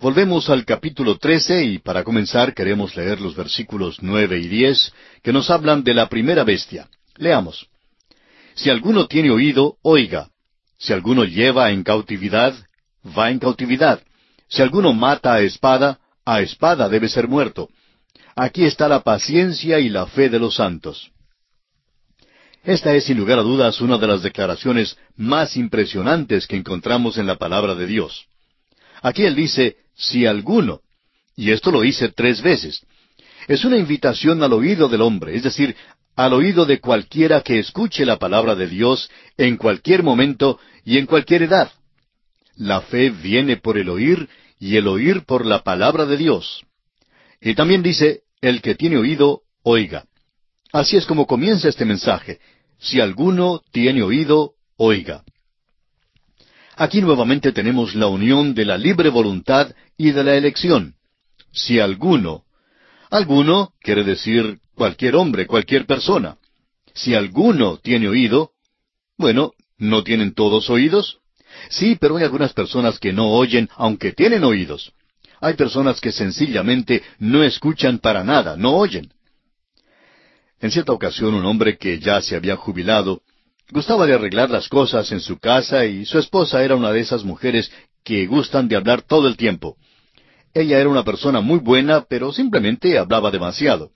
Volvemos al capítulo 13 y para comenzar queremos leer los versículos nueve y diez que nos hablan de la primera bestia. Leamos. Si alguno tiene oído, oiga. Si alguno lleva en cautividad, va en cautividad. Si alguno mata a espada, a espada debe ser muerto. Aquí está la paciencia y la fe de los santos. Esta es sin lugar a dudas una de las declaraciones más impresionantes que encontramos en la palabra de Dios. Aquí él dice, si alguno, y esto lo hice tres veces. Es una invitación al oído del hombre, es decir, al oído de cualquiera que escuche la palabra de Dios en cualquier momento y en cualquier edad. La fe viene por el oír y el oír por la palabra de Dios. Y también dice, el que tiene oído, oiga. Así es como comienza este mensaje. Si alguno tiene oído, oiga. Aquí nuevamente tenemos la unión de la libre voluntad y de la elección. Si alguno, alguno quiere decir cualquier hombre, cualquier persona. Si alguno tiene oído, bueno, ¿no tienen todos oídos? Sí, pero hay algunas personas que no oyen aunque tienen oídos. Hay personas que sencillamente no escuchan para nada, no oyen. En cierta ocasión un hombre que ya se había jubilado gustaba de arreglar las cosas en su casa y su esposa era una de esas mujeres que gustan de hablar todo el tiempo. Ella era una persona muy buena, pero simplemente hablaba demasiado.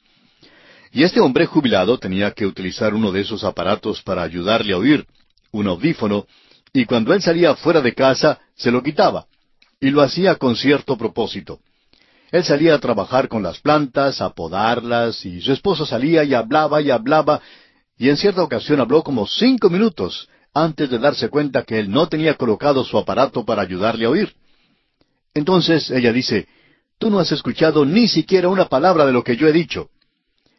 Y este hombre jubilado tenía que utilizar uno de esos aparatos para ayudarle a oír, un audífono, y cuando él salía fuera de casa se lo quitaba, y lo hacía con cierto propósito. Él salía a trabajar con las plantas, a podarlas, y su esposa salía y hablaba y hablaba, y en cierta ocasión habló como cinco minutos antes de darse cuenta que él no tenía colocado su aparato para ayudarle a oír. Entonces ella dice, Tú no has escuchado ni siquiera una palabra de lo que yo he dicho.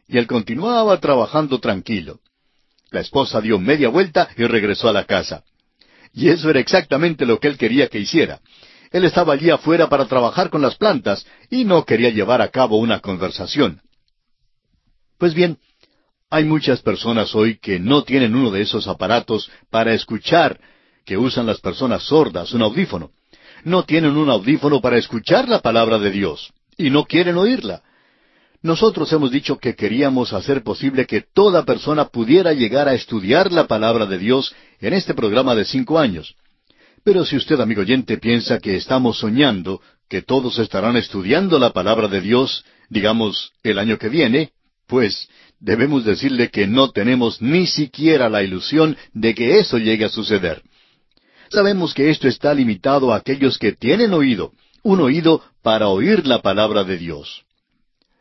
Y él continuaba trabajando tranquilo. La esposa dio media vuelta y regresó a la casa. Y eso era exactamente lo que él quería que hiciera. Él estaba allí afuera para trabajar con las plantas y no quería llevar a cabo una conversación. Pues bien, hay muchas personas hoy que no tienen uno de esos aparatos para escuchar que usan las personas sordas, un audífono. No tienen un audífono para escuchar la palabra de Dios y no quieren oírla. Nosotros hemos dicho que queríamos hacer posible que toda persona pudiera llegar a estudiar la palabra de Dios en este programa de cinco años. Pero si usted, amigo oyente, piensa que estamos soñando que todos estarán estudiando la palabra de Dios, digamos, el año que viene, pues debemos decirle que no tenemos ni siquiera la ilusión de que eso llegue a suceder. Sabemos que esto está limitado a aquellos que tienen oído, un oído para oír la palabra de Dios.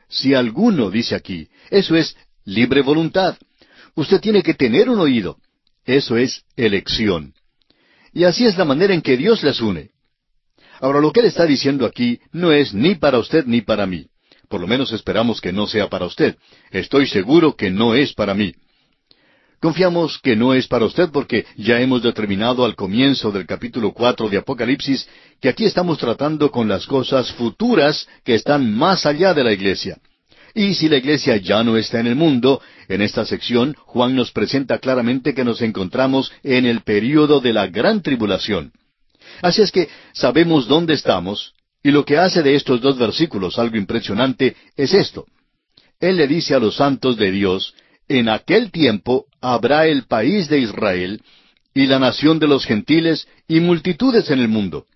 Si alguno dice aquí, eso es libre voluntad. Usted tiene que tener un oído. Eso es elección. Y así es la manera en que Dios les une. Ahora lo que Él está diciendo aquí no es ni para usted ni para mí. Por lo menos esperamos que no sea para usted. Estoy seguro que no es para mí. Confiamos que no es para usted porque ya hemos determinado al comienzo del capítulo cuatro de Apocalipsis que aquí estamos tratando con las cosas futuras que están más allá de la iglesia. Y si la iglesia ya no está en el mundo, en esta sección Juan nos presenta claramente que nos encontramos en el período de la gran tribulación. Así es que sabemos dónde estamos, y lo que hace de estos dos versículos algo impresionante es esto. Él le dice a los santos de Dios, en aquel tiempo habrá el país de Israel, y la nación de los gentiles, y multitudes en el mundo.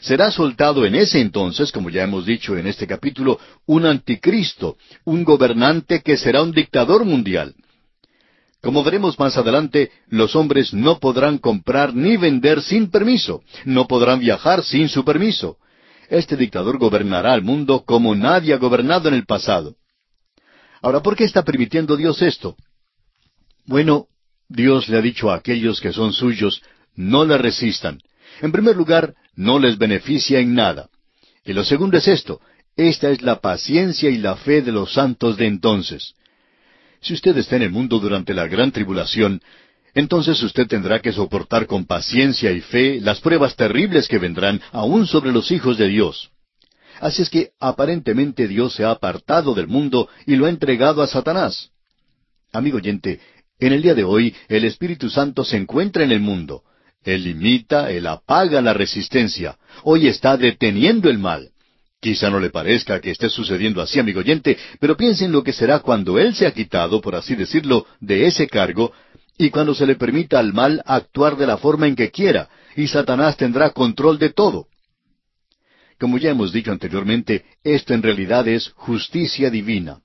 Será soltado en ese entonces, como ya hemos dicho en este capítulo, un anticristo, un gobernante que será un dictador mundial. Como veremos más adelante, los hombres no podrán comprar ni vender sin permiso, no podrán viajar sin su permiso, este dictador gobernará al mundo como nadie ha gobernado en el pasado. Ahora, ¿por qué está permitiendo Dios esto? Bueno, Dios le ha dicho a aquellos que son suyos, no le resistan. En primer lugar, no les beneficia en nada. Y lo segundo es esto, esta es la paciencia y la fe de los santos de entonces. Si usted está en el mundo durante la gran tribulación, entonces usted tendrá que soportar con paciencia y fe las pruebas terribles que vendrán aún sobre los hijos de Dios. Así es que aparentemente Dios se ha apartado del mundo y lo ha entregado a Satanás. Amigo oyente, en el día de hoy el Espíritu Santo se encuentra en el mundo. Él limita, él apaga la resistencia. Hoy está deteniendo el mal. Quizá no le parezca que esté sucediendo así, amigo oyente, pero piensen lo que será cuando Él se ha quitado, por así decirlo, de ese cargo, y cuando se le permita al mal actuar de la forma en que quiera, y Satanás tendrá control de todo. Como ya hemos dicho anteriormente, esto en realidad es justicia divina.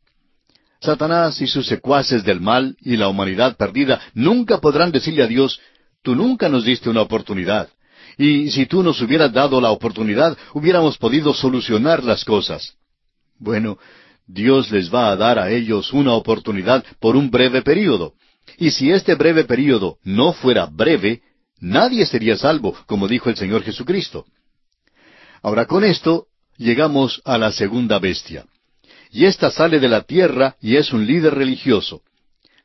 Satanás y sus secuaces del mal y la humanidad perdida nunca podrán decirle a Dios, tú nunca nos diste una oportunidad. Y si tú nos hubieras dado la oportunidad, hubiéramos podido solucionar las cosas. Bueno, Dios les va a dar a ellos una oportunidad por un breve período. Y si este breve período no fuera breve, nadie sería salvo, como dijo el Señor Jesucristo. Ahora con esto llegamos a la segunda bestia. Y ésta sale de la tierra y es un líder religioso.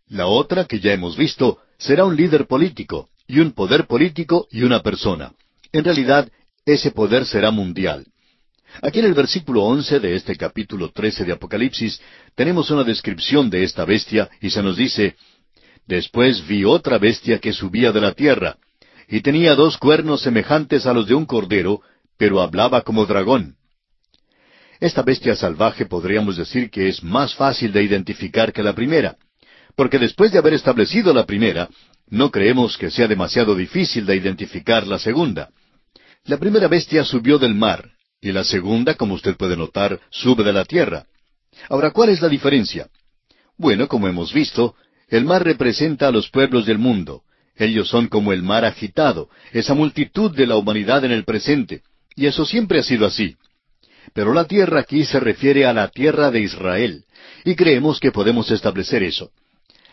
La otra, que ya hemos visto, será un líder político, y un poder político y una persona. En realidad, ese poder será mundial. Aquí en el versículo once de este capítulo trece de Apocalipsis tenemos una descripción de esta bestia y se nos dice Después vi otra bestia que subía de la tierra, y tenía dos cuernos semejantes a los de un cordero, pero hablaba como dragón. Esta bestia salvaje podríamos decir que es más fácil de identificar que la primera, porque después de haber establecido la primera, no creemos que sea demasiado difícil de identificar la segunda. La primera bestia subió del mar, y la segunda, como usted puede notar, sube de la tierra. Ahora, ¿cuál es la diferencia? Bueno, como hemos visto, el mar representa a los pueblos del mundo. Ellos son como el mar agitado, esa multitud de la humanidad en el presente. Y eso siempre ha sido así. Pero la tierra aquí se refiere a la tierra de Israel, y creemos que podemos establecer eso.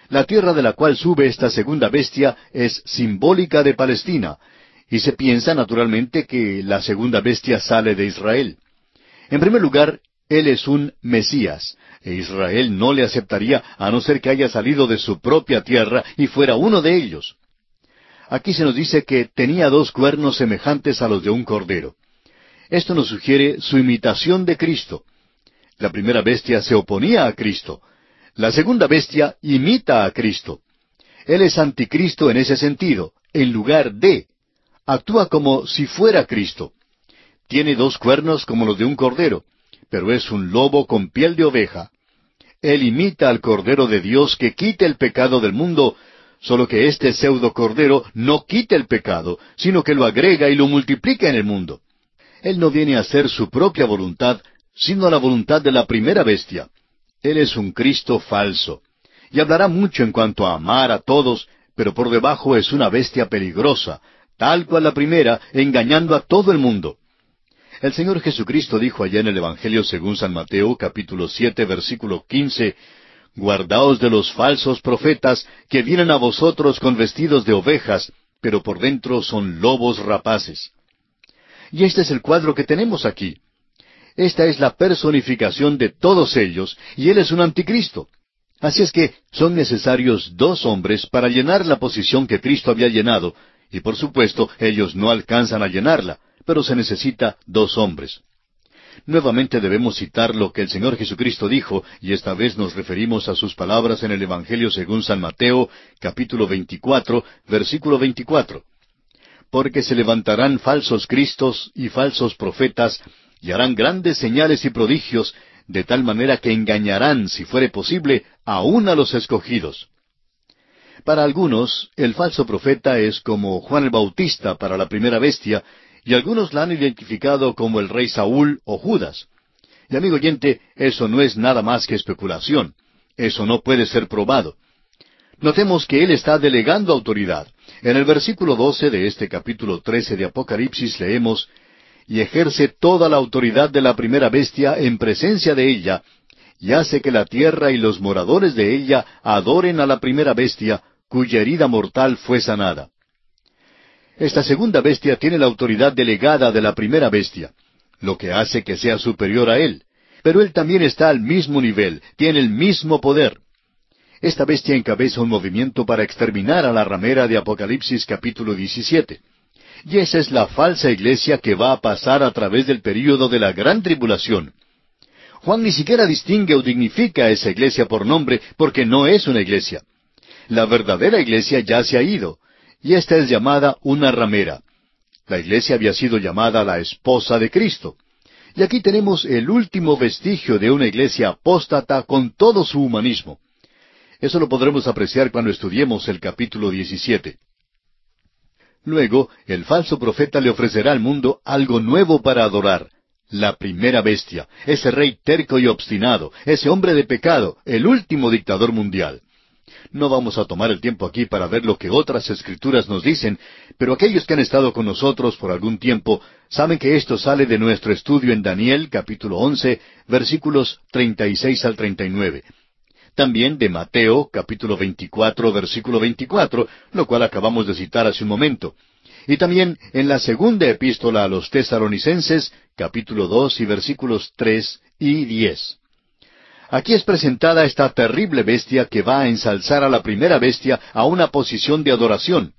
La tierra de la cual sube esta segunda bestia es simbólica de Palestina, y se piensa naturalmente que la segunda bestia sale de Israel. En primer lugar, él es un Mesías, e Israel no le aceptaría a no ser que haya salido de su propia tierra y fuera uno de ellos. Aquí se nos dice que tenía dos cuernos semejantes a los de un cordero. Esto nos sugiere su imitación de Cristo. La primera bestia se oponía a Cristo. La segunda bestia imita a Cristo. Él es anticristo en ese sentido, en lugar de. Actúa como si fuera Cristo. Tiene dos cuernos como los de un cordero, pero es un lobo con piel de oveja. Él imita al Cordero de Dios que quita el pecado del mundo, solo que este pseudo Cordero no quita el pecado, sino que lo agrega y lo multiplica en el mundo. Él no viene a hacer su propia voluntad, sino la voluntad de la primera bestia. Él es un Cristo falso. Y hablará mucho en cuanto a amar a todos, pero por debajo es una bestia peligrosa, tal cual la primera, engañando a todo el mundo. El Señor Jesucristo dijo allá en el Evangelio según San Mateo capítulo siete versículo quince Guardaos de los falsos profetas que vienen a vosotros con vestidos de ovejas, pero por dentro son lobos rapaces. Y este es el cuadro que tenemos aquí. Esta es la personificación de todos ellos, y Él es un anticristo. Así es que son necesarios dos hombres para llenar la posición que Cristo había llenado, y por supuesto ellos no alcanzan a llenarla, pero se necesita dos hombres. Nuevamente debemos citar lo que el Señor Jesucristo dijo, y esta vez nos referimos a sus palabras en el Evangelio según San Mateo, capítulo 24, versículo 24 porque se levantarán falsos cristos y falsos profetas, y harán grandes señales y prodigios, de tal manera que engañarán, si fuere posible, aún a los escogidos. Para algunos, el falso profeta es como Juan el Bautista para la primera bestia, y algunos la han identificado como el rey Saúl o Judas. Y amigo oyente, eso no es nada más que especulación. Eso no puede ser probado. Notemos que él está delegando autoridad. En el versículo doce de este capítulo trece de Apocalipsis leemos y ejerce toda la autoridad de la primera bestia en presencia de ella, y hace que la tierra y los moradores de ella adoren a la primera bestia, cuya herida mortal fue sanada. Esta segunda bestia tiene la autoridad delegada de la primera bestia, lo que hace que sea superior a él. Pero él también está al mismo nivel, tiene el mismo poder. Esta bestia encabeza un movimiento para exterminar a la ramera de Apocalipsis capítulo 17. Y esa es la falsa iglesia que va a pasar a través del período de la gran tribulación. Juan ni siquiera distingue o dignifica a esa iglesia por nombre porque no es una iglesia. La verdadera iglesia ya se ha ido, y esta es llamada una ramera. La iglesia había sido llamada la esposa de Cristo. Y aquí tenemos el último vestigio de una iglesia apóstata con todo su humanismo. Eso lo podremos apreciar cuando estudiemos el capítulo 17. Luego, el falso profeta le ofrecerá al mundo algo nuevo para adorar, la primera bestia, ese rey terco y obstinado, ese hombre de pecado, el último dictador mundial. No vamos a tomar el tiempo aquí para ver lo que otras escrituras nos dicen, pero aquellos que han estado con nosotros por algún tiempo saben que esto sale de nuestro estudio en Daniel capítulo once, versículos treinta y seis al treinta y nueve. También de Mateo capítulo veinticuatro, versículo veinticuatro, lo cual acabamos de citar hace un momento. Y también en la segunda epístola a los tesaronicenses, capítulo dos y versículos tres y diez. Aquí es presentada esta terrible bestia que va a ensalzar a la primera bestia a una posición de adoración.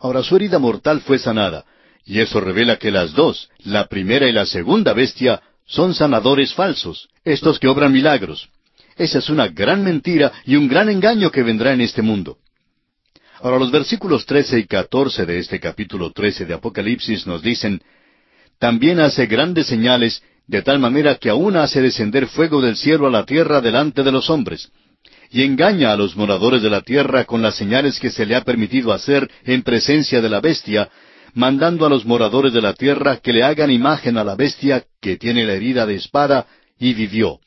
Ahora su herida mortal fue sanada, y eso revela que las dos, la primera y la segunda bestia, son sanadores falsos, estos que obran milagros. Esa es una gran mentira y un gran engaño que vendrá en este mundo. Ahora los versículos trece y catorce de este capítulo trece de Apocalipsis nos dicen, También hace grandes señales de tal manera que aún hace descender fuego del cielo a la tierra delante de los hombres, y engaña a los moradores de la tierra con las señales que se le ha permitido hacer en presencia de la bestia, mandando a los moradores de la tierra que le hagan imagen a la bestia que tiene la herida de espada y vivió.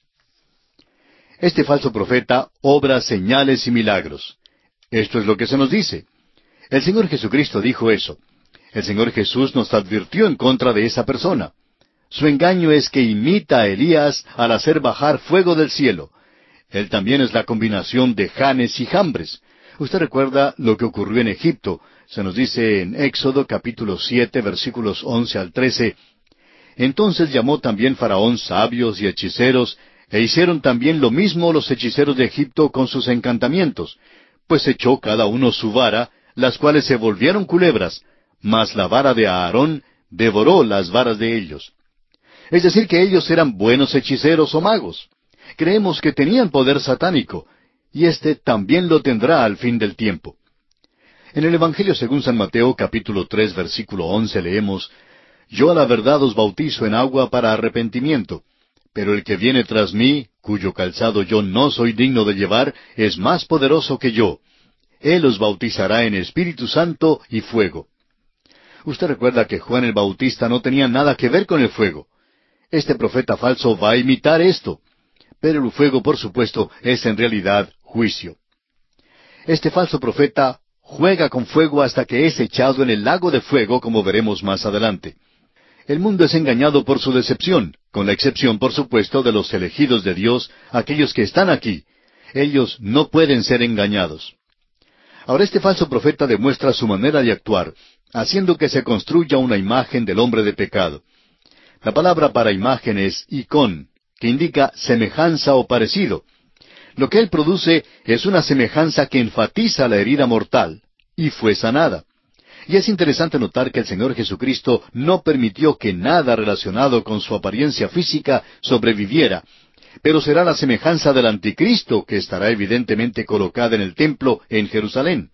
Este falso profeta obra señales y milagros. Esto es lo que se nos dice. El Señor Jesucristo dijo eso. El Señor Jesús nos advirtió en contra de esa persona. Su engaño es que imita a Elías al hacer bajar fuego del cielo. Él también es la combinación de Janes y Jambres. Usted recuerda lo que ocurrió en Egipto. Se nos dice en Éxodo capítulo siete versículos once al trece. Entonces llamó también Faraón sabios y hechiceros, e hicieron también lo mismo los hechiceros de Egipto con sus encantamientos, pues echó cada uno su vara, las cuales se volvieron culebras, mas la vara de Aarón devoró las varas de ellos. Es decir, que ellos eran buenos hechiceros o magos. Creemos que tenían poder satánico, y éste también lo tendrá al fin del tiempo. En el Evangelio según San Mateo capítulo tres versículo once leemos, Yo a la verdad os bautizo en agua para arrepentimiento, pero el que viene tras mí, cuyo calzado yo no soy digno de llevar, es más poderoso que yo. Él os bautizará en Espíritu Santo y fuego. Usted recuerda que Juan el Bautista no tenía nada que ver con el fuego. Este profeta falso va a imitar esto. Pero el fuego, por supuesto, es en realidad juicio. Este falso profeta juega con fuego hasta que es echado en el lago de fuego, como veremos más adelante. El mundo es engañado por su decepción, con la excepción, por supuesto, de los elegidos de Dios, aquellos que están aquí. Ellos no pueden ser engañados. Ahora este falso profeta demuestra su manera de actuar, haciendo que se construya una imagen del hombre de pecado. La palabra para imagen es icon, que indica semejanza o parecido. Lo que él produce es una semejanza que enfatiza la herida mortal, y fue sanada. Y es interesante notar que el Señor Jesucristo no permitió que nada relacionado con su apariencia física sobreviviera, pero será la semejanza del anticristo que estará evidentemente colocada en el templo en Jerusalén.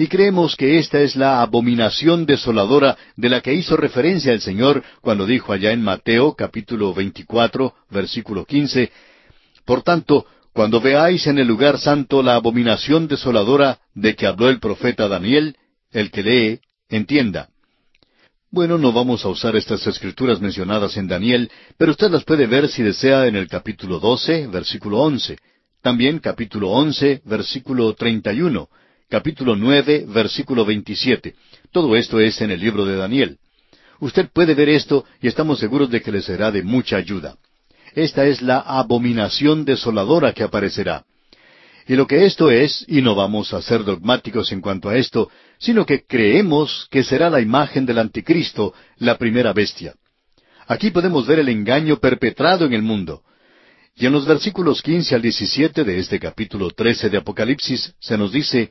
Y creemos que esta es la abominación desoladora de la que hizo referencia el Señor cuando dijo allá en Mateo capítulo 24, versículo 15, Por tanto, cuando veáis en el lugar santo la abominación desoladora de que habló el profeta Daniel, el que lee, entienda. Bueno, no vamos a usar estas escrituras mencionadas en Daniel, pero usted las puede ver si desea en el capítulo 12, versículo 11, también capítulo 11, versículo 31, capítulo nueve, versículo veintisiete. Todo esto es en el libro de Daniel. Usted puede ver esto y estamos seguros de que le será de mucha ayuda. Esta es la abominación desoladora que aparecerá. Y lo que esto es, y no vamos a ser dogmáticos en cuanto a esto, sino que creemos que será la imagen del anticristo, la primera bestia. Aquí podemos ver el engaño perpetrado en el mundo. Y en los versículos quince al diecisiete de este capítulo trece de Apocalipsis se nos dice,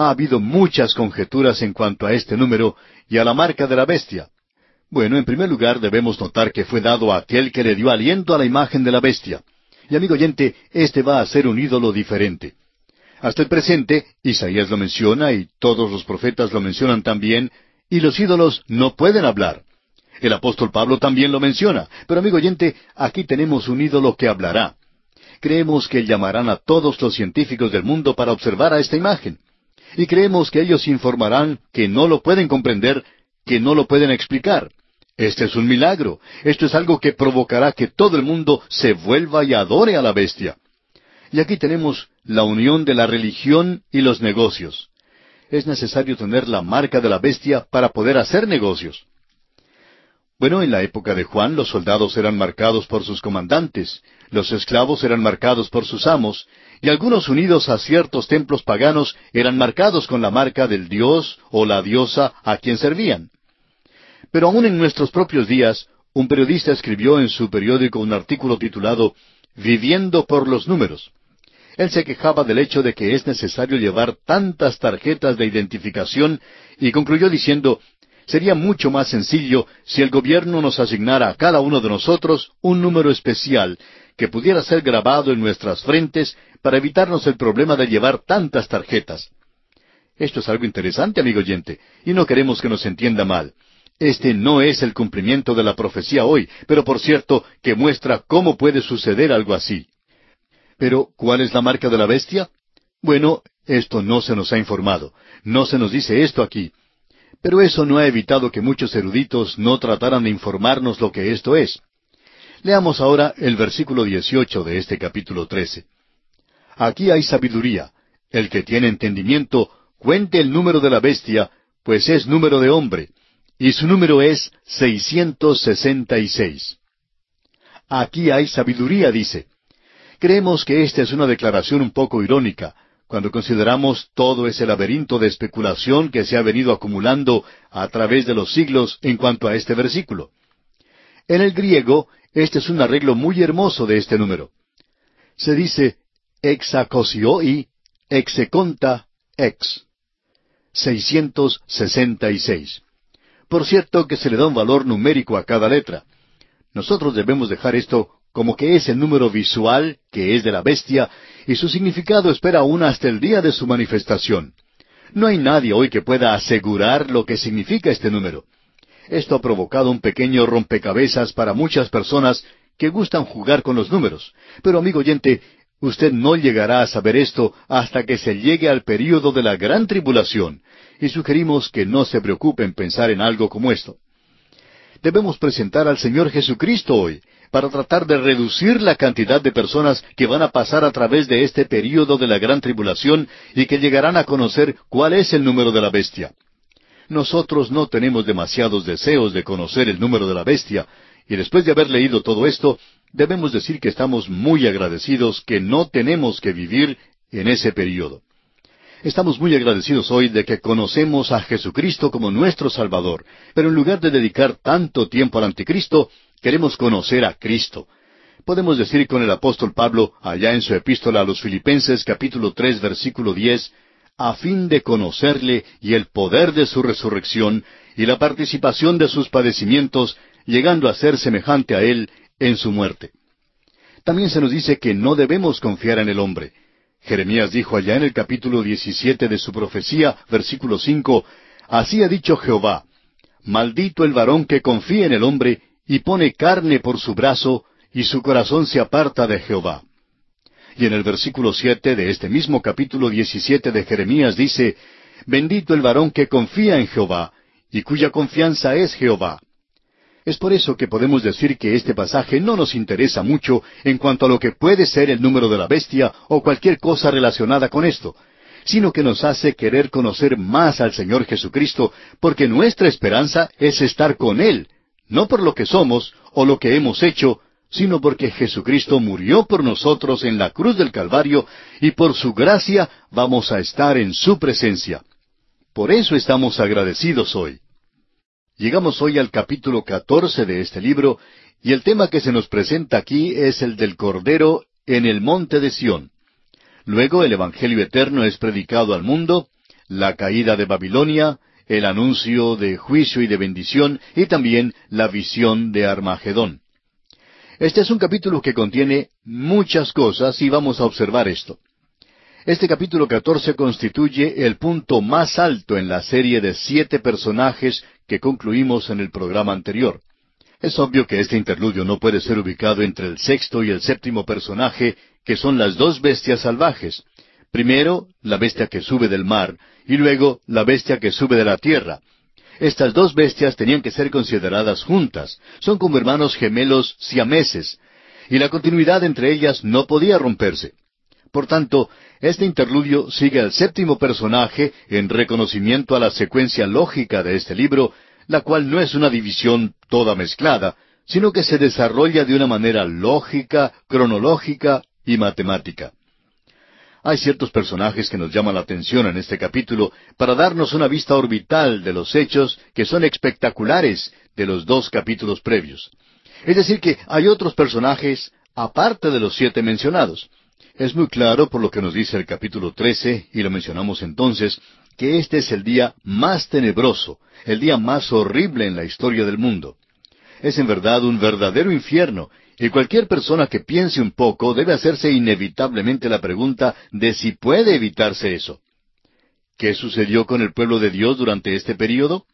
ha habido muchas conjeturas en cuanto a este número y a la marca de la bestia. Bueno, en primer lugar debemos notar que fue dado a aquel que le dio aliento a la imagen de la bestia. Y amigo oyente, este va a ser un ídolo diferente. Hasta el presente, Isaías lo menciona y todos los profetas lo mencionan también, y los ídolos no pueden hablar. El apóstol Pablo también lo menciona, pero amigo oyente, aquí tenemos un ídolo que hablará. Creemos que llamarán a todos los científicos del mundo para observar a esta imagen. Y creemos que ellos informarán que no lo pueden comprender, que no lo pueden explicar. Este es un milagro. Esto es algo que provocará que todo el mundo se vuelva y adore a la bestia. Y aquí tenemos la unión de la religión y los negocios. Es necesario tener la marca de la bestia para poder hacer negocios. Bueno, en la época de Juan los soldados eran marcados por sus comandantes, los esclavos eran marcados por sus amos, y algunos unidos a ciertos templos paganos eran marcados con la marca del dios o la diosa a quien servían. Pero aún en nuestros propios días, un periodista escribió en su periódico un artículo titulado Viviendo por los números. Él se quejaba del hecho de que es necesario llevar tantas tarjetas de identificación y concluyó diciendo, sería mucho más sencillo si el gobierno nos asignara a cada uno de nosotros un número especial que pudiera ser grabado en nuestras frentes para evitarnos el problema de llevar tantas tarjetas. Esto es algo interesante, amigo oyente, y no queremos que nos entienda mal. Este no es el cumplimiento de la profecía hoy, pero por cierto que muestra cómo puede suceder algo así. Pero, ¿cuál es la marca de la bestia? Bueno, esto no se nos ha informado. No se nos dice esto aquí. Pero eso no ha evitado que muchos eruditos no trataran de informarnos lo que esto es. Leamos ahora el versículo 18 de este capítulo 13. Aquí hay sabiduría. El que tiene entendimiento, cuente el número de la bestia, pues es número de hombre, y su número es 666. Aquí hay sabiduría, dice. Creemos que esta es una declaración un poco irónica, cuando consideramos todo ese laberinto de especulación que se ha venido acumulando a través de los siglos en cuanto a este versículo. En el griego, este es un arreglo muy hermoso de este número. Se dice y execonta ex. 666. Por cierto que se le da un valor numérico a cada letra. Nosotros debemos dejar esto como que es el número visual, que es de la bestia, y su significado espera aún hasta el día de su manifestación. No hay nadie hoy que pueda asegurar lo que significa este número. Esto ha provocado un pequeño rompecabezas para muchas personas que gustan jugar con los números. Pero amigo oyente, Usted no llegará a saber esto hasta que se llegue al período de la gran tribulación, y sugerimos que no se preocupe en pensar en algo como esto. Debemos presentar al Señor Jesucristo hoy, para tratar de reducir la cantidad de personas que van a pasar a través de este período de la gran tribulación y que llegarán a conocer cuál es el número de la bestia. Nosotros no tenemos demasiados deseos de conocer el número de la bestia, y después de haber leído todo esto, debemos decir que estamos muy agradecidos que no tenemos que vivir en ese período. Estamos muy agradecidos hoy de que conocemos a Jesucristo como nuestro Salvador, pero en lugar de dedicar tanto tiempo al anticristo, queremos conocer a Cristo. Podemos decir con el apóstol Pablo, allá en su epístola a los Filipenses capítulo tres versículo diez, a fin de conocerle y el poder de su resurrección y la participación de sus padecimientos, llegando a ser semejante a él en su muerte. También se nos dice que no debemos confiar en el hombre. Jeremías dijo allá en el capítulo 17 de su profecía, versículo 5, Así ha dicho Jehová, Maldito el varón que confía en el hombre y pone carne por su brazo, y su corazón se aparta de Jehová. Y en el versículo siete de este mismo capítulo 17 de Jeremías dice, Bendito el varón que confía en Jehová, y cuya confianza es Jehová. Es por eso que podemos decir que este pasaje no nos interesa mucho en cuanto a lo que puede ser el número de la bestia o cualquier cosa relacionada con esto, sino que nos hace querer conocer más al Señor Jesucristo, porque nuestra esperanza es estar con Él, no por lo que somos o lo que hemos hecho, sino porque Jesucristo murió por nosotros en la cruz del Calvario y por su gracia vamos a estar en su presencia. Por eso estamos agradecidos hoy. Llegamos hoy al capítulo catorce de este libro, y el tema que se nos presenta aquí es el del Cordero en el monte de Sión. Luego el Evangelio eterno es predicado al mundo, la caída de Babilonia, el anuncio de juicio y de bendición, y también la visión de Armagedón. Este es un capítulo que contiene muchas cosas y vamos a observar esto. Este capítulo 14 constituye el punto más alto en la serie de siete personajes que concluimos en el programa anterior. Es obvio que este interludio no puede ser ubicado entre el sexto y el séptimo personaje, que son las dos bestias salvajes. Primero, la bestia que sube del mar, y luego la bestia que sube de la tierra. Estas dos bestias tenían que ser consideradas juntas. Son como hermanos gemelos siameses, y la continuidad entre ellas no podía romperse. Por tanto, este interludio sigue al séptimo personaje en reconocimiento a la secuencia lógica de este libro, la cual no es una división toda mezclada, sino que se desarrolla de una manera lógica, cronológica y matemática. Hay ciertos personajes que nos llaman la atención en este capítulo para darnos una vista orbital de los hechos que son espectaculares de los dos capítulos previos. Es decir, que hay otros personajes aparte de los siete mencionados. Es muy claro por lo que nos dice el capítulo 13, y lo mencionamos entonces, que este es el día más tenebroso, el día más horrible en la historia del mundo. Es en verdad un verdadero infierno, y cualquier persona que piense un poco debe hacerse inevitablemente la pregunta de si puede evitarse eso. ¿Qué sucedió con el pueblo de Dios durante este período?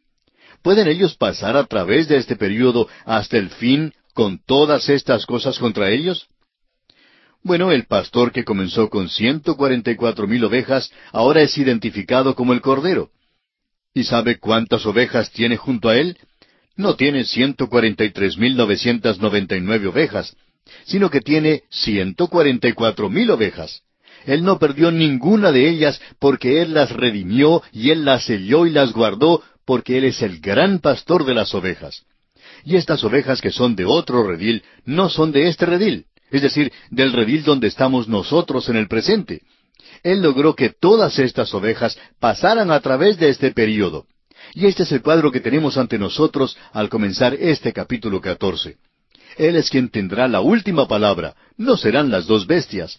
¿Pueden ellos pasar a través de este período hasta el fin con todas estas cosas contra ellos? Bueno, el pastor que comenzó con ciento cuarenta y cuatro mil ovejas ahora es identificado como el Cordero. ¿Y sabe cuántas ovejas tiene junto a él? No tiene ciento cuarenta y tres mil novecientas noventa y nueve ovejas, sino que tiene ciento cuarenta y cuatro mil ovejas. Él no perdió ninguna de ellas porque Él las redimió y Él las selló y las guardó porque Él es el gran pastor de las ovejas. Y estas ovejas que son de otro redil no son de este redil es decir, del redil donde estamos nosotros en el presente. Él logró que todas estas ovejas pasaran a través de este período. Y este es el cuadro que tenemos ante nosotros al comenzar este capítulo 14. Él es quien tendrá la última palabra, no serán las dos bestias.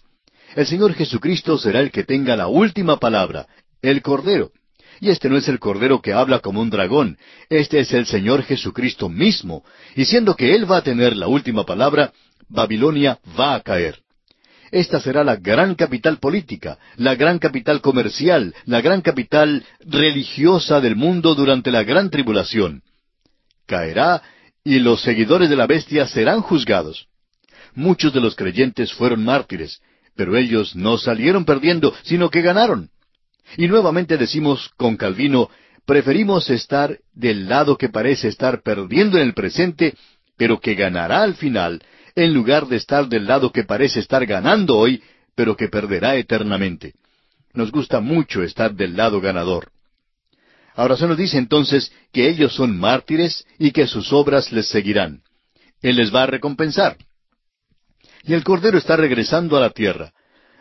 El Señor Jesucristo será el que tenga la última palabra, el Cordero. Y este no es el Cordero que habla como un dragón, este es el Señor Jesucristo mismo, y siendo que Él va a tener la última palabra, Babilonia va a caer. Esta será la gran capital política, la gran capital comercial, la gran capital religiosa del mundo durante la gran tribulación. Caerá y los seguidores de la bestia serán juzgados. Muchos de los creyentes fueron mártires, pero ellos no salieron perdiendo, sino que ganaron. Y nuevamente decimos con Calvino, preferimos estar del lado que parece estar perdiendo en el presente, pero que ganará al final, en lugar de estar del lado que parece estar ganando hoy, pero que perderá eternamente. Nos gusta mucho estar del lado ganador. Ahora se nos dice entonces que ellos son mártires y que sus obras les seguirán. Él les va a recompensar. Y el Cordero está regresando a la tierra.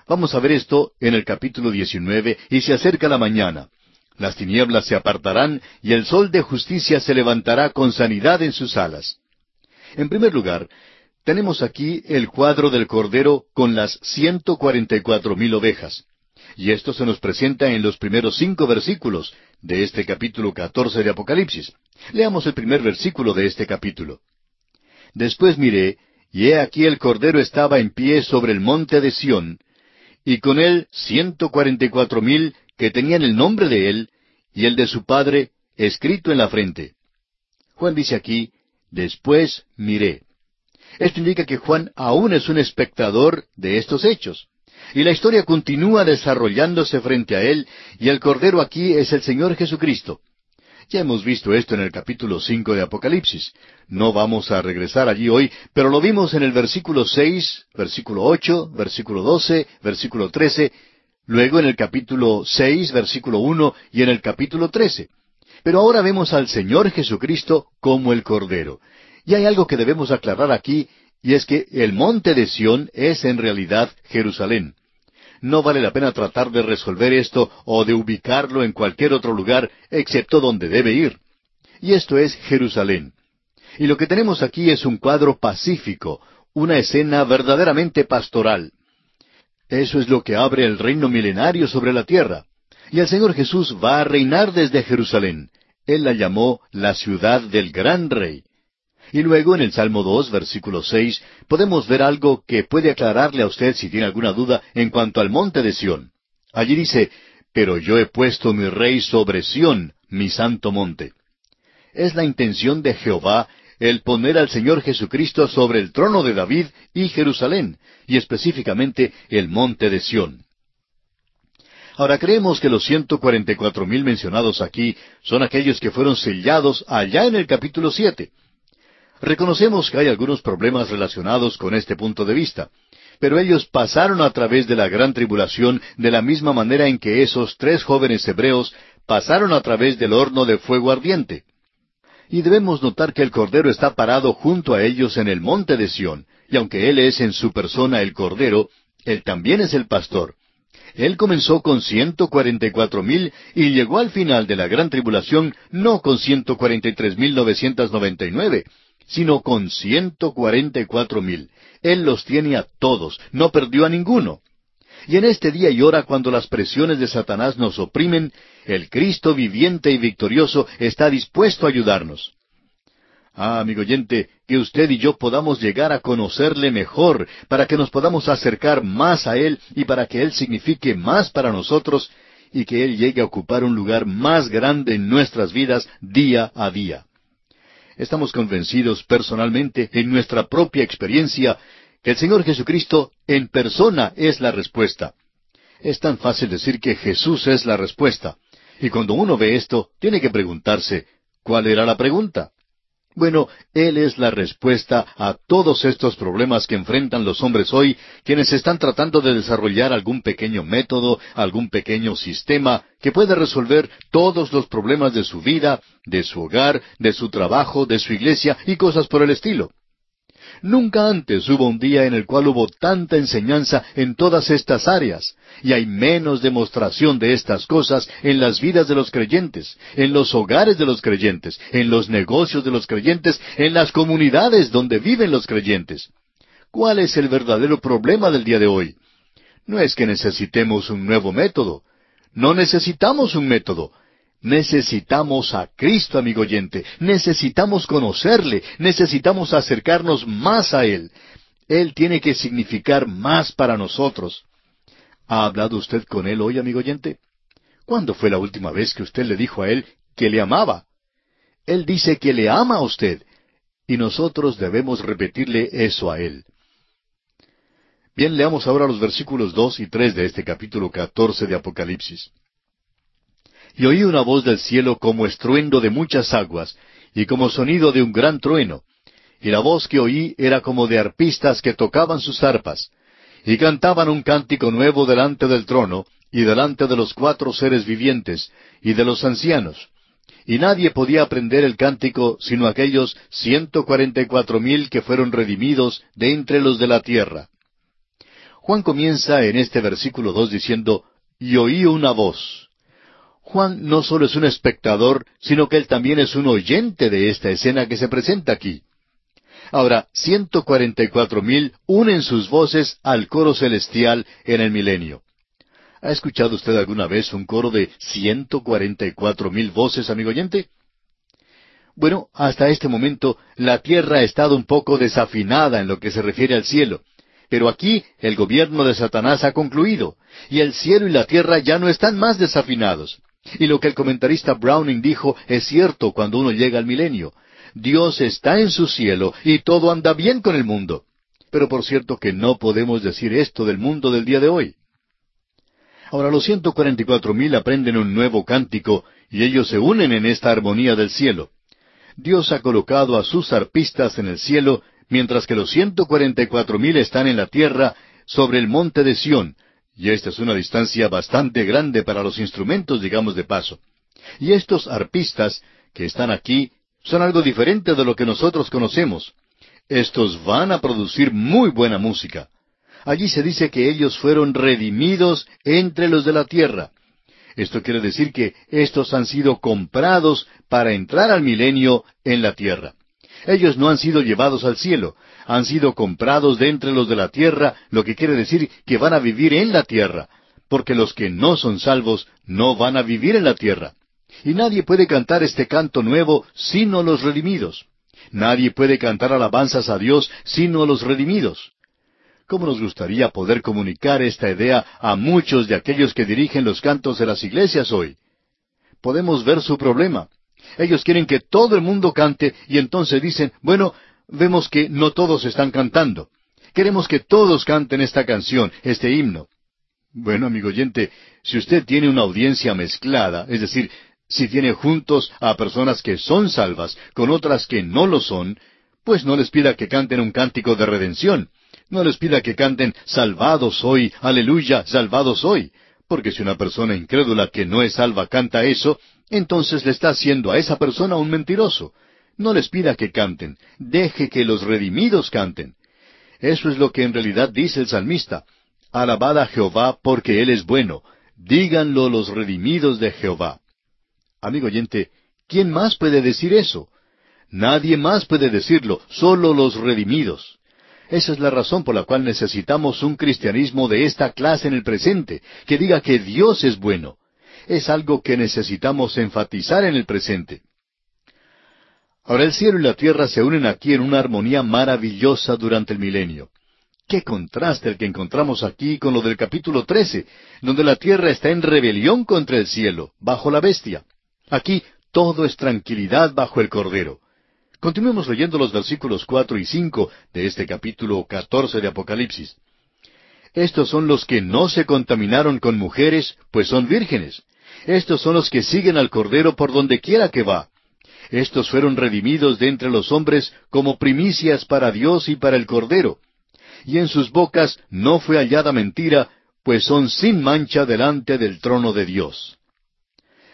Vamos a ver esto en el capítulo 19 y se acerca la mañana. Las tinieblas se apartarán y el sol de justicia se levantará con sanidad en sus alas. En primer lugar, tenemos aquí el cuadro del Cordero con las ciento cuarenta y cuatro mil ovejas. Y esto se nos presenta en los primeros cinco versículos de este capítulo catorce de Apocalipsis. Leamos el primer versículo de este capítulo. Después miré, y he aquí el Cordero estaba en pie sobre el monte de Sión, y con él ciento cuarenta y cuatro mil que tenían el nombre de él y el de su padre escrito en la frente. Juan dice aquí, después miré. Esto indica que Juan aún es un espectador de estos hechos. Y la historia continúa desarrollándose frente a él, y el Cordero aquí es el Señor Jesucristo. Ya hemos visto esto en el capítulo cinco de Apocalipsis. No vamos a regresar allí hoy, pero lo vimos en el versículo seis, versículo ocho, versículo doce, versículo trece, luego en el capítulo seis, versículo uno, y en el capítulo trece. Pero ahora vemos al Señor Jesucristo como el Cordero. Y hay algo que debemos aclarar aquí, y es que el monte de Sión es en realidad Jerusalén. No vale la pena tratar de resolver esto o de ubicarlo en cualquier otro lugar excepto donde debe ir. y esto es Jerusalén. Y lo que tenemos aquí es un cuadro pacífico, una escena verdaderamente pastoral. Eso es lo que abre el reino milenario sobre la tierra. Y el Señor Jesús va a reinar desde Jerusalén. Él la llamó la ciudad del gran rey. Y luego en el Salmo 2, versículo 6, podemos ver algo que puede aclararle a usted si tiene alguna duda en cuanto al monte de Sión. Allí dice, Pero yo he puesto mi rey sobre Sión, mi santo monte. Es la intención de Jehová el poner al Señor Jesucristo sobre el trono de David y Jerusalén, y específicamente el monte de Sión. Ahora creemos que los ciento cuarenta y cuatro mil mencionados aquí son aquellos que fueron sellados allá en el capítulo siete. Reconocemos que hay algunos problemas relacionados con este punto de vista, pero ellos pasaron a través de la gran tribulación de la misma manera en que esos tres jóvenes hebreos pasaron a través del horno de fuego ardiente. Y debemos notar que el Cordero está parado junto a ellos en el monte de Sión, y aunque Él es en su persona el Cordero, Él también es el pastor. Él comenzó con ciento cuarenta y cuatro mil y llegó al final de la gran tribulación no con ciento cuarenta y tres mil novecientos noventa y nueve, sino con ciento cuarenta y cuatro mil. Él los tiene a todos, no perdió a ninguno. Y en este día y hora, cuando las presiones de Satanás nos oprimen, el Cristo viviente y victorioso está dispuesto a ayudarnos. Ah, amigo oyente, que usted y yo podamos llegar a conocerle mejor, para que nos podamos acercar más a Él y para que Él signifique más para nosotros y que Él llegue a ocupar un lugar más grande en nuestras vidas día a día. Estamos convencidos personalmente en nuestra propia experiencia que el Señor Jesucristo en persona es la respuesta. Es tan fácil decir que Jesús es la respuesta. Y cuando uno ve esto, tiene que preguntarse, ¿cuál era la pregunta? Bueno, Él es la respuesta a todos estos problemas que enfrentan los hombres hoy, quienes están tratando de desarrollar algún pequeño método, algún pequeño sistema que pueda resolver todos los problemas de su vida, de su hogar, de su trabajo, de su iglesia y cosas por el estilo. Nunca antes hubo un día en el cual hubo tanta enseñanza en todas estas áreas, y hay menos demostración de estas cosas en las vidas de los creyentes, en los hogares de los creyentes, en los negocios de los creyentes, en las comunidades donde viven los creyentes. ¿Cuál es el verdadero problema del día de hoy? No es que necesitemos un nuevo método. No necesitamos un método. Necesitamos a Cristo, amigo oyente. Necesitamos conocerle. Necesitamos acercarnos más a Él. Él tiene que significar más para nosotros. ¿Ha hablado usted con Él hoy, amigo oyente? ¿Cuándo fue la última vez que usted le dijo a Él que le amaba? Él dice que le ama a usted, y nosotros debemos repetirle eso a Él. Bien, leamos ahora los versículos dos y tres de este capítulo catorce de Apocalipsis. Y oí una voz del cielo como estruendo de muchas aguas, y como sonido de un gran trueno. Y la voz que oí era como de arpistas que tocaban sus arpas, y cantaban un cántico nuevo delante del trono, y delante de los cuatro seres vivientes, y de los ancianos. Y nadie podía aprender el cántico sino aquellos ciento cuarenta y cuatro mil que fueron redimidos de entre los de la tierra. Juan comienza en este versículo dos diciendo, Y oí una voz. Juan no solo es un espectador, sino que él también es un oyente de esta escena que se presenta aquí. Ahora, ciento cuarenta y cuatro mil unen sus voces al coro celestial en el milenio. ¿Ha escuchado usted alguna vez un coro de ciento cuarenta y cuatro mil voces, amigo oyente? Bueno, hasta este momento la tierra ha estado un poco desafinada en lo que se refiere al cielo, pero aquí el gobierno de Satanás ha concluido, y el cielo y la tierra ya no están más desafinados. Y lo que el comentarista Browning dijo es cierto cuando uno llega al milenio. Dios está en su cielo y todo anda bien con el mundo. Pero por cierto que no podemos decir esto del mundo del día de hoy. Ahora los ciento cuarenta y cuatro mil aprenden un nuevo cántico y ellos se unen en esta armonía del cielo. Dios ha colocado a sus arpistas en el cielo, mientras que los ciento cuarenta y cuatro mil están en la tierra sobre el monte de Sión, y esta es una distancia bastante grande para los instrumentos, digamos de paso. Y estos arpistas que están aquí son algo diferente de lo que nosotros conocemos. Estos van a producir muy buena música. Allí se dice que ellos fueron redimidos entre los de la tierra. Esto quiere decir que estos han sido comprados para entrar al milenio en la tierra. Ellos no han sido llevados al cielo, han sido comprados de entre los de la tierra, lo que quiere decir que van a vivir en la tierra, porque los que no son salvos no van a vivir en la tierra. Y nadie puede cantar este canto nuevo sino los redimidos. Nadie puede cantar alabanzas a Dios sino los redimidos. ¿Cómo nos gustaría poder comunicar esta idea a muchos de aquellos que dirigen los cantos de las iglesias hoy? Podemos ver su problema. Ellos quieren que todo el mundo cante y entonces dicen, bueno, vemos que no todos están cantando. Queremos que todos canten esta canción, este himno. Bueno, amigo oyente, si usted tiene una audiencia mezclada, es decir, si tiene juntos a personas que son salvas con otras que no lo son, pues no les pida que canten un cántico de redención. No les pida que canten salvados hoy, aleluya, salvados hoy. Porque si una persona incrédula que no es salva canta eso, entonces le está haciendo a esa persona un mentiroso. No les pida que canten, deje que los redimidos canten. Eso es lo que en realidad dice el salmista. Alabad a Jehová porque Él es bueno. Díganlo los redimidos de Jehová. Amigo oyente, ¿quién más puede decir eso? Nadie más puede decirlo, solo los redimidos. Esa es la razón por la cual necesitamos un cristianismo de esta clase en el presente, que diga que Dios es bueno. Es algo que necesitamos enfatizar en el presente. Ahora el cielo y la tierra se unen aquí en una armonía maravillosa durante el milenio. Qué contraste el que encontramos aquí con lo del capítulo 13, donde la tierra está en rebelión contra el cielo, bajo la bestia. Aquí todo es tranquilidad bajo el Cordero. Continuemos leyendo los versículos cuatro y cinco de este capítulo catorce de Apocalipsis. Estos son los que no se contaminaron con mujeres, pues son vírgenes. Estos son los que siguen al Cordero por donde quiera que va. Estos fueron redimidos de entre los hombres como primicias para Dios y para el Cordero. Y en sus bocas no fue hallada mentira, pues son sin mancha delante del trono de Dios.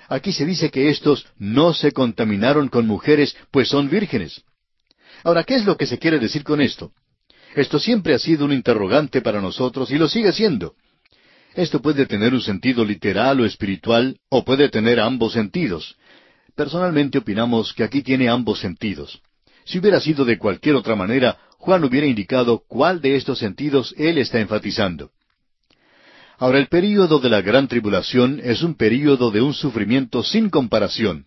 Aquí se dice que estos no se contaminaron con mujeres, pues son vírgenes. Ahora, ¿qué es lo que se quiere decir con esto? Esto siempre ha sido un interrogante para nosotros y lo sigue siendo. Esto puede tener un sentido literal o espiritual, o puede tener ambos sentidos. Personalmente opinamos que aquí tiene ambos sentidos. Si hubiera sido de cualquier otra manera, Juan hubiera indicado cuál de estos sentidos él está enfatizando. Ahora, el período de la gran tribulación es un período de un sufrimiento sin comparación.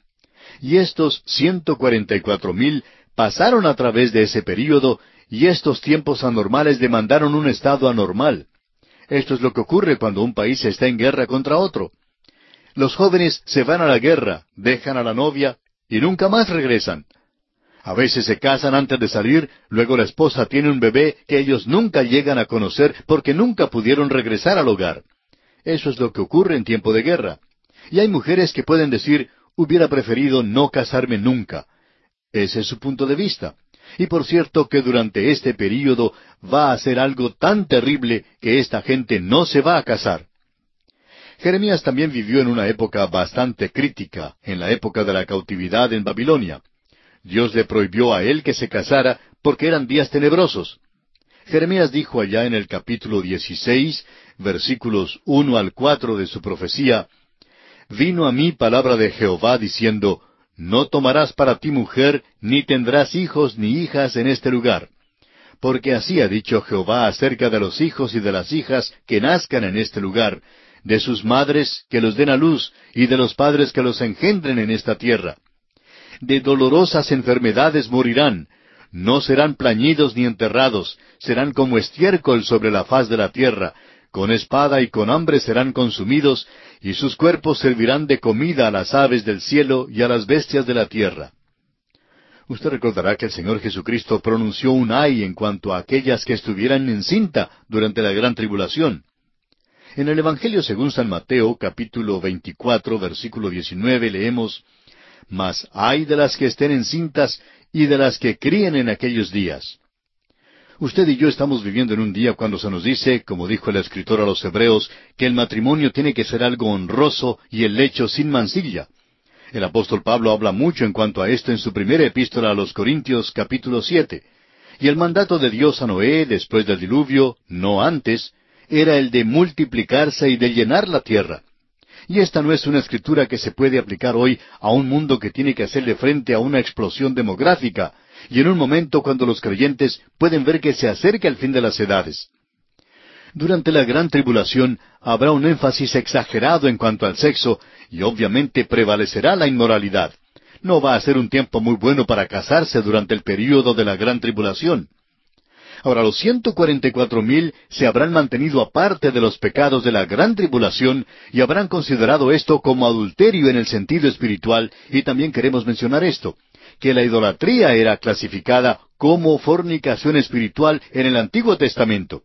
Y estos ciento cuarenta y cuatro mil pasaron a través de ese período y estos tiempos anormales demandaron un estado anormal. Esto es lo que ocurre cuando un país está en guerra contra otro. Los jóvenes se van a la guerra, dejan a la novia y nunca más regresan. A veces se casan antes de salir, luego la esposa tiene un bebé que ellos nunca llegan a conocer porque nunca pudieron regresar al hogar. Eso es lo que ocurre en tiempo de guerra. Y hay mujeres que pueden decir, hubiera preferido no casarme nunca. Ese es su punto de vista. Y por cierto que durante este período va a ser algo tan terrible que esta gente no se va a casar. Jeremías también vivió en una época bastante crítica, en la época de la cautividad en Babilonia. Dios le prohibió a él que se casara porque eran días tenebrosos. Jeremías dijo allá en el capítulo 16, versículos uno al cuatro de su profecía, Vino a mí palabra de Jehová diciendo, No tomarás para ti mujer, ni tendrás hijos ni hijas en este lugar. Porque así ha dicho Jehová acerca de los hijos y de las hijas que nazcan en este lugar, de sus madres que los den a luz, y de los padres que los engendren en esta tierra. De dolorosas enfermedades morirán, no serán plañidos ni enterrados, serán como estiércol sobre la faz de la tierra, con espada y con hambre serán consumidos, y sus cuerpos servirán de comida a las aves del cielo y a las bestias de la tierra. Usted recordará que el Señor Jesucristo pronunció un ay en cuanto a aquellas que estuvieran en cinta durante la gran tribulación. En el Evangelio según San Mateo, capítulo 24, versículo 19, leemos, Mas hay de las que estén encintas y de las que críen en aquellos días. Usted y yo estamos viviendo en un día cuando se nos dice, como dijo el escritor a los Hebreos, que el matrimonio tiene que ser algo honroso y el lecho sin mancilla. El apóstol Pablo habla mucho en cuanto a esto en su primera epístola a los Corintios capítulo siete. Y el mandato de Dios a Noé después del diluvio, no antes, era el de multiplicarse y de llenar la tierra. Y esta no es una escritura que se puede aplicar hoy a un mundo que tiene que hacerle frente a una explosión demográfica, y en un momento cuando los creyentes pueden ver que se acerca el fin de las edades. Durante la gran tribulación habrá un énfasis exagerado en cuanto al sexo y obviamente prevalecerá la inmoralidad. No va a ser un tiempo muy bueno para casarse durante el período de la gran tribulación. Ahora, los ciento cuarenta y cuatro mil se habrán mantenido aparte de los pecados de la gran tribulación y habrán considerado esto como adulterio en el sentido espiritual, y también queremos mencionar esto, que la idolatría era clasificada como fornicación espiritual en el Antiguo Testamento.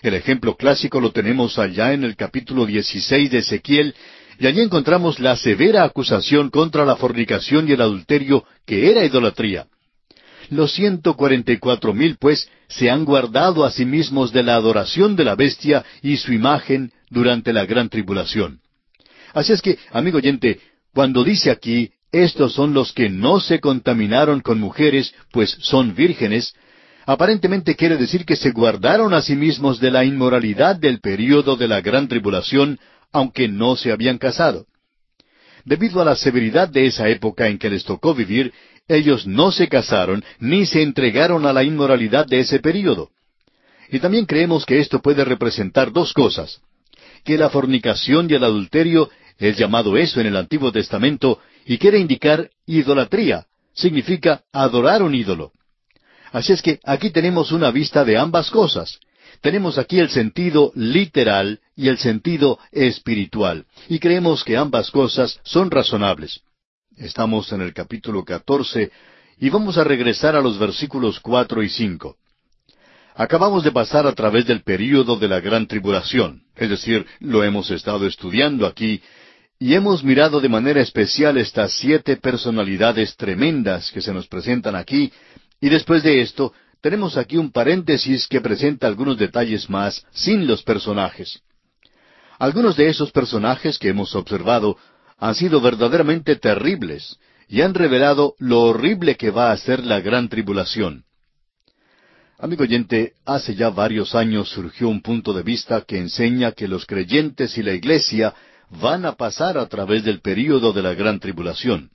El ejemplo clásico lo tenemos allá en el capítulo 16 de Ezequiel, y allí encontramos la severa acusación contra la fornicación y el adulterio que era idolatría. Los ciento cuarenta y cuatro mil, pues, se han guardado a sí mismos de la adoración de la bestia y su imagen durante la gran tribulación. Así es que, amigo oyente, cuando dice aquí, estos son los que no se contaminaron con mujeres, pues son vírgenes, aparentemente quiere decir que se guardaron a sí mismos de la inmoralidad del período de la gran tribulación, aunque no se habían casado. Debido a la severidad de esa época en que les tocó vivir, ellos no se casaron ni se entregaron a la inmoralidad de ese período. Y también creemos que esto puede representar dos cosas. Que la fornicación y el adulterio es llamado eso en el Antiguo Testamento y quiere indicar idolatría, significa adorar un ídolo. Así es que aquí tenemos una vista de ambas cosas. Tenemos aquí el sentido literal y el sentido espiritual, y creemos que ambas cosas son razonables. Estamos en el capítulo 14 y vamos a regresar a los versículos cuatro y cinco. Acabamos de pasar a través del período de la gran tribulación, es decir, lo hemos estado estudiando aquí, y hemos mirado de manera especial estas siete personalidades tremendas que se nos presentan aquí y después de esto, tenemos aquí un paréntesis que presenta algunos detalles más sin los personajes. Algunos de esos personajes que hemos observado han sido verdaderamente terribles y han revelado lo horrible que va a ser la gran tribulación. Amigo oyente, hace ya varios años surgió un punto de vista que enseña que los creyentes y la iglesia van a pasar a través del período de la gran tribulación.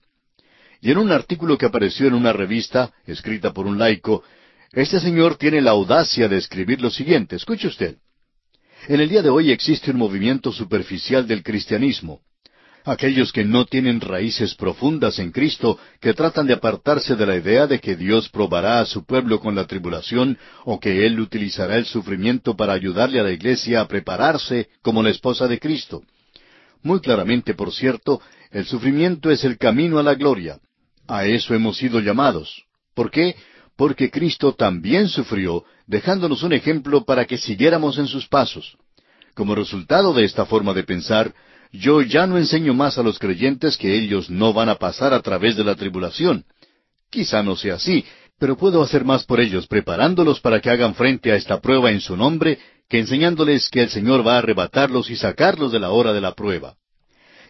Y en un artículo que apareció en una revista, escrita por un laico, este señor tiene la audacia de escribir lo siguiente. Escuche usted. En el día de hoy existe un movimiento superficial del cristianismo. Aquellos que no tienen raíces profundas en Cristo, que tratan de apartarse de la idea de que Dios probará a su pueblo con la tribulación o que Él utilizará el sufrimiento para ayudarle a la iglesia a prepararse como la esposa de Cristo. Muy claramente, por cierto, el sufrimiento es el camino a la gloria. A eso hemos sido llamados. ¿Por qué? Porque Cristo también sufrió, dejándonos un ejemplo para que siguiéramos en sus pasos. Como resultado de esta forma de pensar, yo ya no enseño más a los creyentes que ellos no van a pasar a través de la tribulación. Quizá no sea así, pero puedo hacer más por ellos preparándolos para que hagan frente a esta prueba en su nombre que enseñándoles que el Señor va a arrebatarlos y sacarlos de la hora de la prueba.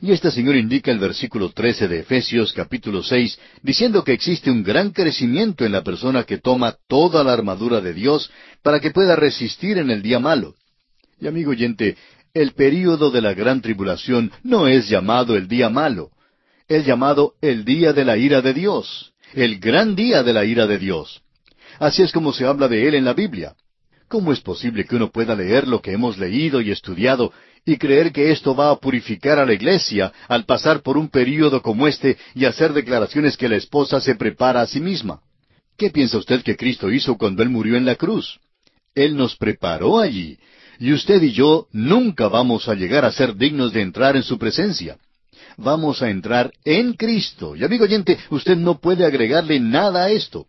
Y este Señor indica el versículo 13 de Efesios capítulo 6, diciendo que existe un gran crecimiento en la persona que toma toda la armadura de Dios para que pueda resistir en el día malo. Y amigo oyente, el período de la gran tribulación no es llamado el día malo, es llamado el día de la ira de Dios, el gran día de la ira de Dios. Así es como se habla de él en la Biblia. ¿Cómo es posible que uno pueda leer lo que hemos leído y estudiado y creer que esto va a purificar a la iglesia al pasar por un período como este y hacer declaraciones que la esposa se prepara a sí misma? ¿Qué piensa usted que Cristo hizo cuando Él murió en la cruz? Él nos preparó allí, y usted y yo nunca vamos a llegar a ser dignos de entrar en su presencia. Vamos a entrar en Cristo. Y amigo oyente, usted no puede agregarle nada a esto.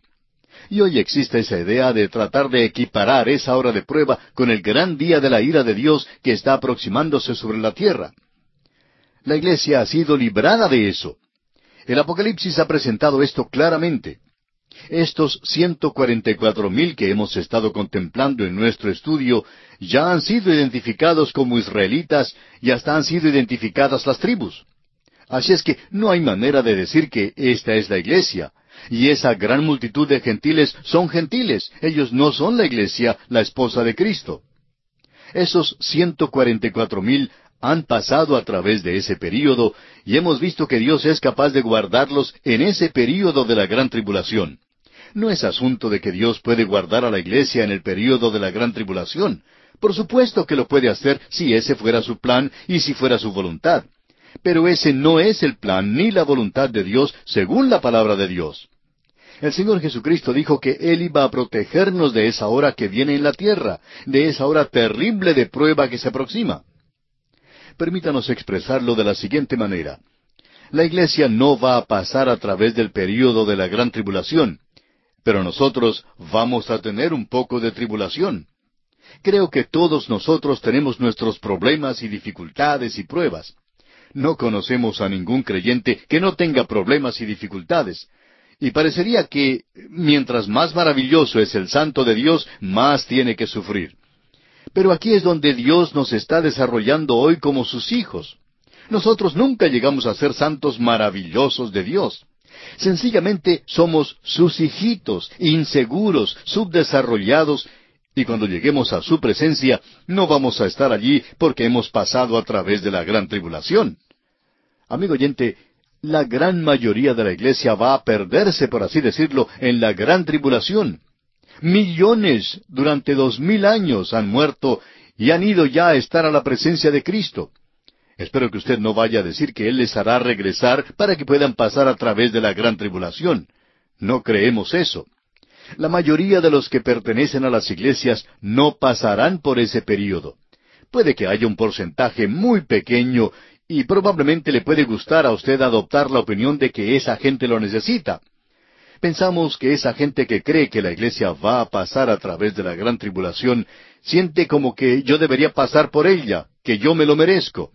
Y hoy existe esa idea de tratar de equiparar esa hora de prueba con el gran día de la ira de Dios que está aproximándose sobre la tierra. La iglesia ha sido librada de eso. El Apocalipsis ha presentado esto claramente. Estos ciento cuarenta y cuatro mil que hemos estado contemplando en nuestro estudio ya han sido identificados como israelitas y hasta han sido identificadas las tribus. Así es que no hay manera de decir que esta es la iglesia, y esa gran multitud de gentiles son gentiles. Ellos no son la iglesia, la esposa de Cristo. Esos ciento cuarenta y cuatro mil han pasado a través de ese período y hemos visto que Dios es capaz de guardarlos en ese período de la gran tribulación. No es asunto de que Dios puede guardar a la iglesia en el período de la gran tribulación. Por supuesto que lo puede hacer si ese fuera su plan y si fuera su voluntad. Pero ese no es el plan ni la voluntad de Dios según la palabra de Dios. El Señor Jesucristo dijo que Él iba a protegernos de esa hora que viene en la tierra, de esa hora terrible de prueba que se aproxima. Permítanos expresarlo de la siguiente manera. La iglesia no va a pasar a través del período de la gran tribulación, pero nosotros vamos a tener un poco de tribulación. Creo que todos nosotros tenemos nuestros problemas y dificultades y pruebas. No conocemos a ningún creyente que no tenga problemas y dificultades, y parecería que mientras más maravilloso es el santo de Dios, más tiene que sufrir. Pero aquí es donde Dios nos está desarrollando hoy como sus hijos. Nosotros nunca llegamos a ser santos maravillosos de Dios. Sencillamente somos sus hijitos, inseguros, subdesarrollados, y cuando lleguemos a su presencia no vamos a estar allí porque hemos pasado a través de la gran tribulación. Amigo oyente, la gran mayoría de la iglesia va a perderse, por así decirlo, en la gran tribulación. Millones durante dos mil años han muerto y han ido ya a estar a la presencia de Cristo. Espero que usted no vaya a decir que Él les hará regresar para que puedan pasar a través de la gran tribulación. No creemos eso. La mayoría de los que pertenecen a las iglesias no pasarán por ese período. Puede que haya un porcentaje muy pequeño y probablemente le puede gustar a usted adoptar la opinión de que esa gente lo necesita. Pensamos que esa gente que cree que la iglesia va a pasar a través de la gran tribulación siente como que yo debería pasar por ella, que yo me lo merezco.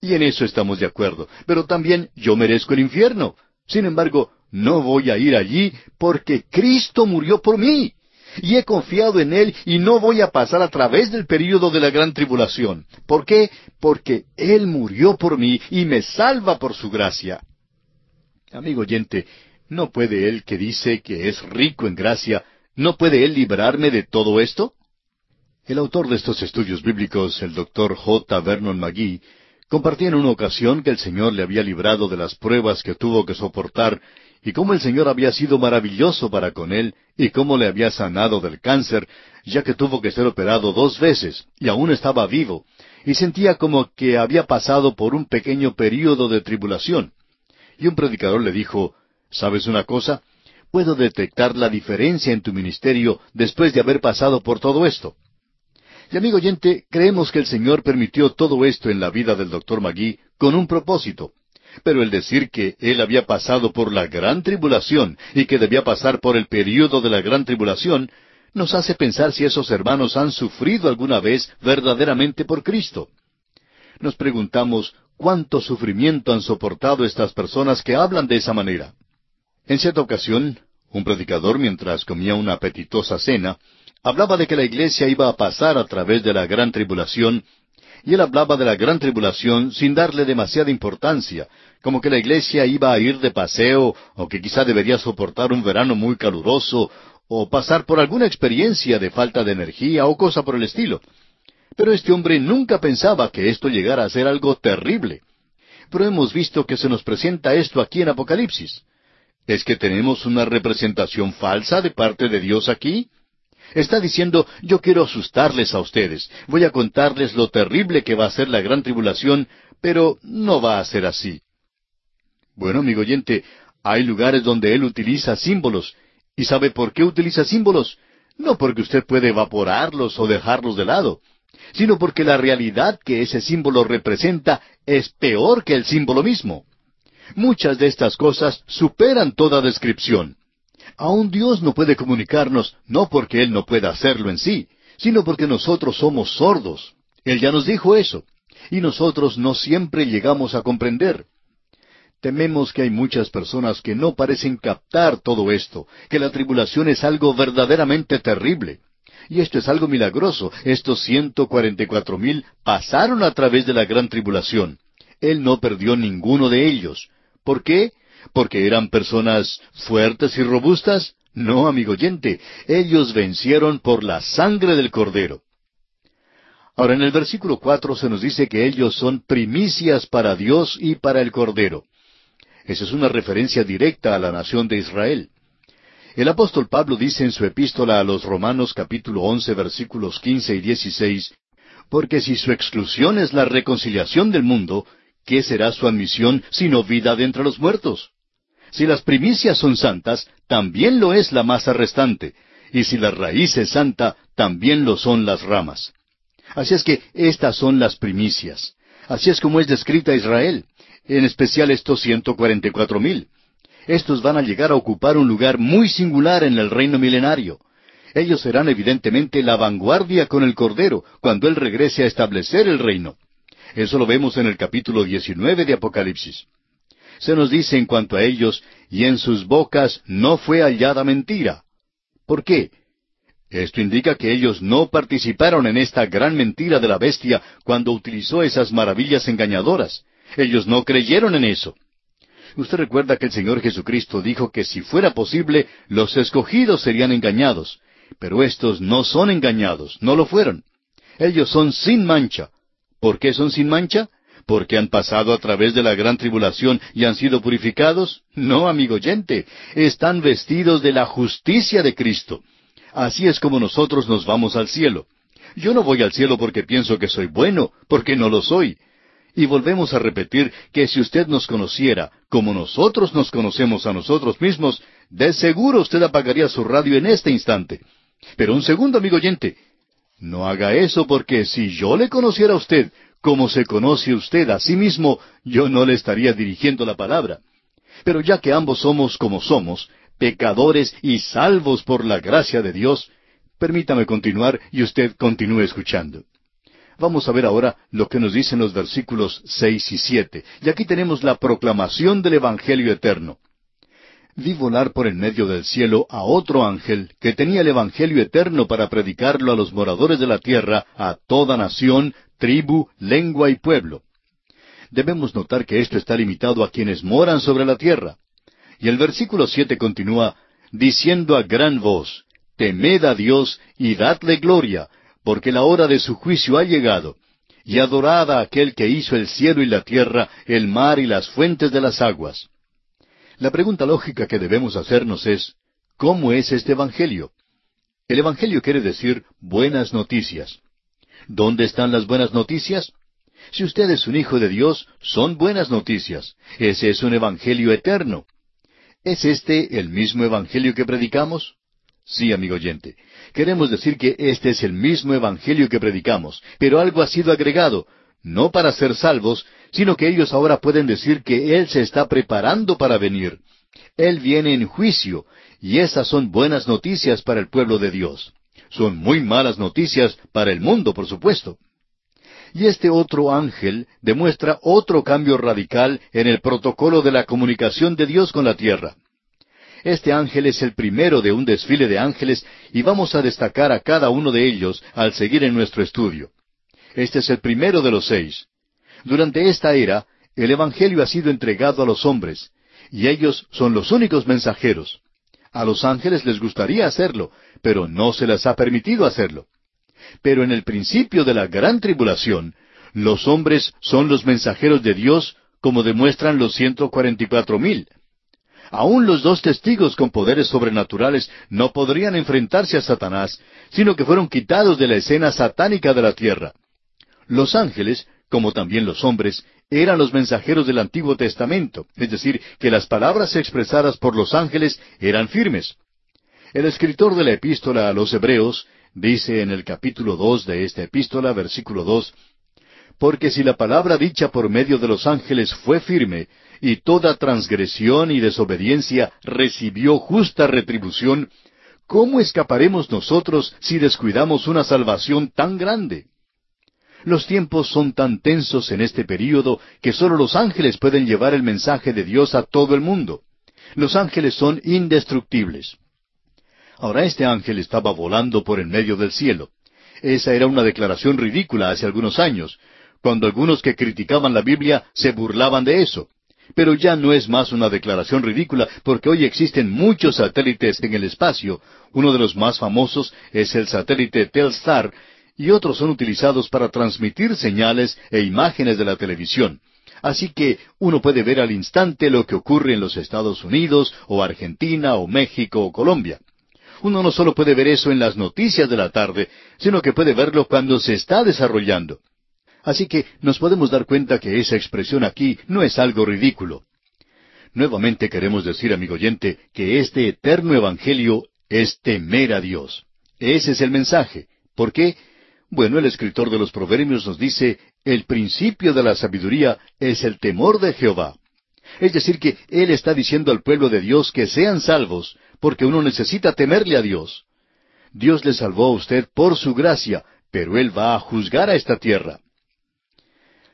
Y en eso estamos de acuerdo. Pero también yo merezco el infierno. Sin embargo, no voy a ir allí porque Cristo murió por mí y he confiado en Él y no voy a pasar a través del período de la gran tribulación. ¿Por qué? Porque Él murió por mí y me salva por su gracia. Amigo oyente, ¿no puede Él que dice que es rico en gracia, no puede Él librarme de todo esto? El autor de estos estudios bíblicos, el doctor J. Vernon McGee, compartía en una ocasión que el Señor le había librado de las pruebas que tuvo que soportar y cómo el Señor había sido maravilloso para con él, y cómo le había sanado del cáncer, ya que tuvo que ser operado dos veces, y aún estaba vivo, y sentía como que había pasado por un pequeño período de tribulación. Y un predicador le dijo, ¿sabes una cosa? Puedo detectar la diferencia en tu ministerio después de haber pasado por todo esto. Y amigo oyente, creemos que el Señor permitió todo esto en la vida del doctor Magui con un propósito. Pero el decir que él había pasado por la gran tribulación y que debía pasar por el período de la gran tribulación, nos hace pensar si esos hermanos han sufrido alguna vez verdaderamente por Cristo. Nos preguntamos cuánto sufrimiento han soportado estas personas que hablan de esa manera. En cierta ocasión, un predicador, mientras comía una apetitosa cena, hablaba de que la iglesia iba a pasar a través de la gran tribulación y él hablaba de la gran tribulación sin darle demasiada importancia, como que la iglesia iba a ir de paseo, o que quizá debería soportar un verano muy caluroso, o pasar por alguna experiencia de falta de energía o cosa por el estilo. Pero este hombre nunca pensaba que esto llegara a ser algo terrible. Pero hemos visto que se nos presenta esto aquí en Apocalipsis. ¿Es que tenemos una representación falsa de parte de Dios aquí? Está diciendo, yo quiero asustarles a ustedes, voy a contarles lo terrible que va a ser la gran tribulación, pero no va a ser así. Bueno, amigo oyente, hay lugares donde él utiliza símbolos. ¿Y sabe por qué utiliza símbolos? No porque usted puede evaporarlos o dejarlos de lado, sino porque la realidad que ese símbolo representa es peor que el símbolo mismo. Muchas de estas cosas superan toda descripción. Aún Dios no puede comunicarnos, no porque Él no pueda hacerlo en sí, sino porque nosotros somos sordos. Él ya nos dijo eso, y nosotros no siempre llegamos a comprender. Tememos que hay muchas personas que no parecen captar todo esto, que la tribulación es algo verdaderamente terrible. Y esto es algo milagroso. Estos ciento cuarenta y cuatro mil pasaron a través de la gran tribulación. Él no perdió ninguno de ellos. ¿Por qué? porque eran personas fuertes y robustas? No, amigo oyente, ellos vencieron por la sangre del cordero. Ahora en el versículo cuatro se nos dice que ellos son primicias para Dios y para el Cordero. Esa es una referencia directa a la nación de Israel. El apóstol Pablo dice en su epístola a los Romanos capítulo once versículos quince y dieciséis, porque si su exclusión es la reconciliación del mundo, ¿qué será su admisión sino vida de entre los muertos? Si las primicias son santas, también lo es la masa restante, y si la raíz es santa, también lo son las ramas. Así es que estas son las primicias. Así es como es descrita Israel, en especial estos ciento cuarenta y cuatro mil estos van a llegar a ocupar un lugar muy singular en el reino milenario. Ellos serán evidentemente la vanguardia con el Cordero cuando Él regrese a establecer el reino. Eso lo vemos en el capítulo 19 de Apocalipsis. Se nos dice en cuanto a ellos, y en sus bocas no fue hallada mentira. ¿Por qué? Esto indica que ellos no participaron en esta gran mentira de la bestia cuando utilizó esas maravillas engañadoras. Ellos no creyeron en eso. Usted recuerda que el Señor Jesucristo dijo que si fuera posible, los escogidos serían engañados, pero estos no son engañados, no lo fueron. Ellos son sin mancha. ¿Por qué son sin mancha? ¿Porque han pasado a través de la gran tribulación y han sido purificados? No, amigo oyente, están vestidos de la justicia de Cristo. Así es como nosotros nos vamos al cielo. Yo no voy al cielo porque pienso que soy bueno, porque no lo soy. Y volvemos a repetir que si usted nos conociera como nosotros nos conocemos a nosotros mismos, de seguro usted apagaría su radio en este instante. Pero un segundo, amigo oyente, no haga eso porque si yo le conociera a usted como se conoce usted a sí mismo, yo no le estaría dirigiendo la palabra. Pero ya que ambos somos como somos, pecadores y salvos por la gracia de Dios, permítame continuar y usted continúe escuchando. Vamos a ver ahora lo que nos dicen los versículos seis y siete. Y aquí tenemos la proclamación del Evangelio eterno. Vi volar por en medio del cielo a otro ángel que tenía el Evangelio eterno para predicarlo a los moradores de la tierra, a toda nación, tribu, lengua y pueblo. Debemos notar que esto está limitado a quienes moran sobre la tierra. Y el versículo siete continúa, diciendo a gran voz, Temed a Dios y dadle gloria, porque la hora de su juicio ha llegado, y adorad a aquel que hizo el cielo y la tierra, el mar y las fuentes de las aguas. La pregunta lógica que debemos hacernos es, ¿cómo es este Evangelio? El Evangelio quiere decir buenas noticias. ¿Dónde están las buenas noticias? Si usted es un hijo de Dios, son buenas noticias. Ese es un Evangelio eterno. ¿Es este el mismo Evangelio que predicamos? Sí, amigo oyente. Queremos decir que este es el mismo Evangelio que predicamos, pero algo ha sido agregado, no para ser salvos, sino que ellos ahora pueden decir que Él se está preparando para venir. Él viene en juicio, y esas son buenas noticias para el pueblo de Dios. Son muy malas noticias para el mundo, por supuesto. Y este otro ángel demuestra otro cambio radical en el protocolo de la comunicación de Dios con la tierra. Este ángel es el primero de un desfile de ángeles y vamos a destacar a cada uno de ellos al seguir en nuestro estudio. Este es el primero de los seis. Durante esta era, el Evangelio ha sido entregado a los hombres, y ellos son los únicos mensajeros. A los ángeles les gustaría hacerlo, pero no se les ha permitido hacerlo. Pero en el principio de la gran tribulación, los hombres son los mensajeros de Dios, como demuestran los ciento cuarenta y cuatro mil. Aún los dos testigos con poderes sobrenaturales no podrían enfrentarse a Satanás, sino que fueron quitados de la escena satánica de la tierra. Los ángeles, como también los hombres, eran los mensajeros del Antiguo Testamento, es decir, que las palabras expresadas por los ángeles eran firmes. El escritor de la epístola a los Hebreos dice en el capítulo dos de esta epístola, versículo dos, Porque si la palabra dicha por medio de los ángeles fue firme, y toda transgresión y desobediencia recibió justa retribución, ¿cómo escaparemos nosotros si descuidamos una salvación tan grande? Los tiempos son tan tensos en este período que sólo los ángeles pueden llevar el mensaje de Dios a todo el mundo. Los ángeles son indestructibles. Ahora este ángel estaba volando por en medio del cielo. Esa era una declaración ridícula hace algunos años, cuando algunos que criticaban la Biblia se burlaban de eso. Pero ya no es más una declaración ridícula porque hoy existen muchos satélites en el espacio. Uno de los más famosos es el satélite Telstar y otros son utilizados para transmitir señales e imágenes de la televisión. Así que uno puede ver al instante lo que ocurre en los Estados Unidos, o Argentina, o México, o Colombia. Uno no solo puede ver eso en las noticias de la tarde, sino que puede verlo cuando se está desarrollando. Así que nos podemos dar cuenta que esa expresión aquí no es algo ridículo. Nuevamente queremos decir, amigo oyente, que este eterno Evangelio es temer a Dios. Ese es el mensaje. ¿Por qué? Bueno, el escritor de los Proverbios nos dice, el principio de la sabiduría es el temor de Jehová. Es decir, que Él está diciendo al pueblo de Dios que sean salvos, porque uno necesita temerle a Dios. Dios le salvó a usted por su gracia, pero Él va a juzgar a esta tierra.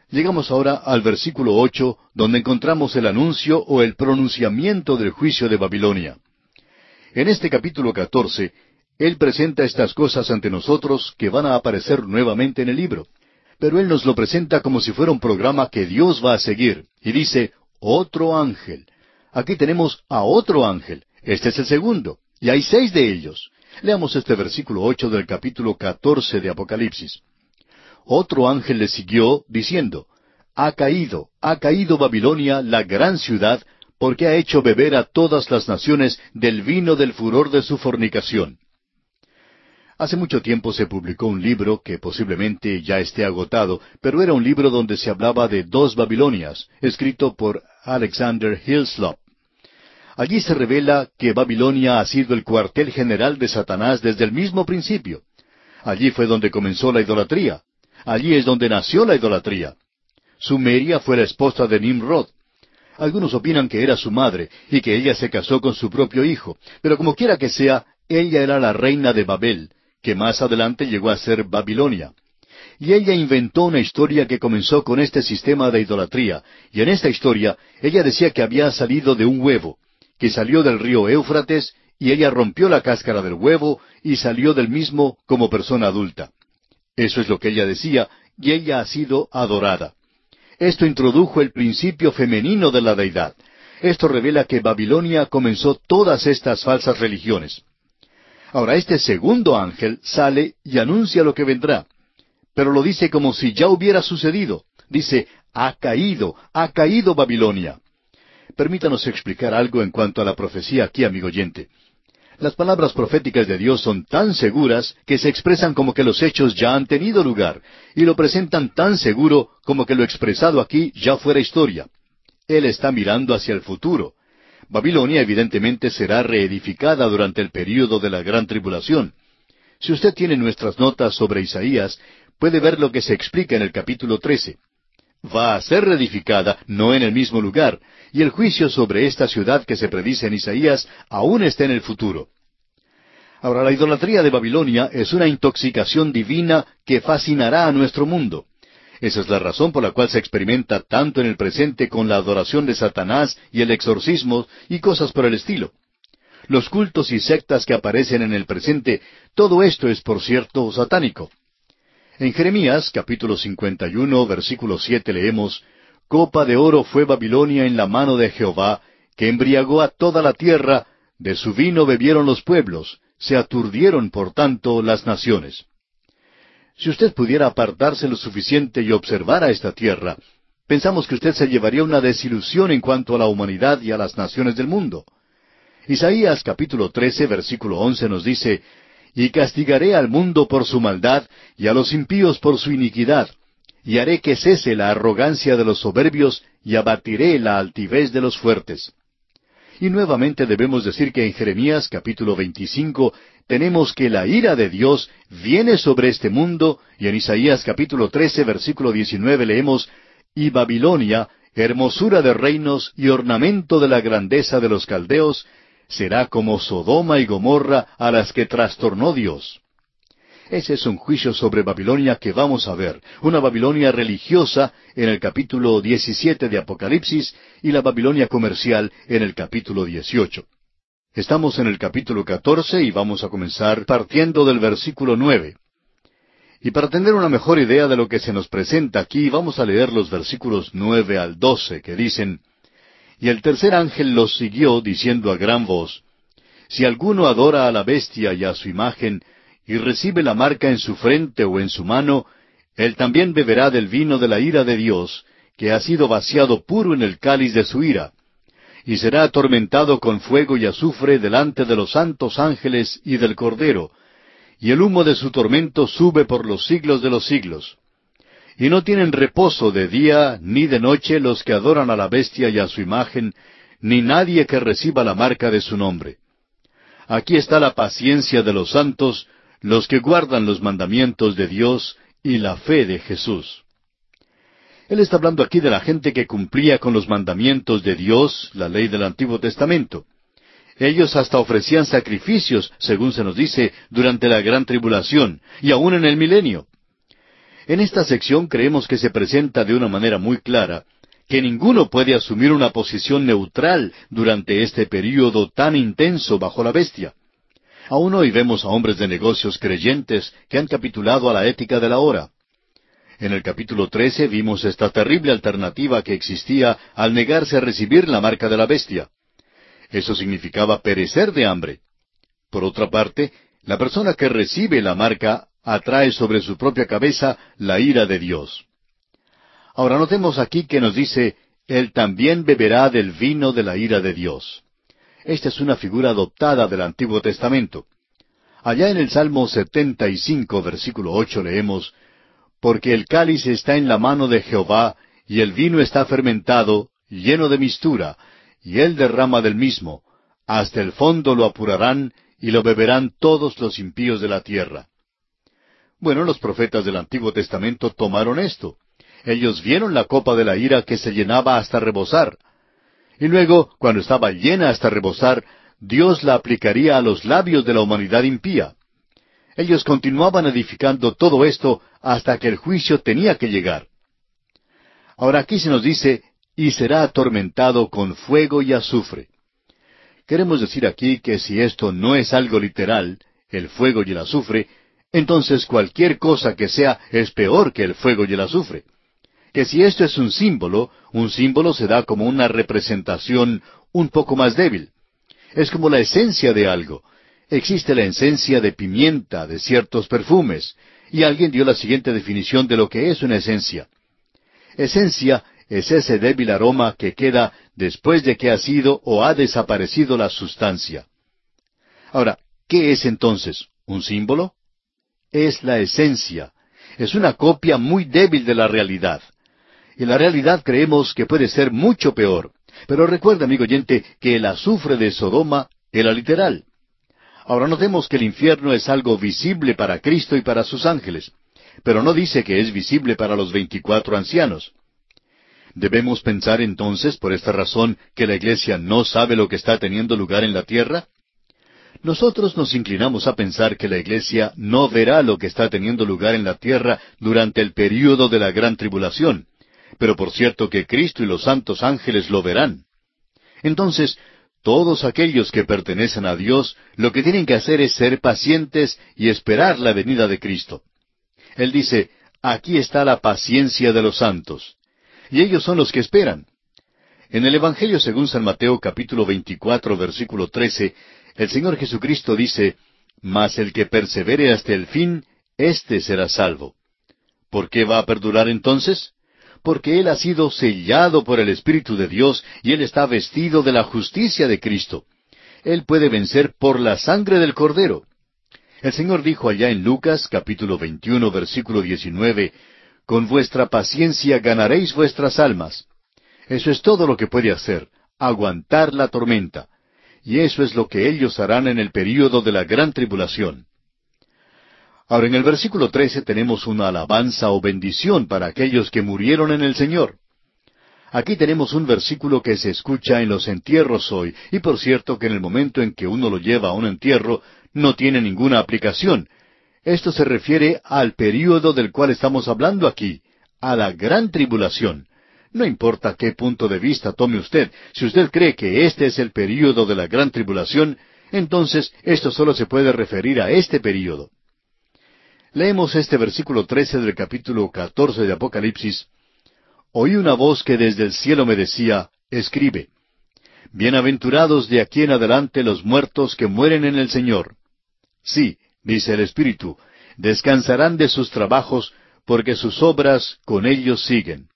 Llegamos ahora al versículo ocho, donde encontramos el anuncio o el pronunciamiento del juicio de Babilonia. En este capítulo catorce, él presenta estas cosas ante nosotros que van a aparecer nuevamente en el libro. Pero Él nos lo presenta como si fuera un programa que Dios va a seguir. Y dice, otro ángel. Aquí tenemos a otro ángel. Este es el segundo. Y hay seis de ellos. Leamos este versículo ocho del capítulo catorce de Apocalipsis. Otro ángel le siguió, diciendo, Ha caído, ha caído Babilonia, la gran ciudad, porque ha hecho beber a todas las naciones del vino del furor de su fornicación. Hace mucho tiempo se publicó un libro que posiblemente ya esté agotado, pero era un libro donde se hablaba de dos Babilonias, escrito por Alexander Hillslop. Allí se revela que Babilonia ha sido el cuartel general de Satanás desde el mismo principio. Allí fue donde comenzó la idolatría. Allí es donde nació la idolatría. Sumeria fue la esposa de Nimrod. Algunos opinan que era su madre y que ella se casó con su propio hijo, pero como quiera que sea, ella era la reina de Babel, que más adelante llegó a ser Babilonia. Y ella inventó una historia que comenzó con este sistema de idolatría, y en esta historia ella decía que había salido de un huevo, que salió del río Éufrates, y ella rompió la cáscara del huevo y salió del mismo como persona adulta. Eso es lo que ella decía, y ella ha sido adorada. Esto introdujo el principio femenino de la deidad. Esto revela que Babilonia comenzó todas estas falsas religiones. Ahora este segundo ángel sale y anuncia lo que vendrá, pero lo dice como si ya hubiera sucedido. Dice, ha caído, ha caído Babilonia. Permítanos explicar algo en cuanto a la profecía aquí, amigo oyente. Las palabras proféticas de Dios son tan seguras que se expresan como que los hechos ya han tenido lugar, y lo presentan tan seguro como que lo expresado aquí ya fuera historia. Él está mirando hacia el futuro. Babilonia evidentemente será reedificada durante el período de la gran tribulación. Si usted tiene nuestras notas sobre Isaías, puede ver lo que se explica en el capítulo 13. Va a ser reedificada, no en el mismo lugar, y el juicio sobre esta ciudad que se predice en Isaías aún está en el futuro. Ahora, la idolatría de Babilonia es una intoxicación divina que fascinará a nuestro mundo. Esa es la razón por la cual se experimenta tanto en el presente con la adoración de Satanás y el exorcismo y cosas por el estilo. Los cultos y sectas que aparecen en el presente, todo esto es, por cierto, satánico. En Jeremías capítulo 51 versículo 7 leemos, Copa de oro fue Babilonia en la mano de Jehová, que embriagó a toda la tierra, de su vino bebieron los pueblos, se aturdieron por tanto las naciones. Si usted pudiera apartarse lo suficiente y observar a esta tierra, pensamos que usted se llevaría una desilusión en cuanto a la humanidad y a las naciones del mundo. Isaías capítulo 13 versículo 11 nos dice, Y castigaré al mundo por su maldad y a los impíos por su iniquidad, y haré que cese la arrogancia de los soberbios y abatiré la altivez de los fuertes. Y nuevamente debemos decir que en Jeremías capítulo 25 tenemos que la ira de Dios viene sobre este mundo, y en Isaías capítulo 13 versículo 19 leemos, Y Babilonia, hermosura de reinos y ornamento de la grandeza de los caldeos, será como Sodoma y Gomorra a las que trastornó Dios. Ese es un juicio sobre Babilonia que vamos a ver, una Babilonia religiosa en el capítulo 17 de Apocalipsis y la Babilonia comercial en el capítulo 18. Estamos en el capítulo 14 y vamos a comenzar partiendo del versículo 9. Y para tener una mejor idea de lo que se nos presenta aquí, vamos a leer los versículos 9 al 12 que dicen, Y el tercer ángel los siguió diciendo a gran voz, Si alguno adora a la bestia y a su imagen, y recibe la marca en su frente o en su mano, él también beberá del vino de la ira de Dios, que ha sido vaciado puro en el cáliz de su ira, y será atormentado con fuego y azufre delante de los santos ángeles y del Cordero, y el humo de su tormento sube por los siglos de los siglos. Y no tienen reposo de día ni de noche los que adoran a la bestia y a su imagen, ni nadie que reciba la marca de su nombre. Aquí está la paciencia de los santos, los que guardan los mandamientos de Dios y la fe de Jesús. Él está hablando aquí de la gente que cumplía con los mandamientos de Dios, la ley del Antiguo Testamento. Ellos hasta ofrecían sacrificios, según se nos dice, durante la gran tribulación, y aún en el milenio. En esta sección creemos que se presenta de una manera muy clara que ninguno puede asumir una posición neutral durante este período tan intenso bajo la bestia. Aún hoy vemos a hombres de negocios creyentes que han capitulado a la ética de la hora. En el capítulo 13 vimos esta terrible alternativa que existía al negarse a recibir la marca de la bestia. Eso significaba perecer de hambre. Por otra parte, la persona que recibe la marca atrae sobre su propia cabeza la ira de Dios. Ahora notemos aquí que nos dice, Él también beberá del vino de la ira de Dios. Esta es una figura adoptada del Antiguo Testamento. Allá en el Salmo 75, versículo 8 leemos, Porque el cáliz está en la mano de Jehová, y el vino está fermentado, lleno de mistura, y él derrama del mismo, hasta el fondo lo apurarán, y lo beberán todos los impíos de la tierra. Bueno, los profetas del Antiguo Testamento tomaron esto. Ellos vieron la copa de la ira que se llenaba hasta rebosar. Y luego, cuando estaba llena hasta rebosar, Dios la aplicaría a los labios de la humanidad impía. Ellos continuaban edificando todo esto hasta que el juicio tenía que llegar. Ahora aquí se nos dice, y será atormentado con fuego y azufre. Queremos decir aquí que si esto no es algo literal, el fuego y el azufre, entonces cualquier cosa que sea es peor que el fuego y el azufre que si esto es un símbolo, un símbolo se da como una representación un poco más débil. Es como la esencia de algo. Existe la esencia de pimienta, de ciertos perfumes, y alguien dio la siguiente definición de lo que es una esencia. Esencia es ese débil aroma que queda después de que ha sido o ha desaparecido la sustancia. Ahora, ¿qué es entonces? ¿Un símbolo? Es la esencia. Es una copia muy débil de la realidad. En la realidad creemos que puede ser mucho peor. Pero recuerda, amigo oyente, que el azufre de Sodoma era literal. Ahora notemos que el infierno es algo visible para Cristo y para sus ángeles, pero no dice que es visible para los veinticuatro ancianos. ¿Debemos pensar entonces, por esta razón, que la Iglesia no sabe lo que está teniendo lugar en la tierra? Nosotros nos inclinamos a pensar que la Iglesia no verá lo que está teniendo lugar en la tierra durante el período de la gran tribulación, pero por cierto que Cristo y los santos ángeles lo verán. Entonces, todos aquellos que pertenecen a Dios lo que tienen que hacer es ser pacientes y esperar la venida de Cristo. Él dice, aquí está la paciencia de los santos. Y ellos son los que esperan. En el Evangelio según San Mateo capítulo 24 versículo 13, el Señor Jesucristo dice, Mas el que persevere hasta el fin, éste será salvo. ¿Por qué va a perdurar entonces? Porque Él ha sido sellado por el Espíritu de Dios y Él está vestido de la justicia de Cristo. Él puede vencer por la sangre del Cordero. El Señor dijo allá en Lucas capítulo 21 versículo 19, Con vuestra paciencia ganaréis vuestras almas. Eso es todo lo que puede hacer, aguantar la tormenta. Y eso es lo que ellos harán en el período de la gran tribulación. Ahora en el versículo 13 tenemos una alabanza o bendición para aquellos que murieron en el Señor. Aquí tenemos un versículo que se escucha en los entierros hoy, y por cierto que en el momento en que uno lo lleva a un entierro no tiene ninguna aplicación. Esto se refiere al período del cual estamos hablando aquí, a la gran tribulación. No importa qué punto de vista tome usted, si usted cree que este es el período de la gran tribulación, entonces esto solo se puede referir a este período. Leemos este versículo 13 del capítulo 14 de Apocalipsis. Oí una voz que desde el cielo me decía, escribe, Bienaventurados de aquí en adelante los muertos que mueren en el Señor. Sí, dice el Espíritu, descansarán de sus trabajos, porque sus obras con ellos siguen.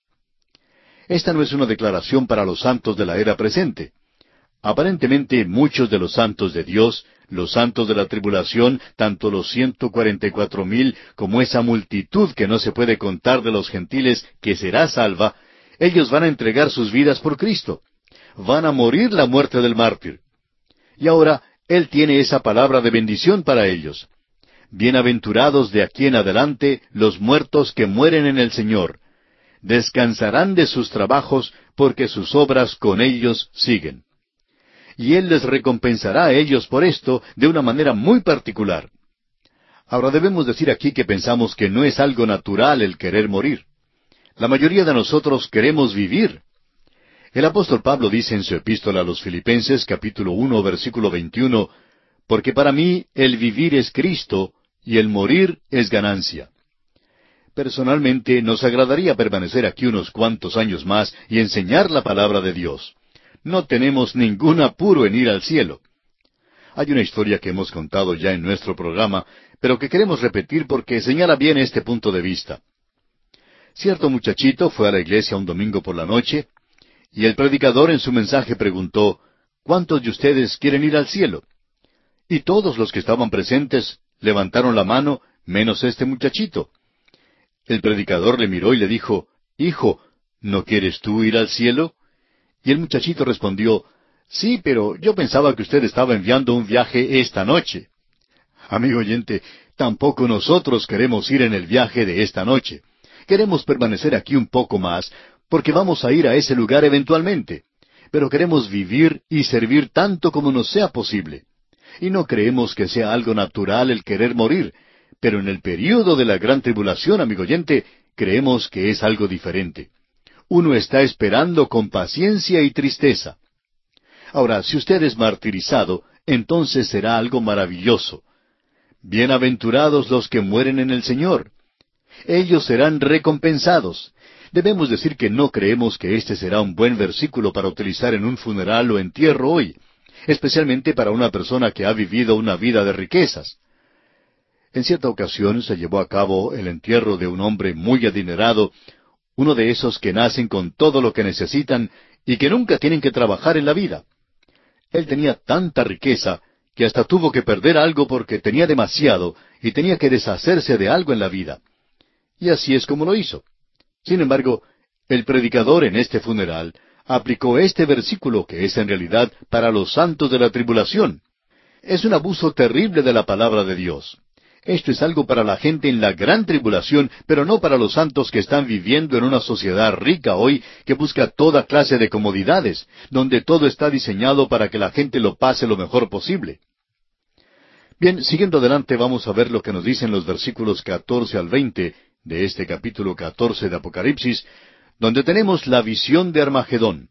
Esta no es una declaración para los santos de la era presente. Aparentemente muchos de los santos de Dios, los santos de la tribulación, tanto los ciento cuarenta y cuatro mil como esa multitud que no se puede contar de los gentiles que será salva, ellos van a entregar sus vidas por Cristo. Van a morir la muerte del mártir. Y ahora Él tiene esa palabra de bendición para ellos. Bienaventurados de aquí en adelante los muertos que mueren en el Señor. Descansarán de sus trabajos porque sus obras con ellos siguen y Él les recompensará a ellos por esto de una manera muy particular. Ahora debemos decir aquí que pensamos que no es algo natural el querer morir. La mayoría de nosotros queremos vivir. El apóstol Pablo dice en su epístola a los Filipenses capítulo uno versículo 21, porque para mí el vivir es Cristo y el morir es ganancia. Personalmente nos agradaría permanecer aquí unos cuantos años más y enseñar la palabra de Dios no tenemos ningún apuro en ir al cielo. Hay una historia que hemos contado ya en nuestro programa, pero que queremos repetir porque señala bien este punto de vista. Cierto muchachito fue a la iglesia un domingo por la noche, y el predicador en su mensaje preguntó, ¿Cuántos de ustedes quieren ir al cielo? Y todos los que estaban presentes levantaron la mano, menos este muchachito. El predicador le miró y le dijo, Hijo, ¿no quieres tú ir al cielo? Y el muchachito respondió, Sí, pero yo pensaba que usted estaba enviando un viaje esta noche. Amigo oyente, tampoco nosotros queremos ir en el viaje de esta noche. Queremos permanecer aquí un poco más, porque vamos a ir a ese lugar eventualmente. Pero queremos vivir y servir tanto como nos sea posible. Y no creemos que sea algo natural el querer morir, pero en el período de la gran tribulación, amigo oyente, creemos que es algo diferente uno está esperando con paciencia y tristeza. Ahora, si usted es martirizado, entonces será algo maravilloso. Bienaventurados los que mueren en el Señor. Ellos serán recompensados. Debemos decir que no creemos que este será un buen versículo para utilizar en un funeral o entierro hoy, especialmente para una persona que ha vivido una vida de riquezas. En cierta ocasión se llevó a cabo el entierro de un hombre muy adinerado, uno de esos que nacen con todo lo que necesitan y que nunca tienen que trabajar en la vida. Él tenía tanta riqueza que hasta tuvo que perder algo porque tenía demasiado y tenía que deshacerse de algo en la vida. Y así es como lo hizo. Sin embargo, el predicador en este funeral aplicó este versículo que es en realidad para los santos de la tribulación. Es un abuso terrible de la palabra de Dios. Esto es algo para la gente en la gran tribulación, pero no para los santos que están viviendo en una sociedad rica hoy que busca toda clase de comodidades, donde todo está diseñado para que la gente lo pase lo mejor posible. Bien, siguiendo adelante vamos a ver lo que nos dicen los versículos 14 al 20 de este capítulo 14 de Apocalipsis, donde tenemos la visión de Armagedón.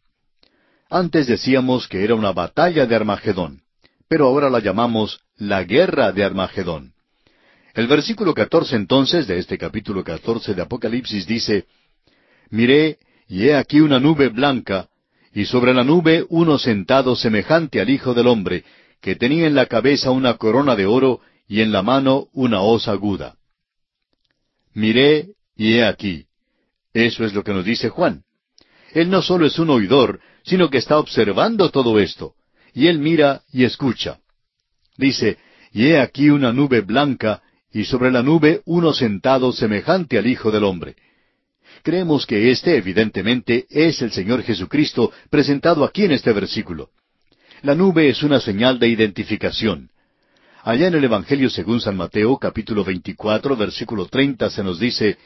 Antes decíamos que era una batalla de Armagedón, pero ahora la llamamos la guerra de Armagedón. El versículo catorce entonces de este capítulo catorce de Apocalipsis dice, Miré, y he aquí una nube blanca, y sobre la nube uno sentado semejante al Hijo del Hombre, que tenía en la cabeza una corona de oro y en la mano una hoz aguda. Miré, y he aquí. Eso es lo que nos dice Juan. Él no solo es un oidor, sino que está observando todo esto, y él mira y escucha. Dice, y he aquí una nube blanca, y sobre la nube uno sentado semejante al Hijo del Hombre. Creemos que este, evidentemente, es el Señor Jesucristo presentado aquí en este versículo. La nube es una señal de identificación. Allá en el Evangelio según San Mateo, capítulo 24, versículo 30, se nos dice,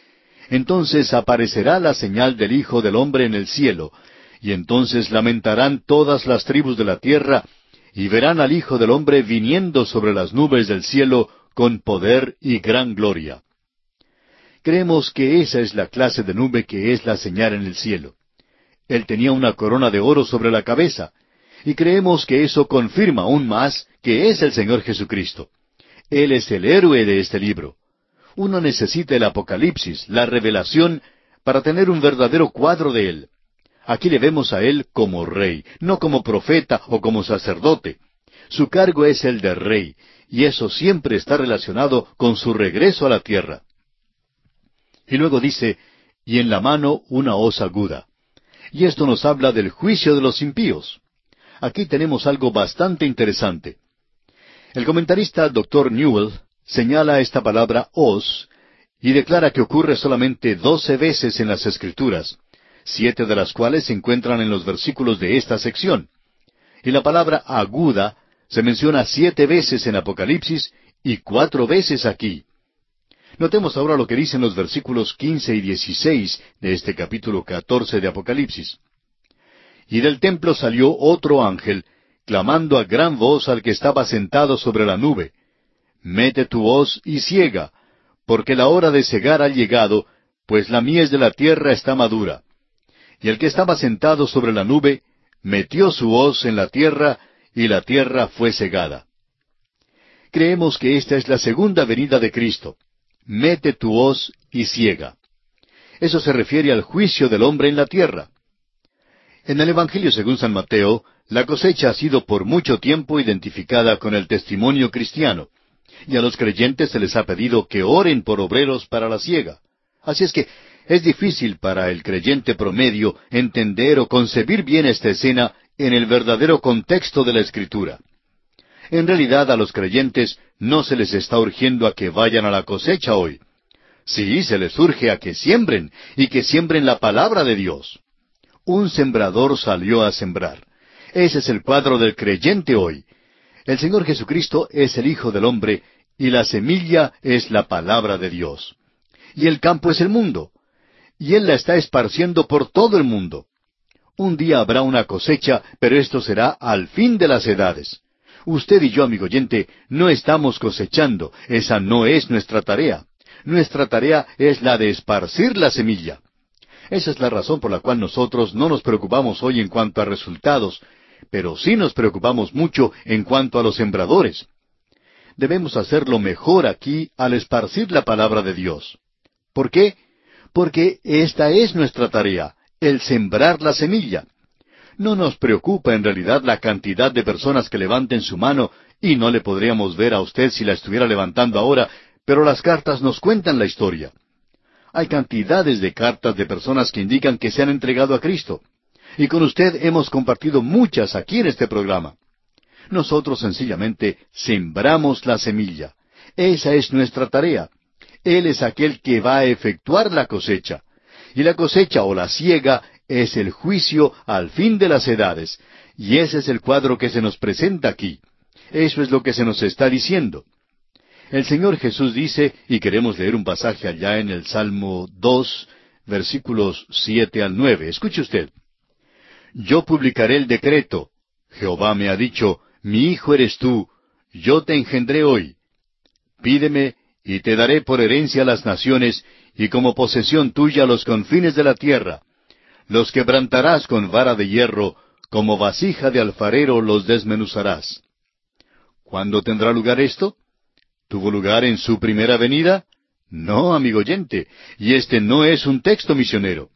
Entonces aparecerá la señal del Hijo del Hombre en el cielo, y entonces lamentarán todas las tribus de la tierra, y verán al Hijo del Hombre viniendo sobre las nubes del cielo con poder y gran gloria. Creemos que esa es la clase de nube que es la señal en el cielo. Él tenía una corona de oro sobre la cabeza, y creemos que eso confirma aún más que es el Señor Jesucristo. Él es el héroe de este libro. Uno necesita el Apocalipsis, la revelación, para tener un verdadero cuadro de Él. Aquí le vemos a Él como rey, no como profeta o como sacerdote. Su cargo es el de rey, y eso siempre está relacionado con su regreso a la tierra. Y luego dice, y en la mano una hoz aguda. Y esto nos habla del juicio de los impíos. Aquí tenemos algo bastante interesante. El comentarista Dr. Newell señala esta palabra hoz y declara que ocurre solamente doce veces en las Escrituras, siete de las cuales se encuentran en los versículos de esta sección. Y la palabra aguda se menciona siete veces en Apocalipsis y cuatro veces aquí. Notemos ahora lo que dicen los versículos quince y dieciséis de este capítulo catorce de Apocalipsis. Y del templo salió otro ángel, clamando a gran voz al que estaba sentado sobre la nube, Mete tu hoz y ciega, porque la hora de cegar ha llegado, pues la mies de la tierra está madura. Y el que estaba sentado sobre la nube, metió su hoz en la tierra, y la tierra fue cegada. Creemos que esta es la segunda venida de Cristo. Mete tu hoz y ciega. Eso se refiere al juicio del hombre en la tierra. En el Evangelio según San Mateo, la cosecha ha sido por mucho tiempo identificada con el testimonio cristiano, y a los creyentes se les ha pedido que oren por obreros para la siega. Así es que es difícil para el creyente promedio entender o concebir bien esta escena en el verdadero contexto de la Escritura. En realidad a los creyentes no se les está urgiendo a que vayan a la cosecha hoy. Sí, se les urge a que siembren y que siembren la palabra de Dios. Un sembrador salió a sembrar. Ese es el cuadro del creyente hoy. El Señor Jesucristo es el Hijo del Hombre y la semilla es la palabra de Dios. Y el campo es el mundo. Y Él la está esparciendo por todo el mundo. Un día habrá una cosecha, pero esto será al fin de las edades. Usted y yo, amigo oyente, no estamos cosechando, esa no es nuestra tarea. Nuestra tarea es la de esparcir la semilla. Esa es la razón por la cual nosotros no nos preocupamos hoy en cuanto a resultados, pero sí nos preocupamos mucho en cuanto a los sembradores. Debemos hacerlo mejor aquí al esparcir la palabra de Dios. ¿Por qué? Porque esta es nuestra tarea, el sembrar la semilla. No nos preocupa en realidad la cantidad de personas que levanten su mano, y no le podríamos ver a usted si la estuviera levantando ahora, pero las cartas nos cuentan la historia. Hay cantidades de cartas de personas que indican que se han entregado a Cristo. Y con usted hemos compartido muchas aquí en este programa. Nosotros sencillamente sembramos la semilla. Esa es nuestra tarea. Él es aquel que va a efectuar la cosecha. Y la cosecha o la siega es el juicio al fin de las edades. Y ese es el cuadro que se nos presenta aquí. Eso es lo que se nos está diciendo. El Señor Jesús dice, y queremos leer un pasaje allá en el Salmo 2, versículos siete al nueve. Escuche usted. Yo publicaré el decreto. Jehová me ha dicho, mi hijo eres tú, yo te engendré hoy. Pídeme, y te daré por herencia las naciones, y como posesión tuya los confines de la tierra. Los quebrantarás con vara de hierro, como vasija de alfarero los desmenuzarás. ¿Cuándo tendrá lugar esto? ¿Tuvo lugar en su primera venida? No, amigo oyente, y este no es un texto misionero.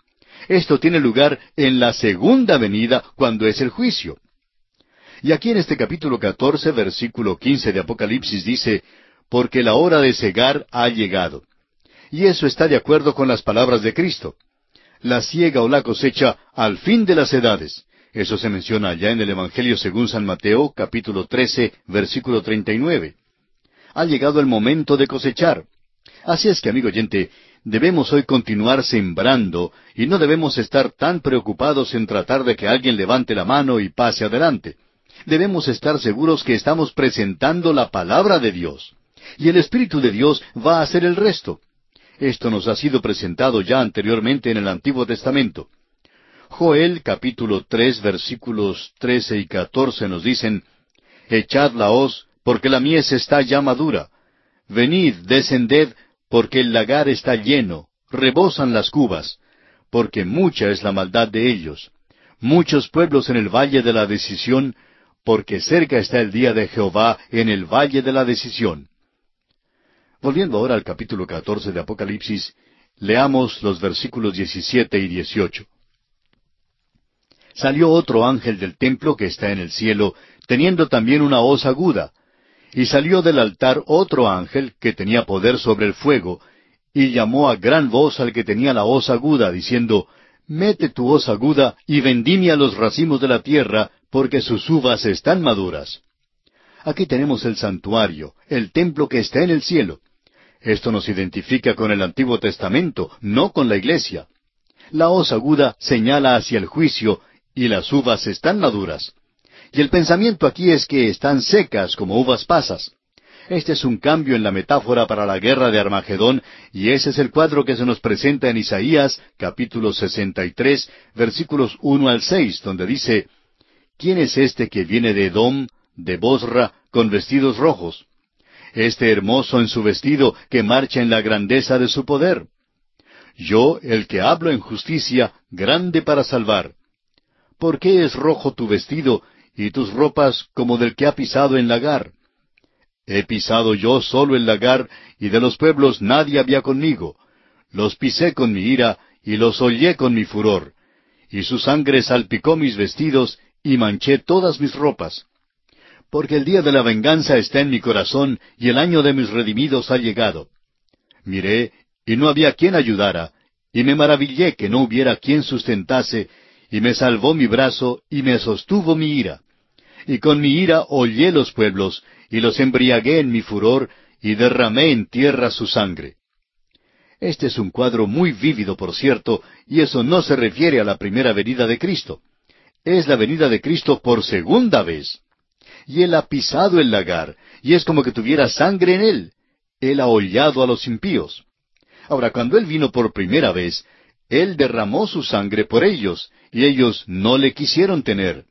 Esto tiene lugar en la segunda venida, cuando es el juicio. Y aquí en este capítulo 14, versículo 15 de Apocalipsis dice, porque la hora de cegar ha llegado. Y eso está de acuerdo con las palabras de Cristo. La siega o la cosecha al fin de las edades. Eso se menciona allá en el Evangelio según San Mateo, capítulo 13, versículo 39. Ha llegado el momento de cosechar. Así es que, amigo oyente, debemos hoy continuar sembrando y no debemos estar tan preocupados en tratar de que alguien levante la mano y pase adelante debemos estar seguros que estamos presentando la palabra de Dios. Y el Espíritu de Dios va a hacer el resto. Esto nos ha sido presentado ya anteriormente en el Antiguo Testamento. Joel capítulo tres versículos trece y catorce nos dicen, Echad la hoz, porque la mies está ya madura. Venid, descended, porque el lagar está lleno, rebosan las cubas, porque mucha es la maldad de ellos. Muchos pueblos en el valle de la decisión, porque cerca está el día de Jehová en el valle de la decisión. Volviendo ahora al capítulo 14 de Apocalipsis, leamos los versículos 17 y 18. salió otro ángel del templo que está en el cielo, teniendo también una hoz aguda. Y salió del altar otro ángel que tenía poder sobre el fuego, y llamó a gran voz al que tenía la hoz aguda, diciendo, Mete tu hoz aguda y vendimia los racimos de la tierra, porque sus uvas están maduras. Aquí tenemos el santuario, el templo que está en el cielo. Esto nos identifica con el Antiguo Testamento, no con la iglesia. La hoz aguda señala hacia el juicio y las uvas están maduras. Y el pensamiento aquí es que están secas como uvas pasas. Este es un cambio en la metáfora para la guerra de Armagedón, y ese es el cuadro que se nos presenta en Isaías, capítulo 63, versículos 1 al 6, donde dice, ¿Quién es este que viene de Edom, de Bosra, con vestidos rojos? Este hermoso en su vestido que marcha en la grandeza de su poder. Yo, el que hablo en justicia, grande para salvar. ¿Por qué es rojo tu vestido y tus ropas como del que ha pisado en lagar? He pisado yo solo el lagar, y de los pueblos nadie había conmigo. Los pisé con mi ira, y los hollé con mi furor. Y su sangre salpicó mis vestidos, y manché todas mis ropas. Porque el día de la venganza está en mi corazón, y el año de mis redimidos ha llegado. Miré, y no había quien ayudara, y me maravillé que no hubiera quien sustentase, y me salvó mi brazo, y me sostuvo mi ira. Y con mi ira hollé los pueblos, y los embriagué en mi furor, y derramé en tierra su sangre. Este es un cuadro muy vívido, por cierto, y eso no se refiere a la primera venida de Cristo. Es la venida de Cristo por segunda vez. Y Él ha pisado el lagar, y es como que tuviera sangre en Él. Él ha hollado a los impíos. Ahora, cuando Él vino por primera vez, Él derramó su sangre por ellos, y ellos no le quisieron tener.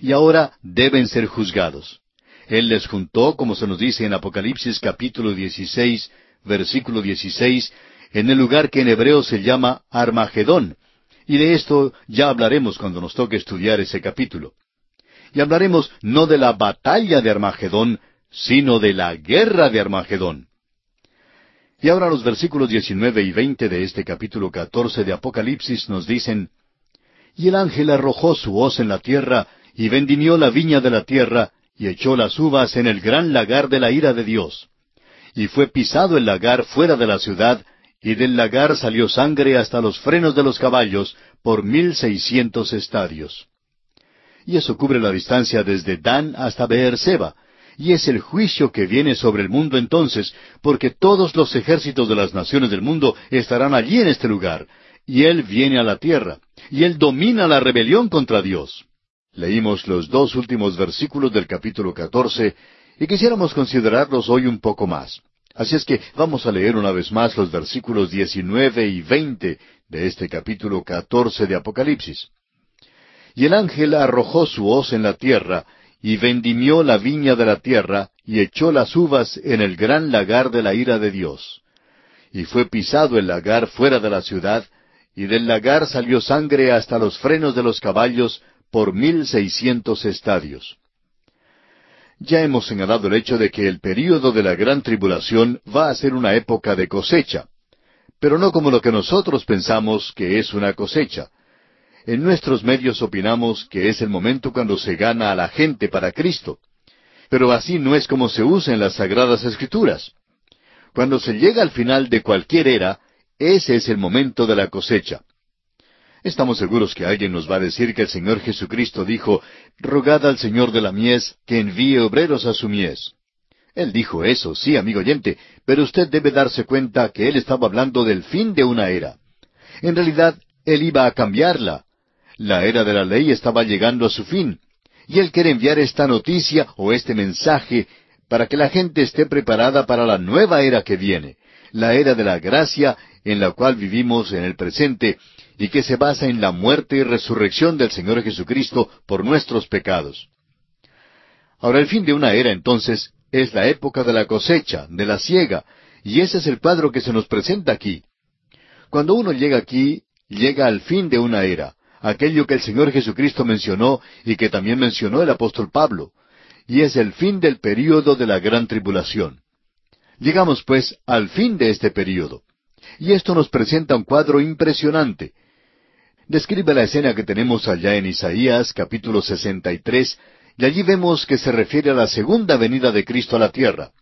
Y ahora deben ser juzgados. Él les juntó, como se nos dice en Apocalipsis capítulo 16, versículo 16, en el lugar que en hebreo se llama Armagedón. Y de esto ya hablaremos cuando nos toque estudiar ese capítulo. Y hablaremos no de la batalla de Armagedón, sino de la guerra de Armagedón. Y ahora los versículos 19 y 20 de este capítulo 14 de Apocalipsis nos dicen, Y el ángel arrojó su hoz en la tierra, y vendimió la viña de la tierra, y echó las uvas en el gran lagar de la ira de Dios. Y fue pisado el lagar fuera de la ciudad, y del lagar salió sangre hasta los frenos de los caballos por mil seiscientos estadios. Y eso cubre la distancia desde Dan hasta Beerseba, y es el juicio que viene sobre el mundo entonces, porque todos los ejércitos de las naciones del mundo estarán allí en este lugar, y Él viene a la tierra, y Él domina la rebelión contra Dios. Leímos los dos últimos versículos del capítulo catorce, y quisiéramos considerarlos hoy un poco más. Así es que vamos a leer una vez más los versículos diecinueve y veinte de este capítulo catorce de Apocalipsis. Y el ángel arrojó su hoz en la tierra, y vendimió la viña de la tierra, y echó las uvas en el gran lagar de la ira de Dios. Y fue pisado el lagar fuera de la ciudad, y del lagar salió sangre hasta los frenos de los caballos por mil seiscientos estadios. Ya hemos señalado el hecho de que el período de la gran tribulación va a ser una época de cosecha, pero no como lo que nosotros pensamos que es una cosecha. En nuestros medios opinamos que es el momento cuando se gana a la gente para Cristo. Pero así no es como se usa en las Sagradas Escrituras. Cuando se llega al final de cualquier era, ese es el momento de la cosecha. Estamos seguros que alguien nos va a decir que el Señor Jesucristo dijo, Rogad al Señor de la mies que envíe obreros a su mies. Él dijo eso, sí, amigo oyente, pero usted debe darse cuenta que él estaba hablando del fin de una era. En realidad, él iba a cambiarla. La era de la ley estaba llegando a su fin, y Él quiere enviar esta noticia o este mensaje para que la gente esté preparada para la nueva era que viene, la era de la gracia en la cual vivimos en el presente y que se basa en la muerte y resurrección del Señor Jesucristo por nuestros pecados. Ahora el fin de una era entonces es la época de la cosecha, de la siega, y ese es el cuadro que se nos presenta aquí. Cuando uno llega aquí, llega al fin de una era, aquello que el Señor Jesucristo mencionó y que también mencionó el apóstol Pablo, y es el fin del período de la gran tribulación. Llegamos pues al fin de este período. Y esto nos presenta un cuadro impresionante. Describe la escena que tenemos allá en Isaías capítulo 63, y allí vemos que se refiere a la segunda venida de Cristo a la tierra.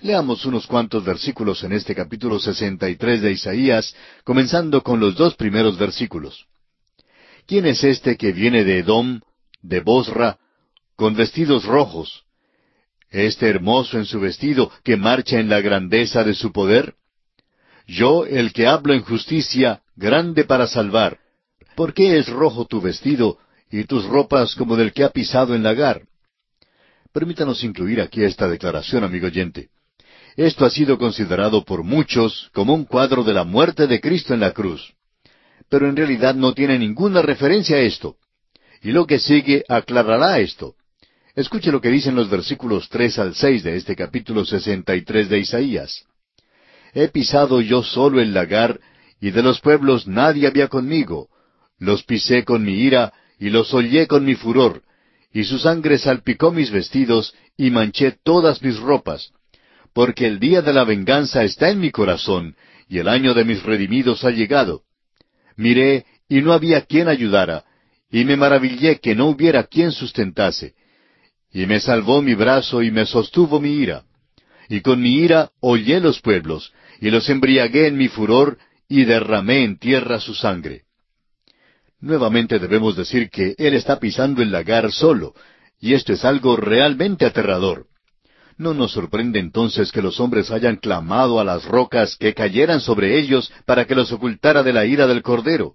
Leamos unos cuantos versículos en este capítulo 63 de Isaías, comenzando con los dos primeros versículos. ¿Quién es este que viene de Edom, de Bosra, con vestidos rojos? ¿Este hermoso en su vestido que marcha en la grandeza de su poder? Yo, el que hablo en justicia, grande para salvar. ¿Por qué es rojo tu vestido y tus ropas como del que ha pisado en lagar? Permítanos incluir aquí esta declaración, amigo oyente. Esto ha sido considerado por muchos como un cuadro de la muerte de Cristo en la cruz. Pero en realidad no tiene ninguna referencia a esto. Y lo que sigue aclarará esto. Escuche lo que dicen los versículos tres al seis de este capítulo sesenta y tres de Isaías. He pisado yo solo el lagar, y de los pueblos nadie había conmigo. Los pisé con mi ira, y los hollé con mi furor, y su sangre salpicó mis vestidos, y manché todas mis ropas porque el día de la venganza está en mi corazón, y el año de mis redimidos ha llegado. Miré, y no había quien ayudara, y me maravillé que no hubiera quien sustentase. Y me salvó mi brazo y me sostuvo mi ira. Y con mi ira hollé los pueblos, y los embriagué en mi furor, y derramé en tierra su sangre. Nuevamente debemos decir que Él está pisando el lagar solo, y esto es algo realmente aterrador. No nos sorprende entonces que los hombres hayan clamado a las rocas que cayeran sobre ellos para que los ocultara de la ira del Cordero.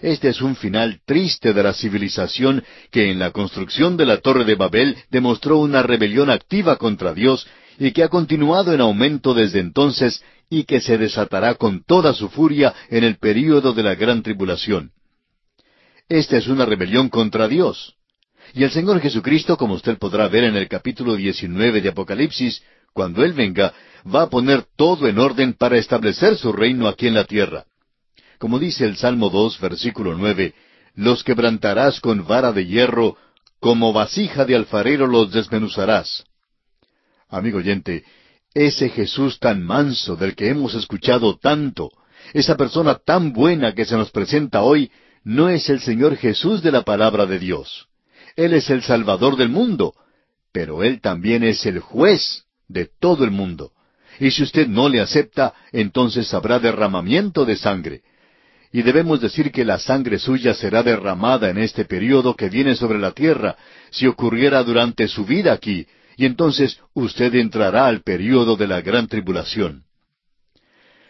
Este es un final triste de la civilización que en la construcción de la Torre de Babel demostró una rebelión activa contra Dios y que ha continuado en aumento desde entonces y que se desatará con toda su furia en el período de la gran tribulación. Esta es una rebelión contra Dios. Y el Señor Jesucristo, como usted podrá ver en el capítulo 19 de Apocalipsis, cuando Él venga, va a poner todo en orden para establecer su reino aquí en la tierra. Como dice el Salmo 2, versículo 9, los quebrantarás con vara de hierro, como vasija de alfarero los desmenuzarás. Amigo oyente, ese Jesús tan manso del que hemos escuchado tanto, esa persona tan buena que se nos presenta hoy, no es el Señor Jesús de la palabra de Dios. Él es el Salvador del mundo, pero Él también es el juez de todo el mundo. Y si usted no le acepta, entonces habrá derramamiento de sangre. Y debemos decir que la sangre suya será derramada en este periodo que viene sobre la tierra, si ocurriera durante su vida aquí, y entonces usted entrará al periodo de la gran tribulación.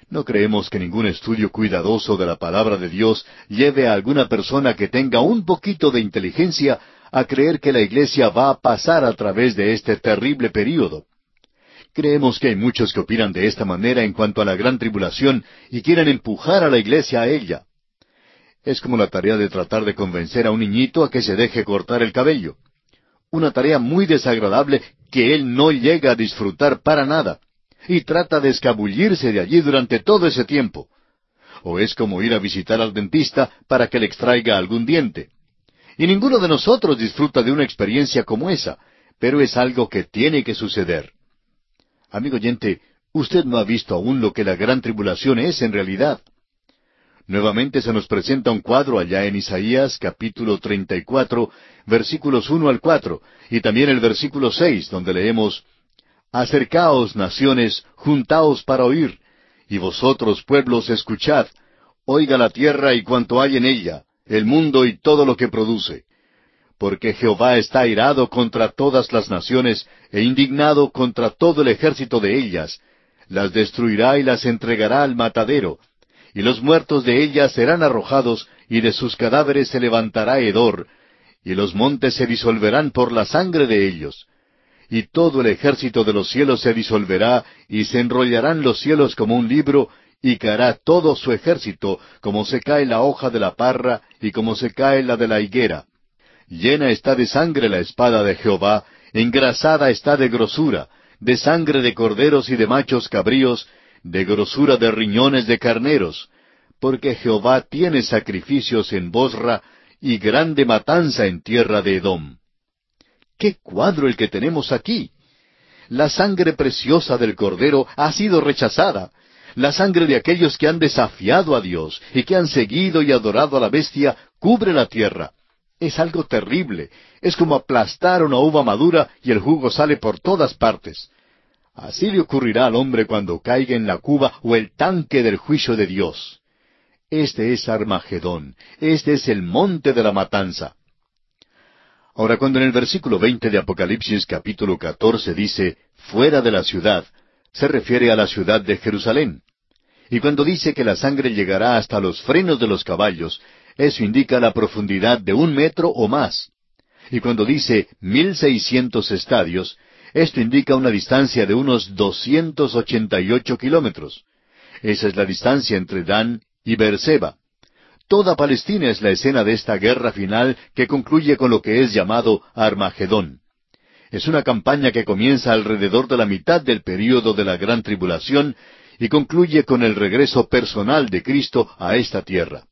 No creemos que ningún estudio cuidadoso de la palabra de Dios lleve a alguna persona que tenga un poquito de inteligencia a creer que la iglesia va a pasar a través de este terrible período. Creemos que hay muchos que opinan de esta manera en cuanto a la gran tribulación y quieren empujar a la iglesia a ella. Es como la tarea de tratar de convencer a un niñito a que se deje cortar el cabello. Una tarea muy desagradable que él no llega a disfrutar para nada, y trata de escabullirse de allí durante todo ese tiempo. O es como ir a visitar al dentista para que le extraiga algún diente. Y ninguno de nosotros disfruta de una experiencia como esa, pero es algo que tiene que suceder. Amigo oyente, usted no ha visto aún lo que la gran tribulación es en realidad. Nuevamente se nos presenta un cuadro allá en Isaías capítulo 34, versículos 1 al 4, y también el versículo 6, donde leemos, Acercaos, naciones, juntaos para oír, y vosotros, pueblos, escuchad, oiga la tierra y cuanto hay en ella, el mundo y todo lo que produce. Porque Jehová está airado contra todas las naciones e indignado contra todo el ejército de ellas. Las destruirá y las entregará al matadero. Y los muertos de ellas serán arrojados, y de sus cadáveres se levantará hedor, y los montes se disolverán por la sangre de ellos. Y todo el ejército de los cielos se disolverá, y se enrollarán los cielos como un libro, y caerá todo su ejército, como se cae la hoja de la parra y como se cae la de la higuera. Llena está de sangre la espada de Jehová, engrasada está de grosura, de sangre de corderos y de machos cabríos, de grosura de riñones de carneros, porque Jehová tiene sacrificios en Bosra y grande matanza en tierra de Edom. ¡Qué cuadro el que tenemos aquí! La sangre preciosa del cordero ha sido rechazada, La sangre de aquellos que han desafiado a Dios y que han seguido y adorado a la bestia cubre la tierra. Es algo terrible. Es como aplastar una uva madura y el jugo sale por todas partes. Así le ocurrirá al hombre cuando caiga en la cuba o el tanque del juicio de Dios. Este es Armagedón, este es el monte de la matanza. Ahora, cuando en el versículo veinte de Apocalipsis capítulo catorce dice fuera de la ciudad, se refiere a la ciudad de Jerusalén. Y cuando dice que la sangre llegará hasta los frenos de los caballos, eso indica la profundidad de un metro o más. Y cuando dice mil seiscientos estadios, esto indica una distancia de unos doscientos ochenta y ocho kilómetros. Esa es la distancia entre Dan y Beerseba. Toda Palestina es la escena de esta guerra final que concluye con lo que es llamado Armagedón. Es una campaña que comienza alrededor de la mitad del período de la gran tribulación y concluye con el regreso personal de Cristo a esta tierra.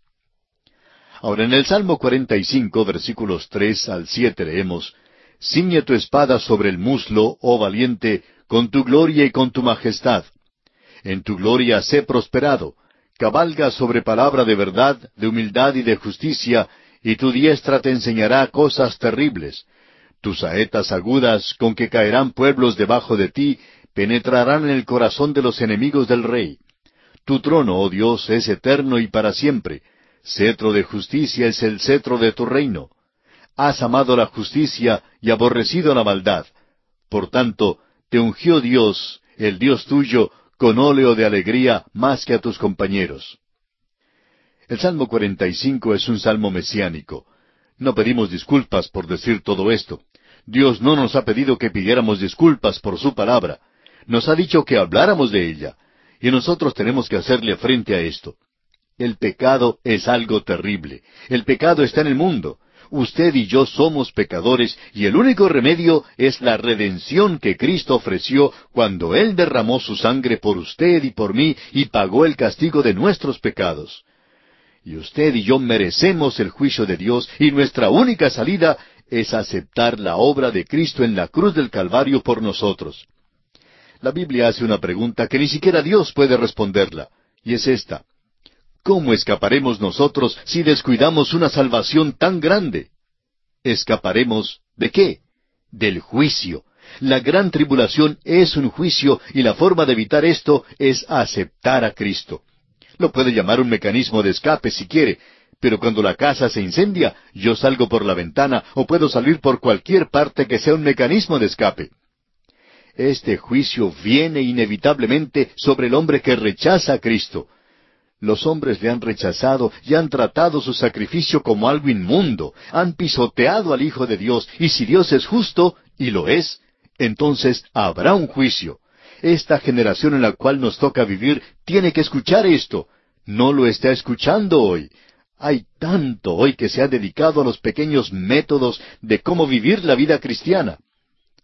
Ahora en el Salmo 45, versículos 3 al 7 leemos, Ciñe tu espada sobre el muslo, oh valiente, con tu gloria y con tu majestad. En tu gloria sé prosperado, cabalga sobre palabra de verdad, de humildad y de justicia, y tu diestra te enseñará cosas terribles. Tus saetas agudas, con que caerán pueblos debajo de ti, penetrarán en el corazón de los enemigos del rey. Tu trono, oh Dios, es eterno y para siempre. Cetro de justicia es el cetro de tu reino. Has amado la justicia y aborrecido la maldad. Por tanto, te ungió Dios, el Dios tuyo, con óleo de alegría más que a tus compañeros. El Salmo 45 es un salmo mesiánico. No pedimos disculpas por decir todo esto. Dios no nos ha pedido que pidiéramos disculpas por su palabra. Nos ha dicho que habláramos de ella. Y nosotros tenemos que hacerle frente a esto. El pecado es algo terrible. El pecado está en el mundo. Usted y yo somos pecadores y el único remedio es la redención que Cristo ofreció cuando Él derramó su sangre por usted y por mí y pagó el castigo de nuestros pecados. Y usted y yo merecemos el juicio de Dios y nuestra única salida es aceptar la obra de Cristo en la cruz del Calvario por nosotros. La Biblia hace una pregunta que ni siquiera Dios puede responderla, y es esta. ¿Cómo escaparemos nosotros si descuidamos una salvación tan grande? ¿Escaparemos de qué? Del juicio. La gran tribulación es un juicio y la forma de evitar esto es aceptar a Cristo. Lo puede llamar un mecanismo de escape si quiere, pero cuando la casa se incendia, yo salgo por la ventana o puedo salir por cualquier parte que sea un mecanismo de escape. Este juicio viene inevitablemente sobre el hombre que rechaza a Cristo. Los hombres le han rechazado y han tratado su sacrificio como algo inmundo, han pisoteado al Hijo de Dios, y si Dios es justo, y lo es, entonces habrá un juicio. Esta generación en la cual nos toca vivir tiene que escuchar esto. No lo está escuchando hoy. Hay tanto hoy que se ha dedicado a los pequeños métodos de cómo vivir la vida cristiana.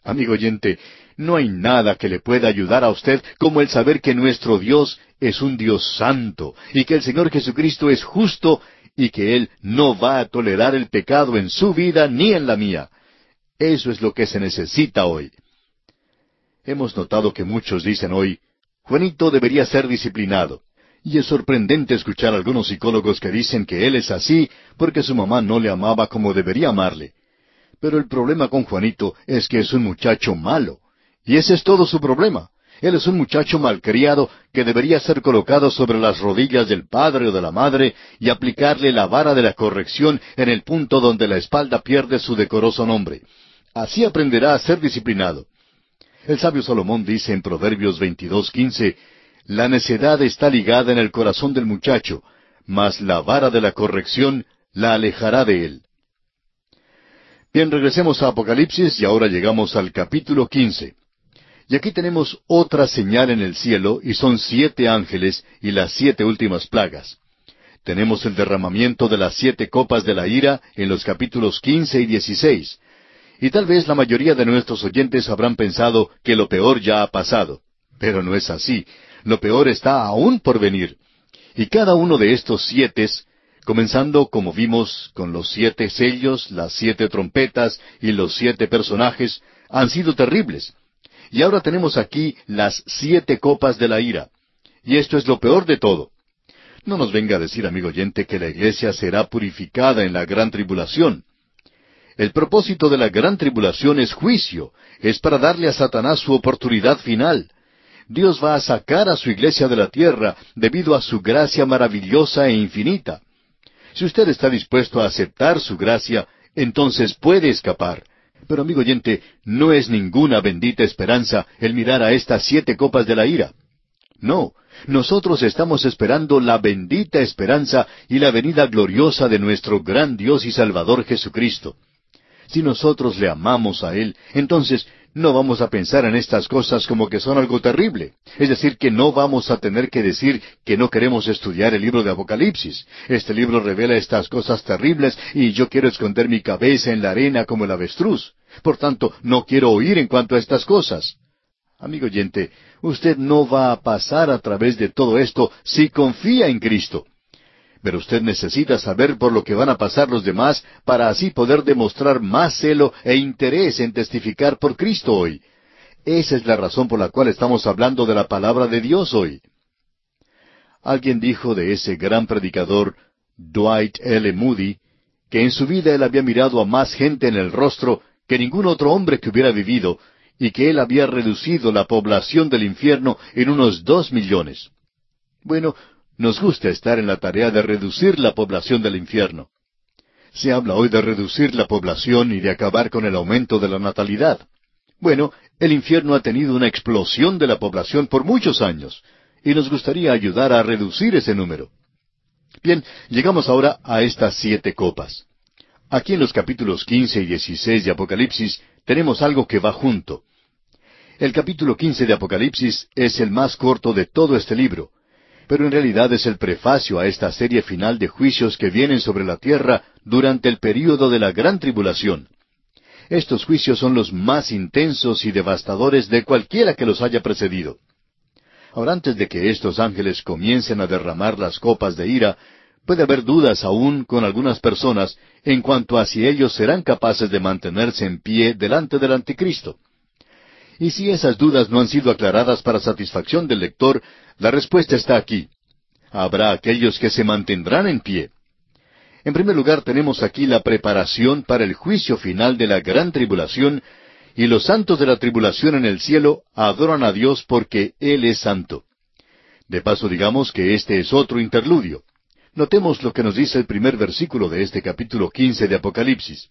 Amigo oyente, no hay nada que le pueda ayudar a usted como el saber que nuestro Dios es un Dios santo y que el Señor Jesucristo es justo y que Él no va a tolerar el pecado en su vida ni en la mía. Eso es lo que se necesita hoy. Hemos notado que muchos dicen hoy, Juanito debería ser disciplinado. Y es sorprendente escuchar a algunos psicólogos que dicen que él es así porque su mamá no le amaba como debería amarle. Pero el problema con Juanito es que es un muchacho malo. Y ese es todo su problema. Él es un muchacho malcriado que debería ser colocado sobre las rodillas del padre o de la madre y aplicarle la vara de la corrección en el punto donde la espalda pierde su decoroso nombre. Así aprenderá a ser disciplinado. El sabio Salomón dice en Proverbios 22:15, La necedad está ligada en el corazón del muchacho, mas la vara de la corrección la alejará de él. Bien, regresemos a Apocalipsis y ahora llegamos al capítulo 15. Y aquí tenemos otra señal en el cielo y son siete ángeles y las siete últimas plagas. Tenemos el derramamiento de las siete copas de la ira en los capítulos 15 y 16. Y tal vez la mayoría de nuestros oyentes habrán pensado que lo peor ya ha pasado. Pero no es así. Lo peor está aún por venir. Y cada uno de estos siete, comenzando como vimos con los siete sellos, las siete trompetas y los siete personajes, han sido terribles. Y ahora tenemos aquí las siete copas de la ira. Y esto es lo peor de todo. No nos venga a decir, amigo oyente, que la iglesia será purificada en la gran tribulación. El propósito de la gran tribulación es juicio, es para darle a Satanás su oportunidad final. Dios va a sacar a su iglesia de la tierra debido a su gracia maravillosa e infinita. Si usted está dispuesto a aceptar su gracia, entonces puede escapar. Pero amigo oyente, no es ninguna bendita esperanza el mirar a estas siete copas de la ira. No, nosotros estamos esperando la bendita esperanza y la venida gloriosa de nuestro gran Dios y Salvador Jesucristo. Si nosotros le amamos a Él, entonces no vamos a pensar en estas cosas como que son algo terrible. Es decir, que no vamos a tener que decir que no queremos estudiar el libro de Apocalipsis. Este libro revela estas cosas terribles y yo quiero esconder mi cabeza en la arena como el avestruz. Por tanto, no quiero oír en cuanto a estas cosas. Amigo oyente, usted no va a pasar a través de todo esto si confía en Cristo. Pero usted necesita saber por lo que van a pasar los demás para así poder demostrar más celo e interés en testificar por Cristo hoy. Esa es la razón por la cual estamos hablando de la palabra de Dios hoy. Alguien dijo de ese gran predicador, Dwight L. Moody, que en su vida él había mirado a más gente en el rostro que ningún otro hombre que hubiera vivido, y que él había reducido la población del infierno en unos dos millones. Bueno, nos gusta estar en la tarea de reducir la población del infierno. Se habla hoy de reducir la población y de acabar con el aumento de la natalidad. Bueno, el infierno ha tenido una explosión de la población por muchos años, y nos gustaría ayudar a reducir ese número. Bien, llegamos ahora a estas siete copas. Aquí en los capítulos quince y dieciséis de Apocalipsis tenemos algo que va junto. El capítulo quince de Apocalipsis es el más corto de todo este libro, pero en realidad es el prefacio a esta serie final de juicios que vienen sobre la tierra durante el período de la gran tribulación. Estos juicios son los más intensos y devastadores de cualquiera que los haya precedido. Ahora, antes de que estos ángeles comiencen a derramar las copas de ira, puede haber dudas aún con algunas personas en cuanto a si ellos serán capaces de mantenerse en pie delante del anticristo. Y si esas dudas no han sido aclaradas para satisfacción del lector, la respuesta está aquí. Habrá aquellos que se mantendrán en pie. En primer lugar, tenemos aquí la preparación para el juicio final de la gran tribulación, y los santos de la tribulación en el cielo adoran a Dios porque Él es santo. De paso, digamos que este es otro interludio. Notemos lo que nos dice el primer versículo de este capítulo quince de Apocalipsis.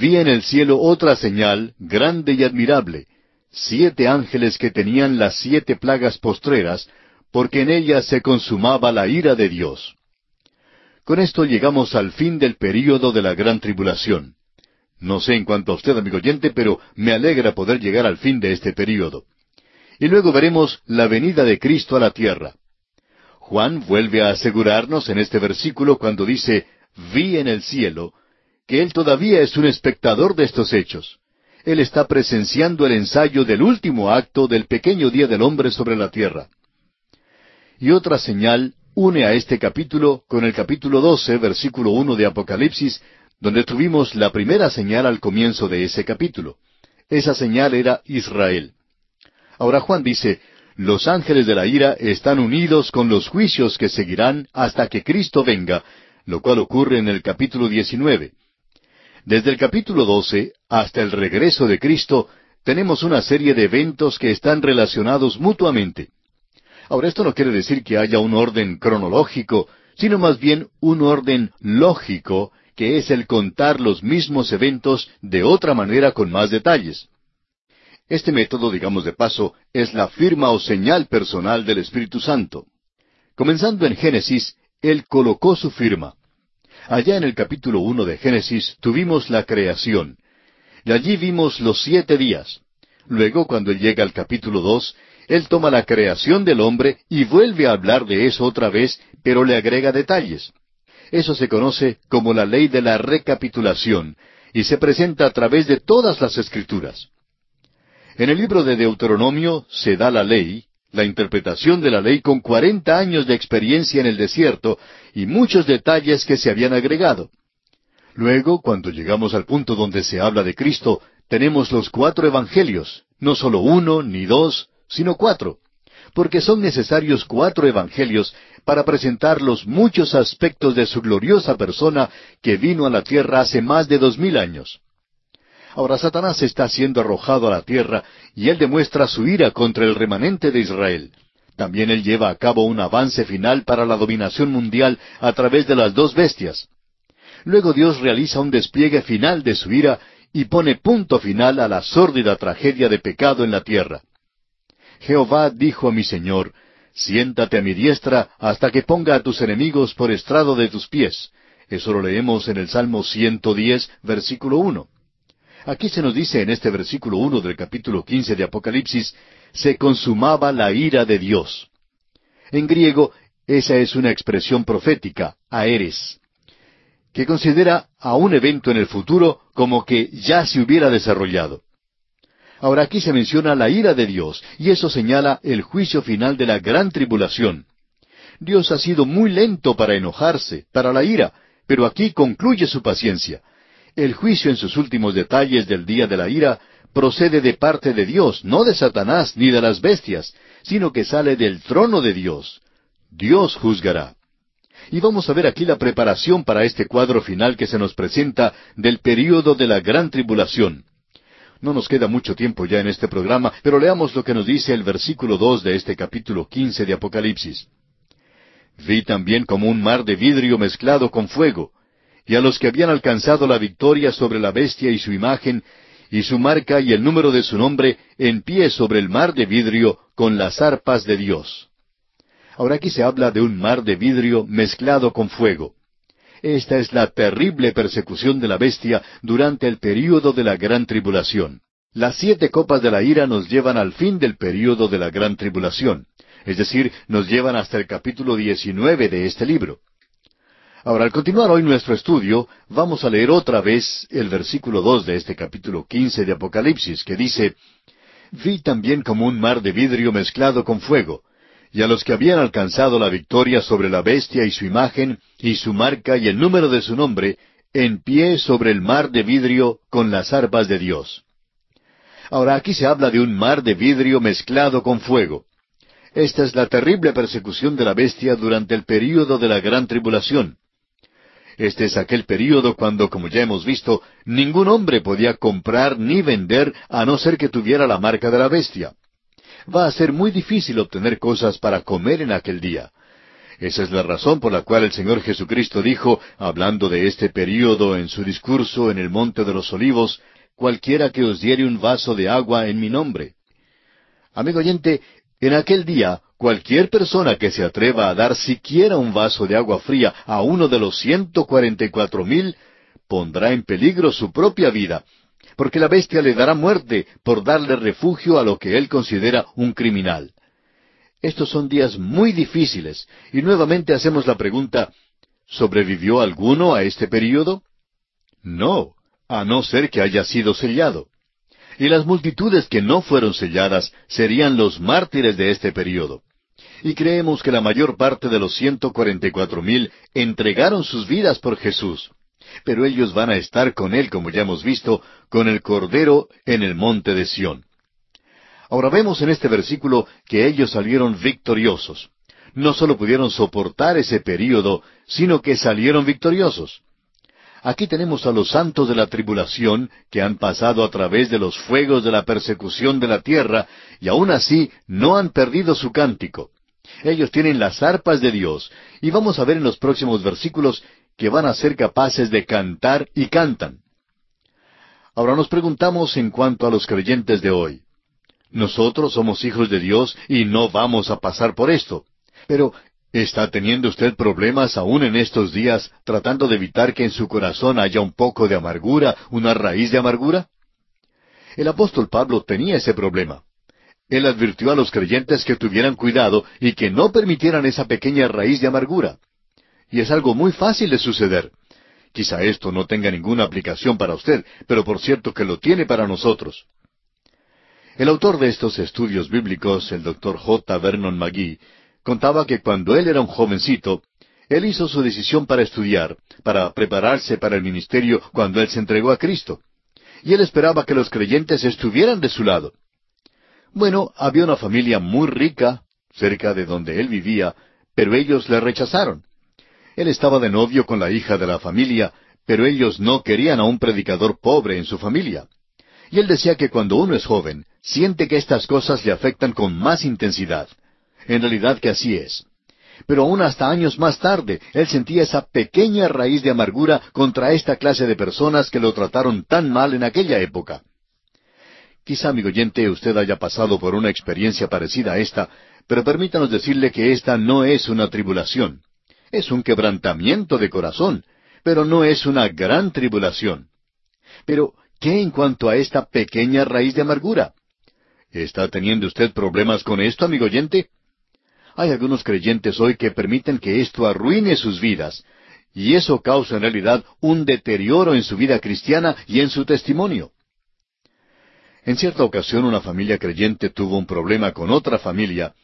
Vi en el cielo otra señal, grande y admirable, siete ángeles que tenían las siete plagas postreras, porque en ellas se consumaba la ira de Dios. Con esto llegamos al fin del período de la gran tribulación. No sé en cuanto a usted, amigo oyente, pero me alegra poder llegar al fin de este período. Y luego veremos la venida de Cristo a la tierra. Juan vuelve a asegurarnos en este versículo cuando dice, vi en el cielo, que él todavía es un espectador de estos hechos. Él está presenciando el ensayo del último acto del pequeño día del hombre sobre la tierra. Y otra señal une a este capítulo con el capítulo 12, versículo 1 de Apocalipsis, donde tuvimos la primera señal al comienzo de ese capítulo. Esa señal era Israel. Ahora Juan dice, los ángeles de la ira están unidos con los juicios que seguirán hasta que Cristo venga, lo cual ocurre en el capítulo 19. Desde el capítulo 12 hasta el regreso de Cristo, tenemos una serie de eventos que están relacionados mutuamente. Ahora, esto no quiere decir que haya un orden cronológico, sino más bien un orden lógico, que es el contar los mismos eventos de otra manera con más detalles. Este método, digamos de paso, es la firma o señal personal del Espíritu Santo. Comenzando en Génesis, Él colocó su firma. Allá en el capítulo uno de Génesis tuvimos la creación, y allí vimos los siete días. Luego, cuando él llega al capítulo dos, él toma la creación del hombre y vuelve a hablar de eso otra vez, pero le agrega detalles. Eso se conoce como la ley de la recapitulación, y se presenta a través de todas las escrituras. En el libro de Deuteronomio se da la ley, la interpretación de la ley con cuarenta años de experiencia en el desierto y muchos detalles que se habían agregado. Luego, cuando llegamos al punto donde se habla de Cristo, tenemos los cuatro evangelios, no solo uno ni dos, sino cuatro. porque son necesarios cuatro evangelios para presentar los muchos aspectos de su gloriosa persona que vino a la tierra hace más de dos mil años. Ahora Satanás está siendo arrojado a la tierra y él demuestra su ira contra el remanente de Israel. También él lleva a cabo un avance final para la dominación mundial a través de las dos bestias. Luego Dios realiza un despliegue final de su ira y pone punto final a la sórdida tragedia de pecado en la tierra. Jehová dijo a mi Señor, Siéntate a mi diestra hasta que ponga a tus enemigos por estrado de tus pies. Eso lo leemos en el Salmo 110, versículo 1. Aquí se nos dice en este versículo uno del capítulo quince de Apocalipsis, se consumaba la ira de Dios. En griego, esa es una expresión profética, aeres, que considera a un evento en el futuro como que ya se hubiera desarrollado. Ahora aquí se menciona la ira de Dios, y eso señala el juicio final de la gran tribulación. Dios ha sido muy lento para enojarse, para la ira, pero aquí concluye su paciencia. El juicio en sus últimos detalles del día de la ira procede de parte de Dios, no de Satanás ni de las bestias, sino que sale del trono de Dios. Dios juzgará. Y vamos a ver aquí la preparación para este cuadro final que se nos presenta del período de la gran tribulación. No nos queda mucho tiempo ya en este programa, pero leamos lo que nos dice el versículo dos de este capítulo quince de Apocalipsis. Vi también como un mar de vidrio mezclado con fuego, y a los que habían alcanzado la victoria sobre la bestia y su imagen, y su marca y el número de su nombre, en pie sobre el mar de vidrio con las arpas de Dios. Ahora aquí se habla de un mar de vidrio mezclado con fuego. Esta es la terrible persecución de la bestia durante el período de la gran tribulación. Las siete copas de la ira nos llevan al fin del período de la gran tribulación, es decir, nos llevan hasta el capítulo 19 de este libro. Ahora, al continuar hoy nuestro estudio, vamos a leer otra vez el versículo dos de este capítulo quince de Apocalipsis, que dice Vi también como un mar de vidrio mezclado con fuego, y a los que habían alcanzado la victoria sobre la bestia y su imagen, y su marca y el número de su nombre, en pie sobre el mar de vidrio con las arpas de Dios. Ahora aquí se habla de un mar de vidrio mezclado con fuego. Esta es la terrible persecución de la bestia durante el período de la gran tribulación. Este es aquel período cuando, como ya hemos visto, ningún hombre podía comprar ni vender a no ser que tuviera la marca de la bestia. Va a ser muy difícil obtener cosas para comer en aquel día. Esa es la razón por la cual el Señor Jesucristo dijo, hablando de este período en su discurso en el Monte de los Olivos, cualquiera que os diere un vaso de agua en mi nombre. Amigo oyente, en aquel día Cualquier persona que se atreva a dar siquiera un vaso de agua fría a uno de los ciento cuarenta y cuatro mil pondrá en peligro su propia vida, porque la bestia le dará muerte por darle refugio a lo que él considera un criminal. Estos son días muy difíciles, y nuevamente hacemos la pregunta, ¿sobrevivió alguno a este período? No, a no ser que haya sido sellado. Y las multitudes que no fueron selladas serían los mártires de este período y creemos que la mayor parte de los ciento cuarenta y cuatro mil entregaron sus vidas por Jesús. Pero ellos van a estar con Él, como ya hemos visto, con el Cordero en el monte de Sión. Ahora vemos en este versículo que ellos salieron victoriosos. No solo pudieron soportar ese período, sino que salieron victoriosos. Aquí tenemos a los santos de la tribulación que han pasado a través de los fuegos de la persecución de la tierra y aún así no han perdido su cántico. Ellos tienen las arpas de Dios. Y vamos a ver en los próximos versículos que van a ser capaces de cantar y cantan. Ahora nos preguntamos en cuanto a los creyentes de hoy. Nosotros somos hijos de Dios y no vamos a pasar por esto. Pero, ¿está teniendo usted problemas aún en estos días tratando de evitar que en su corazón haya un poco de amargura, una raíz de amargura? El apóstol Pablo tenía ese problema. Él advirtió a los creyentes que tuvieran cuidado y que no permitieran esa pequeña raíz de amargura. Y es algo muy fácil de suceder. Quizá esto no tenga ninguna aplicación para usted, pero por cierto que lo tiene para nosotros. El autor de estos estudios bíblicos, el doctor J. Vernon McGee, contaba que cuando él era un jovencito, él hizo su decisión para estudiar, para prepararse para el ministerio cuando él se entregó a Cristo. Y él esperaba que los creyentes estuvieran de su lado. Bueno, había una familia muy rica, cerca de donde él vivía, pero ellos le rechazaron. Él estaba de novio con la hija de la familia, pero ellos no querían a un predicador pobre en su familia. Y él decía que cuando uno es joven, siente que estas cosas le afectan con más intensidad. En realidad que así es. Pero aún hasta años más tarde, él sentía esa pequeña raíz de amargura contra esta clase de personas que lo trataron tan mal en aquella época. Quizá, amigo oyente, usted haya pasado por una experiencia parecida a esta, pero permítanos decirle que esta no es una tribulación. Es un quebrantamiento de corazón, pero no es una gran tribulación. Pero, ¿qué en cuanto a esta pequeña raíz de amargura? ¿Está teniendo usted problemas con esto, amigo oyente? Hay algunos creyentes hoy que permiten que esto arruine sus vidas, y eso causa en realidad un deterioro en su vida cristiana y en su testimonio. En cierta ocasión una familia creyente tuvo un problema con otra familia,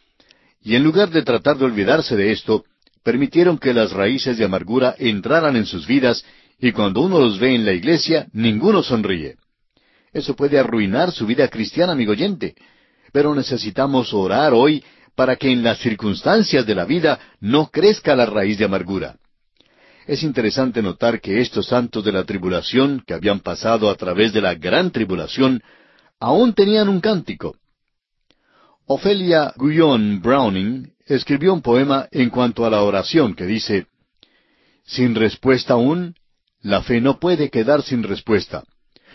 y en lugar de tratar de olvidarse de esto, permitieron que las raíces de amargura entraran en sus vidas y cuando uno los ve en la iglesia, ninguno sonríe. Eso puede arruinar su vida cristiana, amigo oyente. Pero necesitamos orar hoy para que en las circunstancias de la vida no crezca la raíz de amargura. Es interesante notar que estos santos de la tribulación, que habían pasado a través de la gran tribulación, aún tenían un cántico. Ofelia Guyon Browning escribió un poema en cuanto a la oración que dice, Sin respuesta aún, la fe no puede quedar sin respuesta.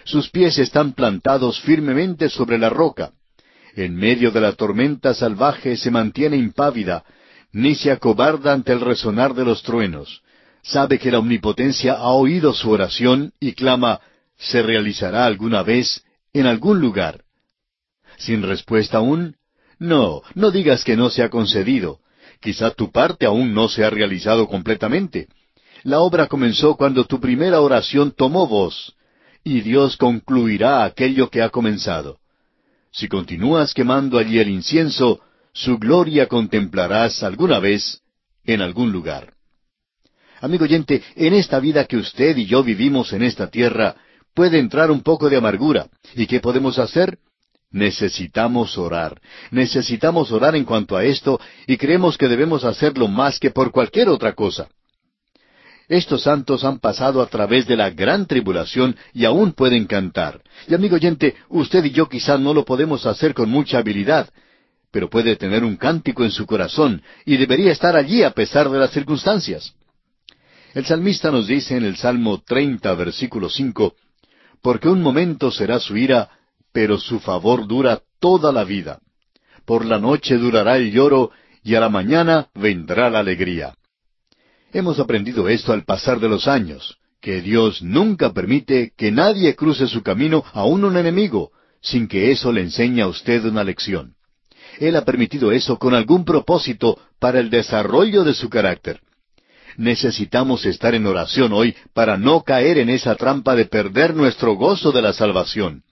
Sus pies están plantados firmemente sobre la roca. En medio de la tormenta salvaje se mantiene impávida, ni se acobarda ante el resonar de los truenos. Sabe que la omnipotencia ha oído su oración y clama, ¿se realizará alguna vez en algún lugar? Sin respuesta aún, no, no digas que no se ha concedido. Quizá tu parte aún no se ha realizado completamente. La obra comenzó cuando tu primera oración tomó voz, y Dios concluirá aquello que ha comenzado. Si continúas quemando allí el incienso, su gloria contemplarás alguna vez en algún lugar. Amigo oyente, en esta vida que usted y yo vivimos en esta tierra, puede entrar un poco de amargura. ¿Y qué podemos hacer? Necesitamos orar. Necesitamos orar en cuanto a esto y creemos que debemos hacerlo más que por cualquier otra cosa. Estos santos han pasado a través de la gran tribulación y aún pueden cantar. Y amigo oyente, usted y yo quizá no lo podemos hacer con mucha habilidad, pero puede tener un cántico en su corazón y debería estar allí a pesar de las circunstancias. El salmista nos dice en el Salmo 30, versículo 5, Porque un momento será su ira, pero su favor dura toda la vida. Por la noche durará el lloro, y a la mañana vendrá la alegría. Hemos aprendido esto al pasar de los años, que Dios nunca permite que nadie cruce su camino aun un enemigo, sin que eso le enseñe a usted una lección. Él ha permitido eso con algún propósito para el desarrollo de su carácter. Necesitamos estar en oración hoy para no caer en esa trampa de perder nuestro gozo de la salvación.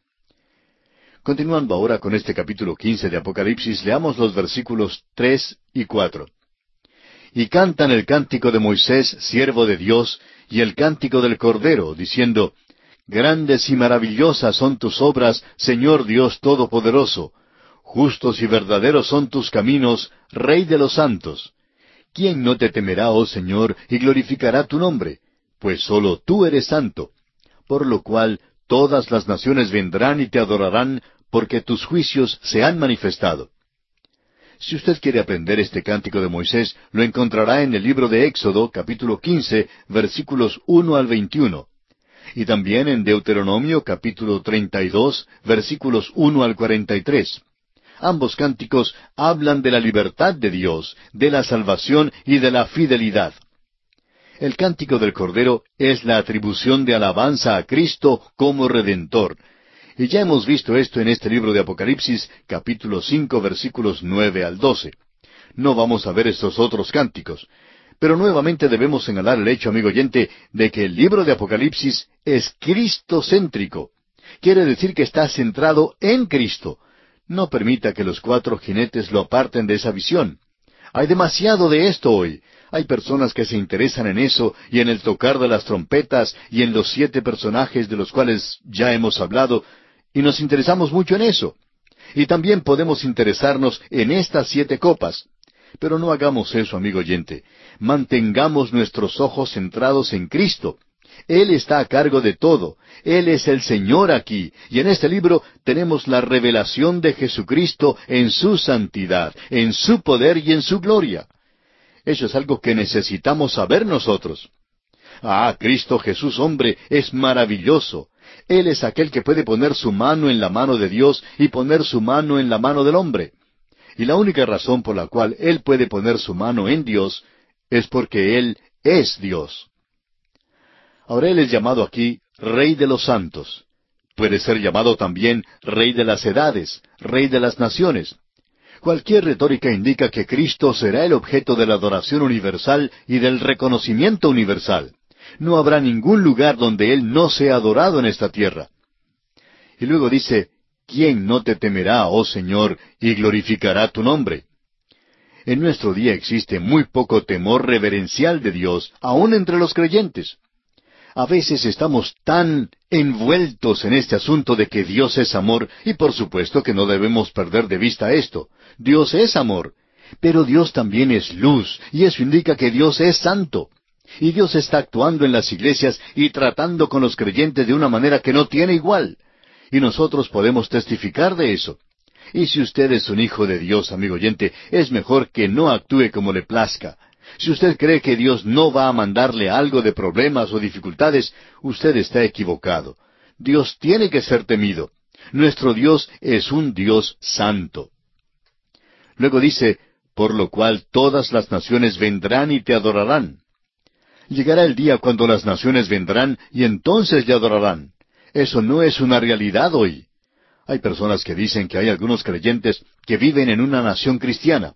Continuando ahora con este capítulo quince de Apocalipsis, leamos los versículos tres y cuatro. Y cantan el cántico de Moisés, siervo de Dios, y el cántico del Cordero, diciendo, Grandes y maravillosas son tus obras, Señor Dios Todopoderoso. Justos y verdaderos son tus caminos, Rey de los santos. ¿Quién no te temerá, oh Señor, y glorificará tu nombre? Pues sólo tú eres santo. Por lo cual Todas las naciones vendrán y te adorarán, porque tus juicios se han manifestado. Si usted quiere aprender este cántico de Moisés, lo encontrará en el libro de Éxodo, capítulo 15, versículos 1 al 21, y también en Deuteronomio, capítulo 32, versículos 1 al 43. Ambos cánticos hablan de la libertad de Dios, de la salvación y de la fidelidad. El cántico del Cordero es la atribución de alabanza a Cristo como Redentor. Y ya hemos visto esto en este libro de Apocalipsis, capítulo cinco, versículos nueve al doce. No vamos a ver estos otros cánticos. Pero nuevamente debemos señalar el hecho, amigo oyente, de que el libro de Apocalipsis es Cristo-céntrico. Quiere decir que está centrado en Cristo. No permita que los cuatro jinetes lo aparten de esa visión. Hay demasiado de esto hoy. Hay personas que se interesan en eso y en el tocar de las trompetas y en los siete personajes de los cuales ya hemos hablado, y nos interesamos mucho en eso. Y también podemos interesarnos en estas siete copas. Pero no hagamos eso, amigo oyente. Mantengamos nuestros ojos centrados en Cristo. Él está a cargo de todo. Él es el Señor aquí. Y en este libro tenemos la revelación de Jesucristo en su santidad, en su poder y en su gloria. Eso es algo que necesitamos saber nosotros. Ah, Cristo Jesús hombre es maravilloso. Él es aquel que puede poner su mano en la mano de Dios y poner su mano en la mano del hombre. Y la única razón por la cual Él puede poner su mano en Dios es porque Él es Dios. Ahora Él es llamado aquí Rey de los Santos. Puede ser llamado también Rey de las Edades, Rey de las Naciones. Cualquier retórica indica que Cristo será el objeto de la adoración universal y del reconocimiento universal. No habrá ningún lugar donde Él no sea adorado en esta tierra. Y luego dice, ¿quién no te temerá, oh Señor, y glorificará tu nombre? En nuestro día existe muy poco temor reverencial de Dios, aun entre los creyentes. A veces estamos tan envueltos en este asunto de que Dios es amor, y por supuesto que no debemos perder de vista esto. Dios es amor, pero Dios también es luz, y eso indica que Dios es santo. Y Dios está actuando en las iglesias y tratando con los creyentes de una manera que no tiene igual. Y nosotros podemos testificar de eso. Y si usted es un hijo de Dios, amigo oyente, es mejor que no actúe como le plazca. Si usted cree que Dios no va a mandarle algo de problemas o dificultades, usted está equivocado. Dios tiene que ser temido. Nuestro Dios es un Dios santo. Luego dice, por lo cual todas las naciones vendrán y te adorarán. Llegará el día cuando las naciones vendrán y entonces le adorarán. Eso no es una realidad hoy. Hay personas que dicen que hay algunos creyentes que viven en una nación cristiana.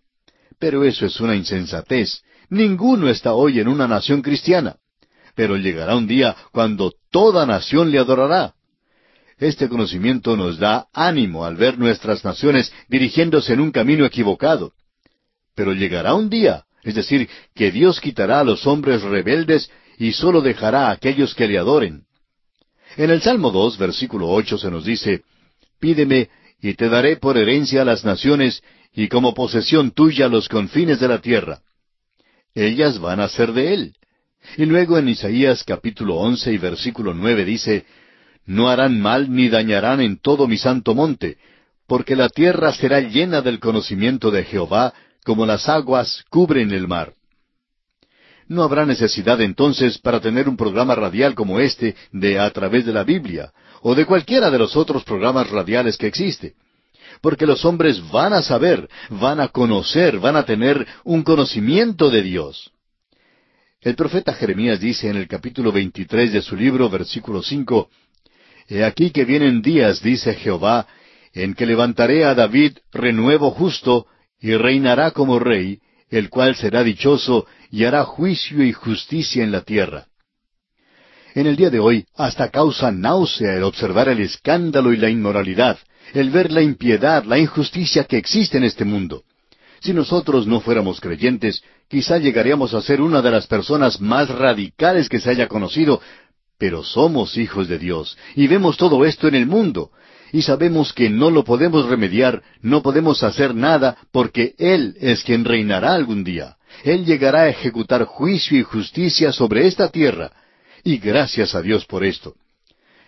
Pero eso es una insensatez. Ninguno está hoy en una nación cristiana. Pero llegará un día cuando toda nación le adorará. Este conocimiento nos da ánimo al ver nuestras naciones dirigiéndose en un camino equivocado. Pero llegará un día es decir, que Dios quitará a los hombres rebeldes y sólo dejará a aquellos que le adoren. En el Salmo 2, versículo 8 se nos dice, Pídeme y te daré por herencia a las naciones y como posesión tuya los confines de la tierra. Ellas van a ser de él. Y luego en Isaías capítulo 11 y versículo 9 dice, No harán mal ni dañarán en todo mi santo monte, porque la tierra será llena del conocimiento de Jehová como las aguas cubren el mar. No habrá necesidad entonces para tener un programa radial como este de a través de la Biblia, o de cualquiera de los otros programas radiales que existe. Porque los hombres van a saber, van a conocer, van a tener un conocimiento de Dios. El profeta Jeremías dice en el capítulo 23 de su libro, versículo 5, He aquí que vienen días, dice Jehová, en que levantaré a David renuevo justo, y reinará como rey, el cual será dichoso y hará juicio y justicia en la tierra. En el día de hoy hasta causa náusea el observar el escándalo y la inmoralidad, el ver la impiedad, la injusticia que existe en este mundo. Si nosotros no fuéramos creyentes, quizá llegaríamos a ser una de las personas más radicales que se haya conocido, pero somos hijos de Dios y vemos todo esto en el mundo, y sabemos que no lo podemos remediar, no podemos hacer nada, porque Él es quien reinará algún día. Él llegará a ejecutar juicio y justicia sobre esta tierra. Y gracias a Dios por esto.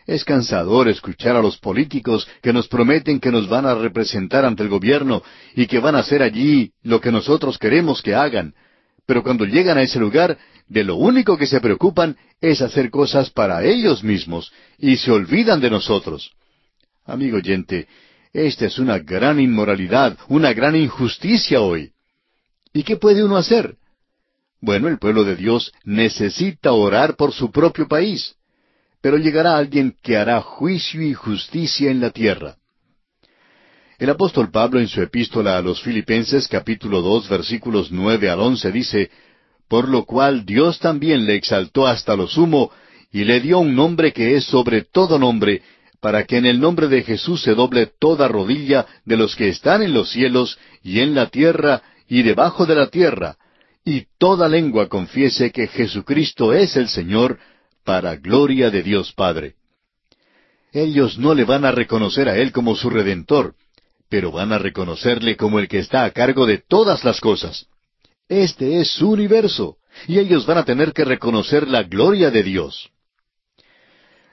Es cansador escuchar a los políticos que nos prometen que nos van a representar ante el gobierno y que van a hacer allí lo que nosotros queremos que hagan. Pero cuando llegan a ese lugar, de lo único que se preocupan es hacer cosas para ellos mismos y se olvidan de nosotros. Amigo oyente, esta es una gran inmoralidad, una gran injusticia hoy. ¿Y qué puede uno hacer? Bueno, el pueblo de Dios necesita orar por su propio país, pero llegará alguien que hará juicio y justicia en la tierra. El apóstol Pablo en su epístola a los Filipenses capítulo dos versículos nueve al once dice, Por lo cual Dios también le exaltó hasta lo sumo, y le dio un nombre que es sobre todo nombre, para que en el nombre de Jesús se doble toda rodilla de los que están en los cielos y en la tierra y debajo de la tierra, y toda lengua confiese que Jesucristo es el Señor, para gloria de Dios Padre. Ellos no le van a reconocer a Él como su Redentor, pero van a reconocerle como el que está a cargo de todas las cosas. Este es su universo, y ellos van a tener que reconocer la gloria de Dios.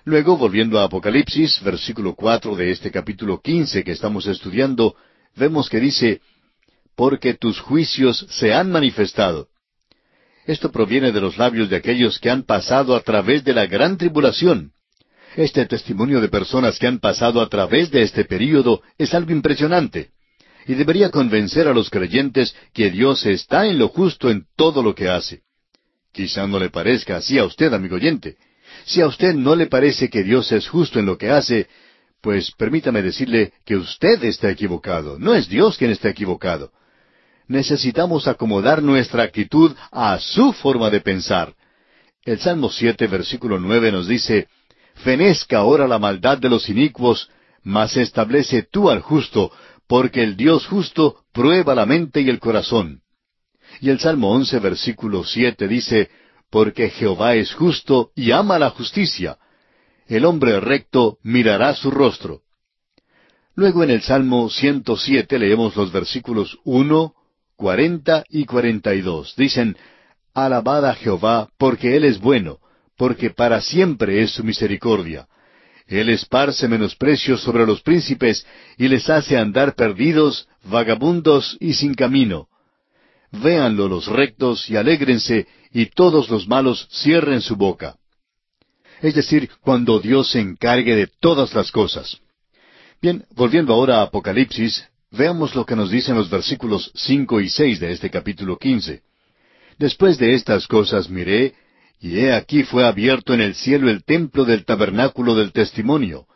Luego, volviendo a Apocalipsis, versículo cuatro de este capítulo quince que estamos estudiando, vemos que dice, Porque tus juicios se han manifestado. Esto proviene de los labios de aquellos que han pasado a través de la gran tribulación. Este testimonio de personas que han pasado a través de este período es algo impresionante y debería convencer a los creyentes que Dios está en lo justo en todo lo que hace. Quizá no le parezca así a usted, amigo oyente. Si a usted no le parece que Dios es justo en lo que hace, pues permítame decirle que usted está equivocado, no es Dios quien está equivocado. Necesitamos acomodar nuestra actitud a su forma de pensar. El Salmo siete, versículo nueve nos dice, Fenezca ahora la maldad de los inicuos, mas establece tú al justo, porque el Dios justo prueba la mente y el corazón. Y el Salmo once, versículo siete dice, Porque Jehová es justo y ama la justicia. El hombre recto mirará su rostro. Luego en el Salmo ciento siete leemos los versículos uno, cuarenta y cuarenta y dos. Dicen, Alabad a Jehová, porque Él es bueno, porque para siempre es su misericordia. Él esparce menosprecio sobre los príncipes y les hace andar perdidos, vagabundos y sin camino. Véanlo los rectos y alégrense, y todos los malos cierren su boca. Es decir, cuando Dios se encargue de todas las cosas. Bien, volviendo ahora a Apocalipsis, veamos lo que nos dicen los versículos cinco y seis de este capítulo quince. Después de estas cosas miré, y he aquí fue abierto en el cielo el templo del tabernáculo del testimonio.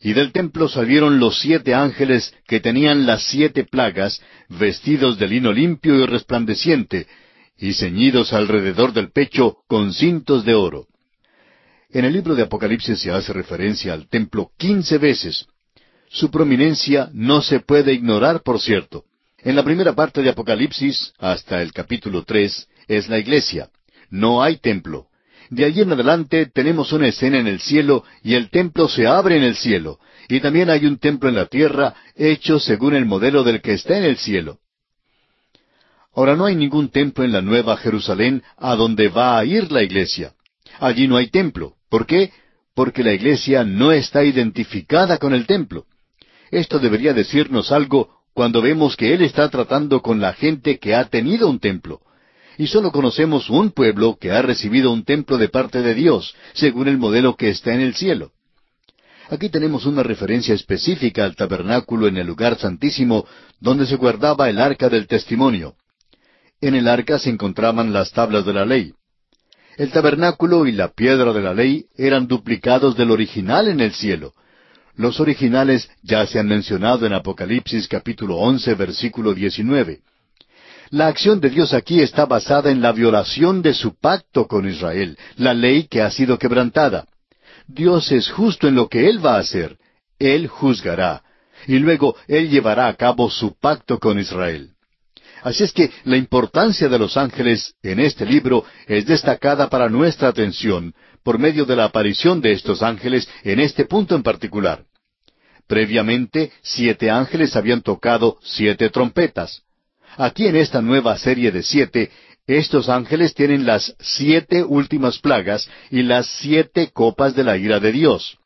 Y del templo salieron los siete ángeles que tenían las siete plagas, vestidos de lino limpio y resplandeciente, y ceñidos alrededor del pecho con cintos de oro. En el libro de Apocalipsis se hace referencia al templo quince veces. Su prominencia no se puede ignorar, por cierto. En la primera parte de Apocalipsis, hasta el capítulo tres, es la iglesia no hay templo. De allí en adelante tenemos una escena en el cielo y el templo se abre en el cielo. Y también hay un templo en la tierra hecho según el modelo del que está en el cielo. Ahora no hay ningún templo en la Nueva Jerusalén a donde va a ir la iglesia. Allí no hay templo. ¿Por qué? Porque la iglesia no está identificada con el templo. Esto debería decirnos algo cuando vemos que Él está tratando con la gente que ha tenido un templo y solo conocemos un pueblo que ha recibido un templo de parte de Dios, según el modelo que está en el cielo. Aquí tenemos una referencia específica al tabernáculo en el lugar santísimo donde se guardaba el arca del testimonio. En el arca se encontraban las tablas de la ley. El tabernáculo y la piedra de la ley eran duplicados del original en el cielo. Los originales ya se han mencionado en Apocalipsis capítulo once versículo diecinueve. La acción de Dios aquí está basada en la violación de su pacto con Israel, la ley que ha sido quebrantada. Dios es justo en lo que Él va a hacer. Él juzgará. Y luego Él llevará a cabo su pacto con Israel. Así es que la importancia de los ángeles en este libro es destacada para nuestra atención por medio de la aparición de estos ángeles en este punto en particular. Previamente, siete ángeles habían tocado siete trompetas. Aquí en esta nueva serie de siete, estos ángeles tienen las siete últimas plagas y las siete copas de la ira de Dios.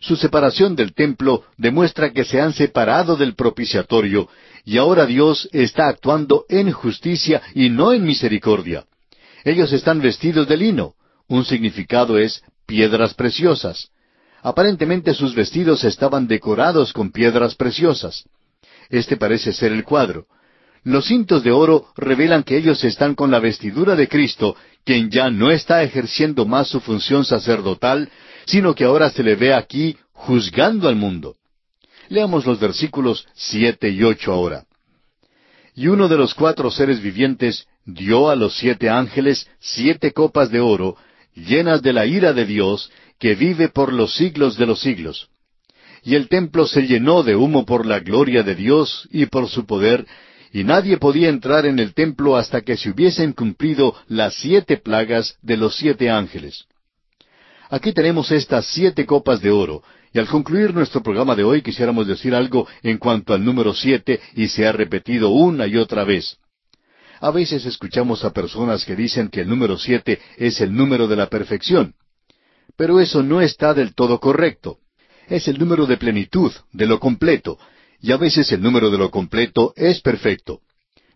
Su separación del templo demuestra que se han separado del propiciatorio y ahora Dios está actuando en justicia y no en misericordia. Ellos están vestidos de lino. Un significado es piedras preciosas. Aparentemente sus vestidos estaban decorados con piedras preciosas. Este parece ser el cuadro. Los cintos de oro revelan que ellos están con la vestidura de Cristo, quien ya no está ejerciendo más su función sacerdotal, sino que ahora se le ve aquí juzgando al mundo. Leamos los versículos siete y ocho ahora. Y uno de los cuatro seres vivientes dio a los siete ángeles siete copas de oro, llenas de la ira de Dios, que vive por los siglos de los siglos. Y el templo se llenó de humo por la gloria de Dios y por su poder, y nadie podía entrar en el templo hasta que se hubiesen cumplido las siete plagas de los siete ángeles. Aquí tenemos estas siete copas de oro, y al concluir nuestro programa de hoy quisiéramos decir algo en cuanto al número siete, y se ha repetido una y otra vez. A veces escuchamos a personas que dicen que el número siete es el número de la perfección. Pero eso no está del todo correcto. Es el número de plenitud, de lo completo, y a veces el número de lo completo es perfecto.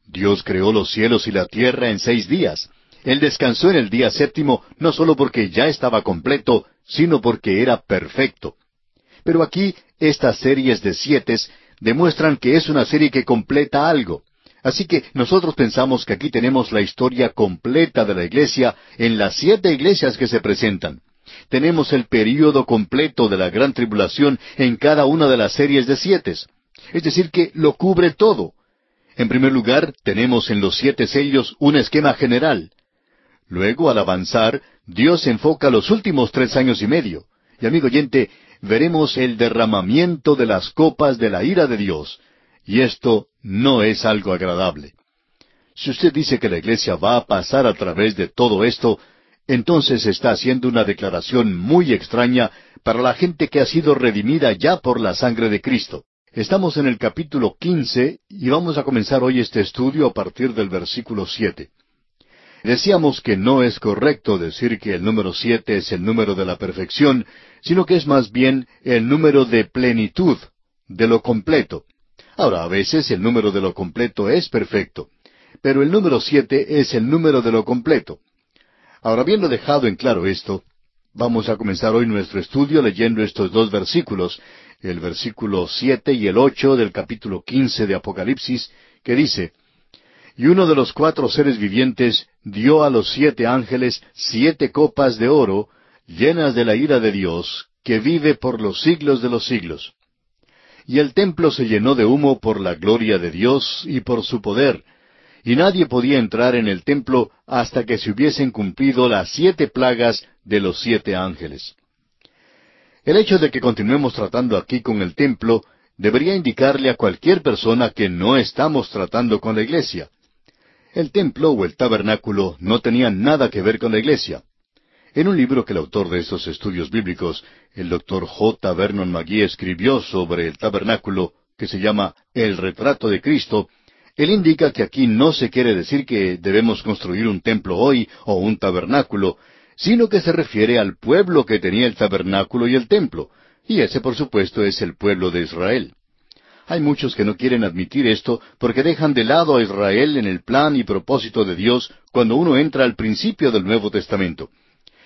Dios creó los cielos y la tierra en seis días. Él descansó en el día séptimo no solo porque ya estaba completo, sino porque era perfecto. Pero aquí estas series de siete demuestran que es una serie que completa algo. Así que nosotros pensamos que aquí tenemos la historia completa de la iglesia en las siete iglesias que se presentan. Tenemos el período completo de la gran tribulación en cada una de las series de siete. Es decir, que lo cubre todo. En primer lugar, tenemos en los siete sellos un esquema general. Luego, al avanzar, Dios enfoca los últimos tres años y medio. Y amigo oyente, veremos el derramamiento de las copas de la ira de Dios. Y esto no es algo agradable. Si usted dice que la iglesia va a pasar a través de todo esto, entonces está haciendo una declaración muy extraña para la gente que ha sido redimida ya por la sangre de Cristo. Estamos en el capítulo quince y vamos a comenzar hoy este estudio a partir del versículo siete. Decíamos que no es correcto decir que el número siete es el número de la perfección, sino que es más bien el número de plenitud, de lo completo. Ahora, a veces el número de lo completo es perfecto, pero el número siete es el número de lo completo. Ahora, habiendo dejado en claro esto, vamos a comenzar hoy nuestro estudio leyendo estos dos versículos, el versículo siete y el ocho del capítulo quince de Apocalipsis, que dice, y uno de los cuatro seres vivientes dio a los siete ángeles siete copas de oro, llenas de la ira de Dios, que vive por los siglos de los siglos. Y el templo se llenó de humo por la gloria de Dios y por su poder, y nadie podía entrar en el templo hasta que se hubiesen cumplido las siete plagas de los siete ángeles. El hecho de que continuemos tratando aquí con el templo debería indicarle a cualquier persona que no estamos tratando con la iglesia. El templo o el tabernáculo no tenían nada que ver con la iglesia. En un libro que el autor de estos estudios bíblicos, el doctor J. Vernon McGee, escribió sobre el tabernáculo, que se llama El retrato de Cristo, él indica que aquí no se quiere decir que debemos construir un templo hoy o un tabernáculo, sino que se refiere al pueblo que tenía el tabernáculo y el templo, y ese por supuesto es el pueblo de Israel. Hay muchos que no quieren admitir esto porque dejan de lado a Israel en el plan y propósito de Dios cuando uno entra al principio del Nuevo Testamento.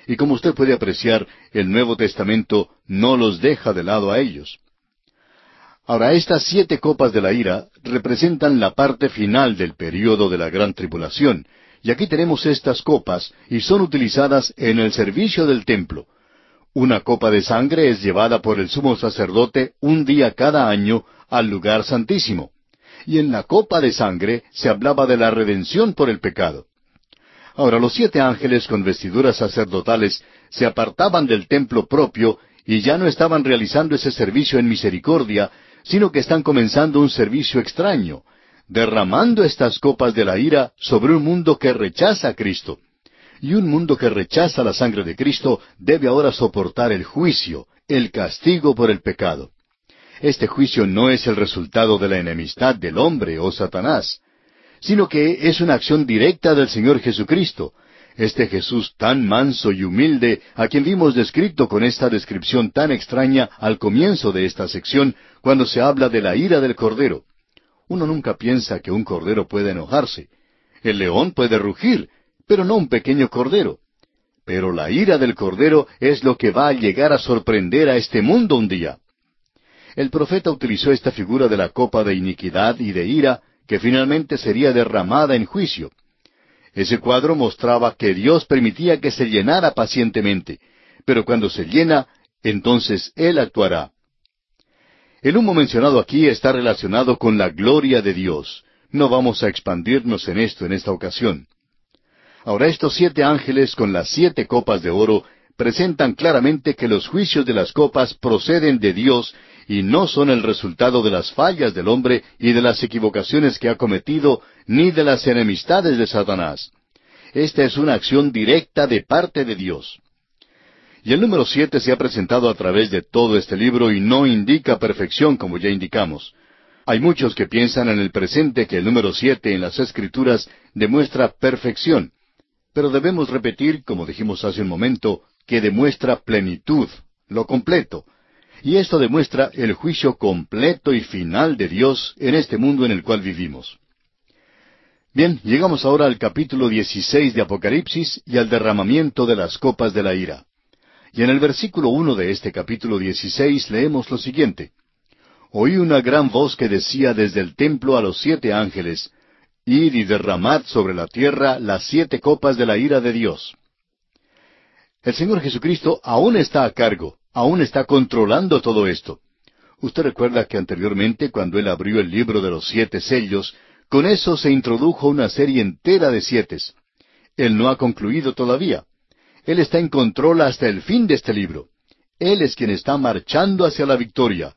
Y como usted puede apreciar, el Nuevo Testamento no los deja de lado a ellos. Ahora, estas siete copas de la ira representan la parte final del período de la gran tribulación, y aquí tenemos estas copas, y son utilizadas en el servicio del templo. Una copa de sangre es llevada por el sumo sacerdote un día cada año al lugar santísimo. Y en la copa de sangre se hablaba de la redención por el pecado. Ahora los siete ángeles con vestiduras sacerdotales se apartaban del templo propio y ya no estaban realizando ese servicio en misericordia, sino que están comenzando un servicio extraño, derramando estas copas de la ira sobre un mundo que rechaza a Cristo. Y un mundo que rechaza la sangre de Cristo debe ahora soportar el juicio, el castigo por el pecado. Este juicio no es el resultado de la enemistad del hombre o Satanás, sino que es una acción directa del Señor Jesucristo, este Jesús tan manso y humilde, a quien vimos descrito con esta descripción tan extraña al comienzo de esta sección, cuando se habla de la ira del Cordero. Uno nunca piensa que un Cordero puede enojarse. El león puede rugir, pero no un pequeño Cordero. Pero la ira del Cordero es lo que va a llegar a sorprender a este mundo un día. El profeta utilizó esta figura de la copa de iniquidad y de ira que finalmente sería derramada en juicio. Ese cuadro mostraba que Dios permitía que se llenara pacientemente, pero cuando se llena, entonces Él actuará. El humo mencionado aquí está relacionado con la gloria de Dios. No vamos a expandirnos en esto en esta ocasión. Ahora estos siete ángeles con las siete copas de oro presentan claramente que los juicios de las copas proceden de Dios y no son el resultado de las fallas del hombre y de las equivocaciones que ha cometido, ni de las enemistades de Satanás. Esta es una acción directa de parte de Dios. Y el número siete se ha presentado a través de todo este libro y no indica perfección como ya indicamos. Hay muchos que piensan en el presente que el número siete en las Escrituras demuestra perfección, pero debemos repetir, como dijimos hace un momento, que demuestra plenitud, lo completo. Y esto demuestra el juicio completo y final de Dios en este mundo en el cual vivimos. Bien, llegamos ahora al capítulo 16 de Apocalipsis y al derramamiento de las copas de la ira. Y en el versículo uno de este capítulo 16 leemos lo siguiente. Oí una gran voz que decía desde el templo a los siete ángeles, Id y derramad sobre la tierra las siete copas de la ira de Dios. El Señor Jesucristo aún está a cargo, aún está controlando todo esto. Usted recuerda que anteriormente, cuando Él abrió el libro de los siete sellos, con eso se introdujo una serie entera de siete. Él no ha concluido todavía. Él está en control hasta el fin de este libro. Él es quien está marchando hacia la victoria.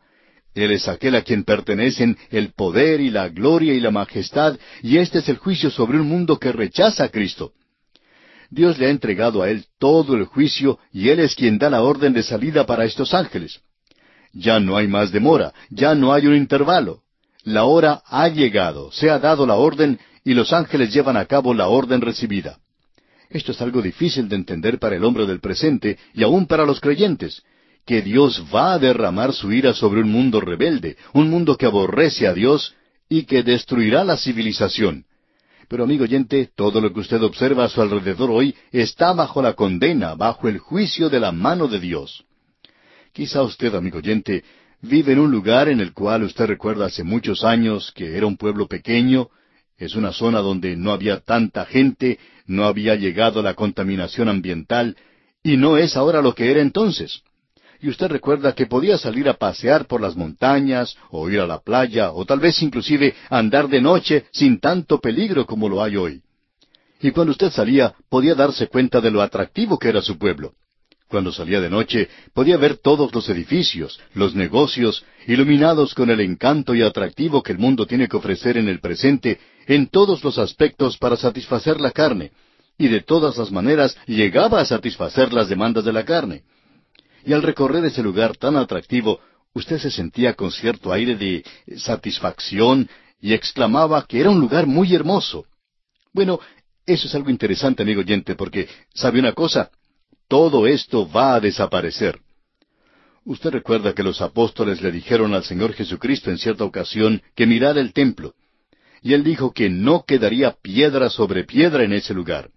Él es aquel a quien pertenecen el poder y la gloria y la majestad, y este es el juicio sobre un mundo que rechaza a Cristo. Dios le ha entregado a él todo el juicio y él es quien da la orden de salida para estos ángeles. Ya no hay más demora, ya no hay un intervalo. La hora ha llegado, se ha dado la orden y los ángeles llevan a cabo la orden recibida. Esto es algo difícil de entender para el hombre del presente y aún para los creyentes, que Dios va a derramar su ira sobre un mundo rebelde, un mundo que aborrece a Dios y que destruirá la civilización. Pero amigo oyente, todo lo que usted observa a su alrededor hoy está bajo la condena, bajo el juicio de la mano de Dios. Quizá usted, amigo oyente, vive en un lugar en el cual usted recuerda hace muchos años que era un pueblo pequeño, es una zona donde no había tanta gente, no había llegado la contaminación ambiental, y no es ahora lo que era entonces y usted recuerda que podía salir a pasear por las montañas, o ir a la playa, o tal vez inclusive andar de noche sin tanto peligro como lo hay hoy. Y cuando usted salía, podía darse cuenta de lo atractivo que era su pueblo. Cuando salía de noche, podía ver todos los edificios, los negocios, iluminados con el encanto y atractivo que el mundo tiene que ofrecer en el presente, en todos los aspectos para satisfacer la carne, y de todas las maneras llegaba a satisfacer las demandas de la carne y al recorrer ese lugar tan atractivo, usted se sentía con cierto aire de satisfacción y exclamaba que era un lugar muy hermoso. Bueno, eso es algo interesante, amigo oyente, porque, ¿sabe una cosa? Todo esto va a desaparecer. Usted recuerda que los apóstoles le dijeron al Señor Jesucristo en cierta ocasión que mirara el templo. Y él dijo que no quedaría piedra sobre piedra en ese lugar.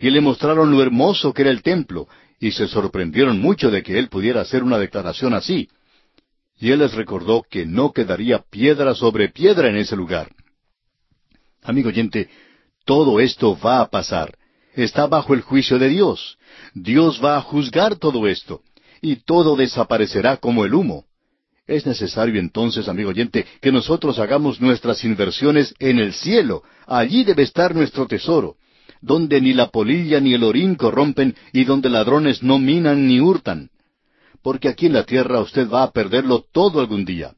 Y le mostraron lo hermoso que era el templo, y se sorprendieron mucho de que él pudiera hacer una declaración así. Y él les recordó que no quedaría piedra sobre piedra en ese lugar. Amigo oyente, todo esto va a pasar. Está bajo el juicio de Dios. Dios va a juzgar todo esto. Y todo desaparecerá como el humo. Es necesario entonces, amigo oyente, que nosotros hagamos nuestras inversiones en el cielo. Allí debe estar nuestro tesoro donde ni la polilla ni el orín corrompen y donde ladrones no minan ni hurtan. Porque aquí en la tierra usted va a perderlo todo algún día.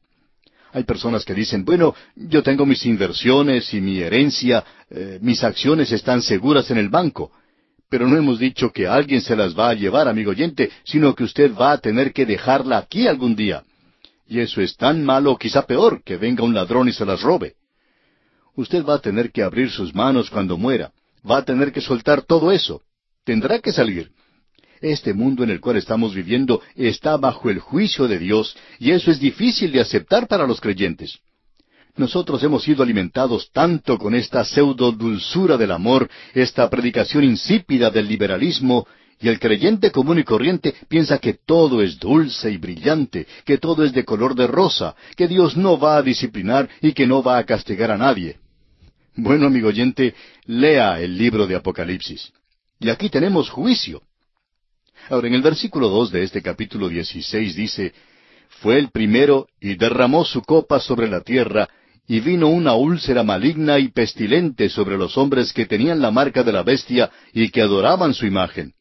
Hay personas que dicen, bueno, yo tengo mis inversiones y mi herencia, eh, mis acciones están seguras en el banco. Pero no hemos dicho que alguien se las va a llevar, amigo oyente, sino que usted va a tener que dejarla aquí algún día. Y eso es tan malo, quizá peor, que venga un ladrón y se las robe. Usted va a tener que abrir sus manos cuando muera va a tener que soltar todo eso. Tendrá que salir. Este mundo en el cual estamos viviendo está bajo el juicio de Dios y eso es difícil de aceptar para los creyentes. Nosotros hemos sido alimentados tanto con esta pseudo dulzura del amor, esta predicación insípida del liberalismo, y el creyente común y corriente piensa que todo es dulce y brillante, que todo es de color de rosa, que Dios no va a disciplinar y que no va a castigar a nadie. Bueno, amigo oyente, lea el libro de Apocalipsis. Y aquí tenemos juicio. Ahora, en el versículo dos de este capítulo dieciséis dice, Fue el primero y derramó su copa sobre la tierra, y vino una úlcera maligna y pestilente sobre los hombres que tenían la marca de la bestia y que adoraban su imagen.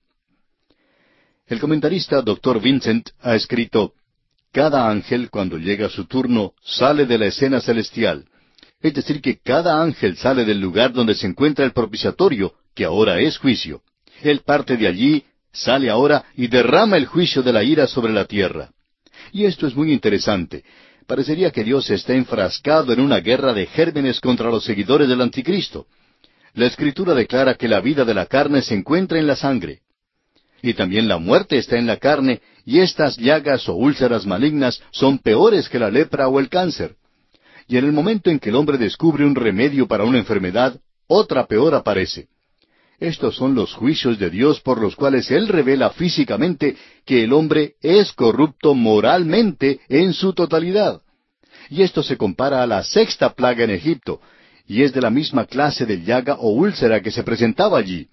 El comentarista Dr. Vincent ha escrito, Cada ángel, cuando llega su turno, sale de la escena celestial es decir, que cada ángel sale del lugar donde se encuentra el propiciatorio, que ahora es juicio. Él parte de allí, sale ahora y derrama el juicio de la ira sobre la tierra. Y esto es muy interesante, Parecería que Dios está enfrascado en una guerra de gérmenes contra los seguidores del anticristo. La escritura declara que la vida de la carne se encuentra en la sangre. Y también la muerte está en la carne, y estas llagas o úlceras malignas son peores que la lepra o el cáncer. Y en el momento en que el hombre descubre un remedio para una enfermedad, otra peor aparece. Estos son los juicios de Dios por los cuales Él revela físicamente que el hombre es corrupto moralmente en su totalidad. Y esto se compara a la sexta plaga en Egipto, y es de la misma clase de llaga o úlcera que se presentaba allí.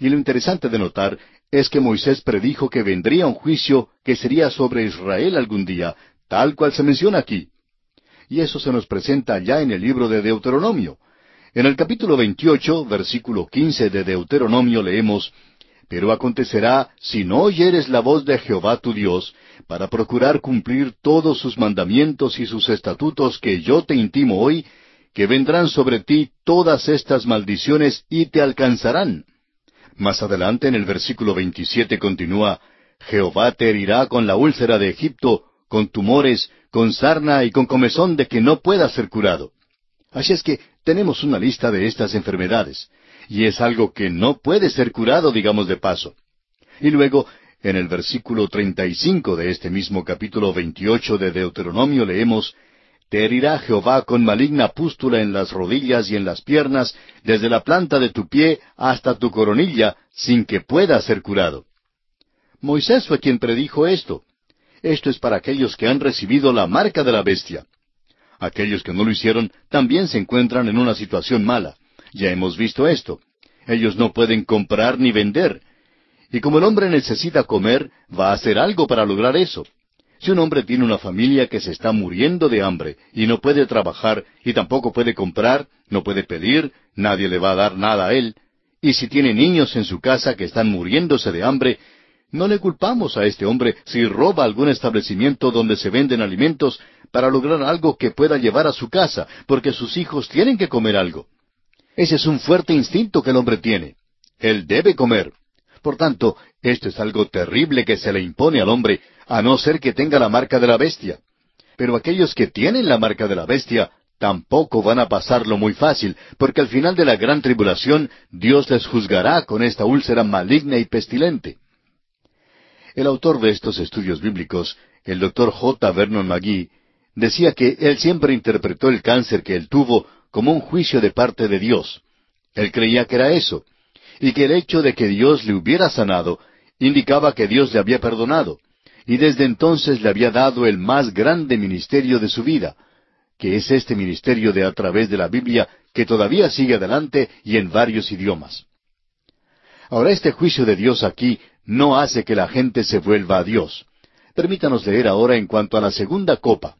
Y lo interesante de notar es que Moisés predijo que vendría un juicio que sería sobre Israel algún día, tal cual se menciona aquí. Y eso se nos presenta ya en el libro de Deuteronomio. En el capítulo 28, versículo 15 de Deuteronomio leemos, Pero acontecerá, si no oyeres la voz de Jehová tu Dios, para procurar cumplir todos sus mandamientos y sus estatutos que yo te intimo hoy, que vendrán sobre ti todas estas maldiciones y te alcanzarán. Más adelante en el versículo 27 continúa, Jehová te herirá con la úlcera de Egipto, con tumores, con sarna y con comezón de que no pueda ser curado. Así es que tenemos una lista de estas enfermedades, y es algo que no puede ser curado, digamos de paso. Y luego, en el versículo 35 de este mismo capítulo 28 de Deuteronomio leemos, Te herirá Jehová con maligna pústula en las rodillas y en las piernas, desde la planta de tu pie hasta tu coronilla, sin que pueda ser curado. Moisés fue quien predijo esto. Esto es para aquellos que han recibido la marca de la bestia. Aquellos que no lo hicieron también se encuentran en una situación mala. Ya hemos visto esto. Ellos no pueden comprar ni vender. Y como el hombre necesita comer, va a hacer algo para lograr eso. Si un hombre tiene una familia que se está muriendo de hambre y no puede trabajar y tampoco puede comprar, no puede pedir, nadie le va a dar nada a él, y si tiene niños en su casa que están muriéndose de hambre, no le culpamos a este hombre si roba algún establecimiento donde se venden alimentos para lograr algo que pueda llevar a su casa, porque sus hijos tienen que comer algo. Ese es un fuerte instinto que el hombre tiene. Él debe comer. Por tanto, esto es algo terrible que se le impone al hombre, a no ser que tenga la marca de la bestia. Pero aquellos que tienen la marca de la bestia tampoco van a pasarlo muy fácil, porque al final de la gran tribulación Dios les juzgará con esta úlcera maligna y pestilente. El autor de estos estudios bíblicos, el doctor J. Vernon McGee, decía que él siempre interpretó el cáncer que él tuvo como un juicio de parte de Dios. Él creía que era eso, y que el hecho de que Dios le hubiera sanado indicaba que Dios le había perdonado, y desde entonces le había dado el más grande ministerio de su vida, que es este ministerio de a través de la Biblia que todavía sigue adelante y en varios idiomas. Ahora este juicio de Dios aquí no hace que la gente se vuelva a Dios. Permítanos leer ahora en cuanto a la segunda copa.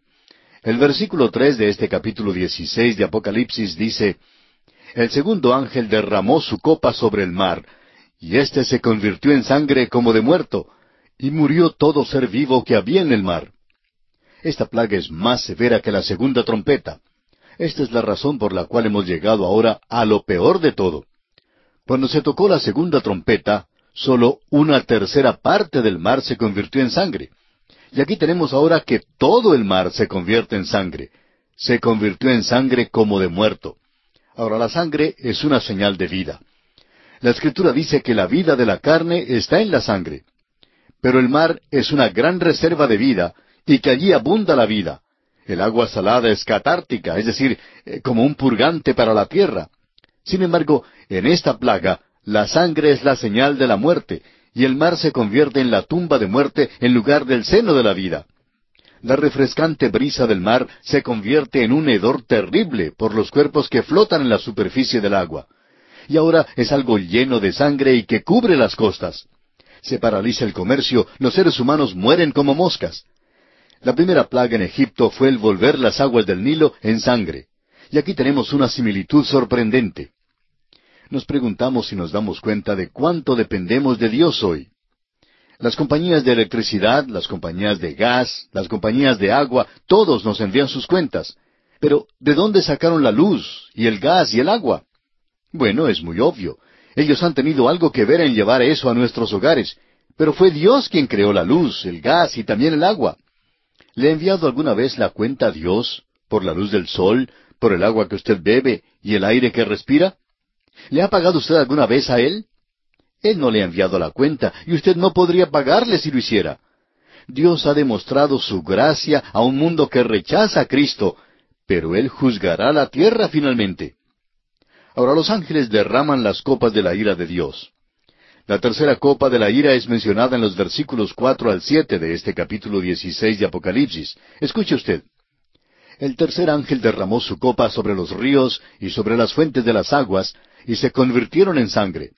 El versículo tres de este capítulo dieciséis de Apocalipsis dice El segundo ángel derramó su copa sobre el mar, y éste se convirtió en sangre como de muerto, y murió todo ser vivo que había en el mar. Esta plaga es más severa que la segunda trompeta. Esta es la razón por la cual hemos llegado ahora a lo peor de todo. Cuando se tocó la segunda trompeta, solo una tercera parte del mar se convirtió en sangre. Y aquí tenemos ahora que todo el mar se convierte en sangre. Se convirtió en sangre como de muerto. Ahora la sangre es una señal de vida. La escritura dice que la vida de la carne está en la sangre. Pero el mar es una gran reserva de vida y que allí abunda la vida. El agua salada es catártica, es decir, eh, como un purgante para la tierra. Sin embargo, en esta plaga la sangre es la señal de la muerte, y el mar se convierte en la tumba de muerte en lugar del seno de la vida. La refrescante brisa del mar se convierte en un hedor terrible por los cuerpos que flotan en la superficie del agua. Y ahora es algo lleno de sangre y que cubre las costas. Se paraliza el comercio, los seres humanos mueren como moscas. La primera plaga en Egipto fue el volver las aguas del Nilo en sangre. Y aquí tenemos una similitud sorprendente nos preguntamos si nos damos cuenta de cuánto dependemos de Dios hoy. Las compañías de electricidad, las compañías de gas, las compañías de agua, todos nos envían sus cuentas. Pero, ¿de dónde sacaron la luz y el gas y el agua? Bueno, es muy obvio. Ellos han tenido algo que ver en llevar eso a nuestros hogares, pero fue Dios quien creó la luz, el gas y también el agua. ¿Le ha enviado alguna vez la cuenta a Dios por la luz del sol, por el agua que usted bebe y el aire que respira? ¿Le ha pagado usted alguna vez a Él? Él no le ha enviado la cuenta y usted no podría pagarle si lo hiciera. Dios ha demostrado su gracia a un mundo que rechaza a Cristo, pero Él juzgará la tierra finalmente. Ahora los ángeles derraman las copas de la ira de Dios. La tercera copa de la ira es mencionada en los versículos cuatro al siete de este capítulo dieciséis de Apocalipsis. Escuche usted. El tercer ángel derramó su copa sobre los ríos y sobre las fuentes de las aguas, y se convirtieron en sangre.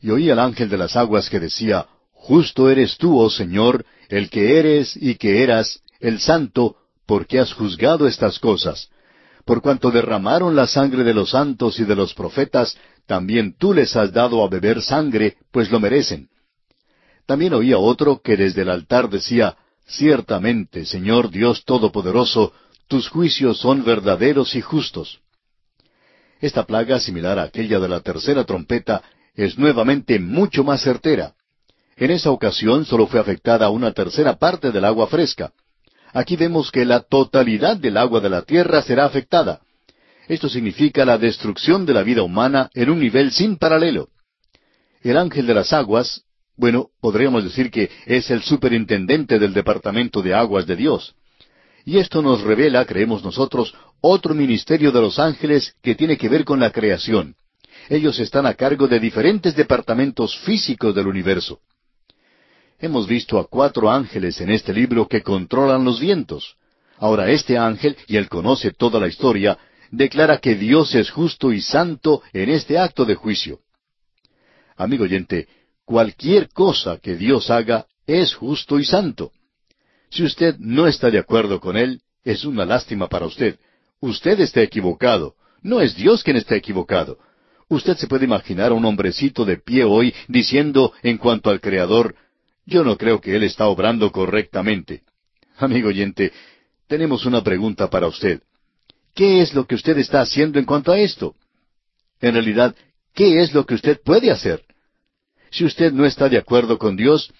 Y oí al ángel de las aguas que decía, Justo eres tú, oh Señor, el que eres y que eras, el santo, porque has juzgado estas cosas. Por cuanto derramaron la sangre de los santos y de los profetas, también tú les has dado a beber sangre, pues lo merecen. También oía otro que desde el altar decía, Ciertamente, Señor Dios Todopoderoso, tus juicios son verdaderos y justos. Esta plaga, similar a aquella de la tercera trompeta, es nuevamente mucho más certera. En esa ocasión solo fue afectada una tercera parte del agua fresca. Aquí vemos que la totalidad del agua de la tierra será afectada. Esto significa la destrucción de la vida humana en un nivel sin paralelo. El ángel de las aguas, bueno, podríamos decir que es el superintendente del Departamento de Aguas de Dios. Y esto nos revela, creemos nosotros, otro ministerio de los ángeles que tiene que ver con la creación. Ellos están a cargo de diferentes departamentos físicos del universo. Hemos visto a cuatro ángeles en este libro que controlan los vientos. Ahora este ángel, y él conoce toda la historia, declara que Dios es justo y santo en este acto de juicio. Amigo oyente, cualquier cosa que Dios haga es justo y santo. Si usted no está de acuerdo con él, es una lástima para usted. Usted está equivocado. No es Dios quien está equivocado. Usted se puede imaginar a un hombrecito de pie hoy diciendo en cuanto al Creador, yo no creo que Él está obrando correctamente. Amigo oyente, tenemos una pregunta para usted. ¿Qué es lo que usted está haciendo en cuanto a esto? En realidad, ¿qué es lo que usted puede hacer? Si usted no está de acuerdo con Dios,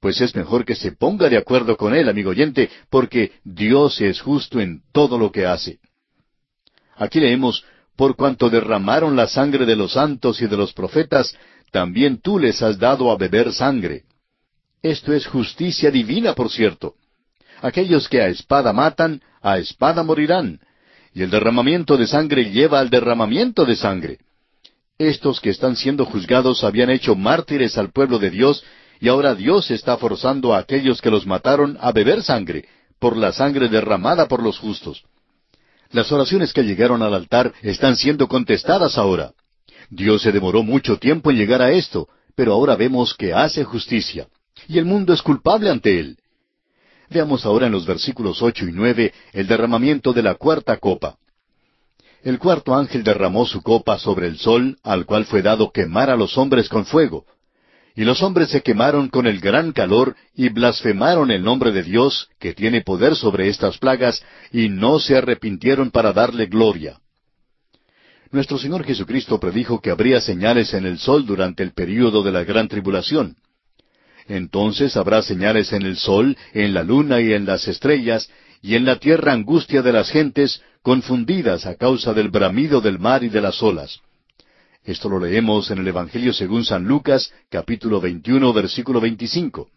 pues es mejor que se ponga de acuerdo con Él, amigo oyente, porque Dios es justo en todo lo que hace. Aquí leemos, por cuanto derramaron la sangre de los santos y de los profetas, también tú les has dado a beber sangre. Esto es justicia divina, por cierto. Aquellos que a espada matan, a espada morirán. Y el derramamiento de sangre lleva al derramamiento de sangre. Estos que están siendo juzgados habían hecho mártires al pueblo de Dios, y ahora Dios está forzando a aquellos que los mataron a beber sangre, por la sangre derramada por los justos. Las oraciones que llegaron al altar están siendo contestadas ahora. Dios se demoró mucho tiempo en llegar a esto, pero ahora vemos que hace justicia y el mundo es culpable ante él. Veamos ahora en los versículos ocho y nueve el derramamiento de la cuarta copa. El cuarto ángel derramó su copa sobre el sol, al cual fue dado quemar a los hombres con fuego. Y los hombres se quemaron con el gran calor y blasfemaron el nombre de Dios, que tiene poder sobre estas plagas, y no se arrepintieron para darle gloria. Nuestro Señor Jesucristo predijo que habría señales en el sol durante el período de la gran tribulación. Entonces habrá señales en el sol, en la luna y en las estrellas, y en la tierra angustia de las gentes, confundidas a causa del bramido del mar y de las olas. Esto lo leemos en el Evangelio según San Lucas, capítulo 21, versículo 25.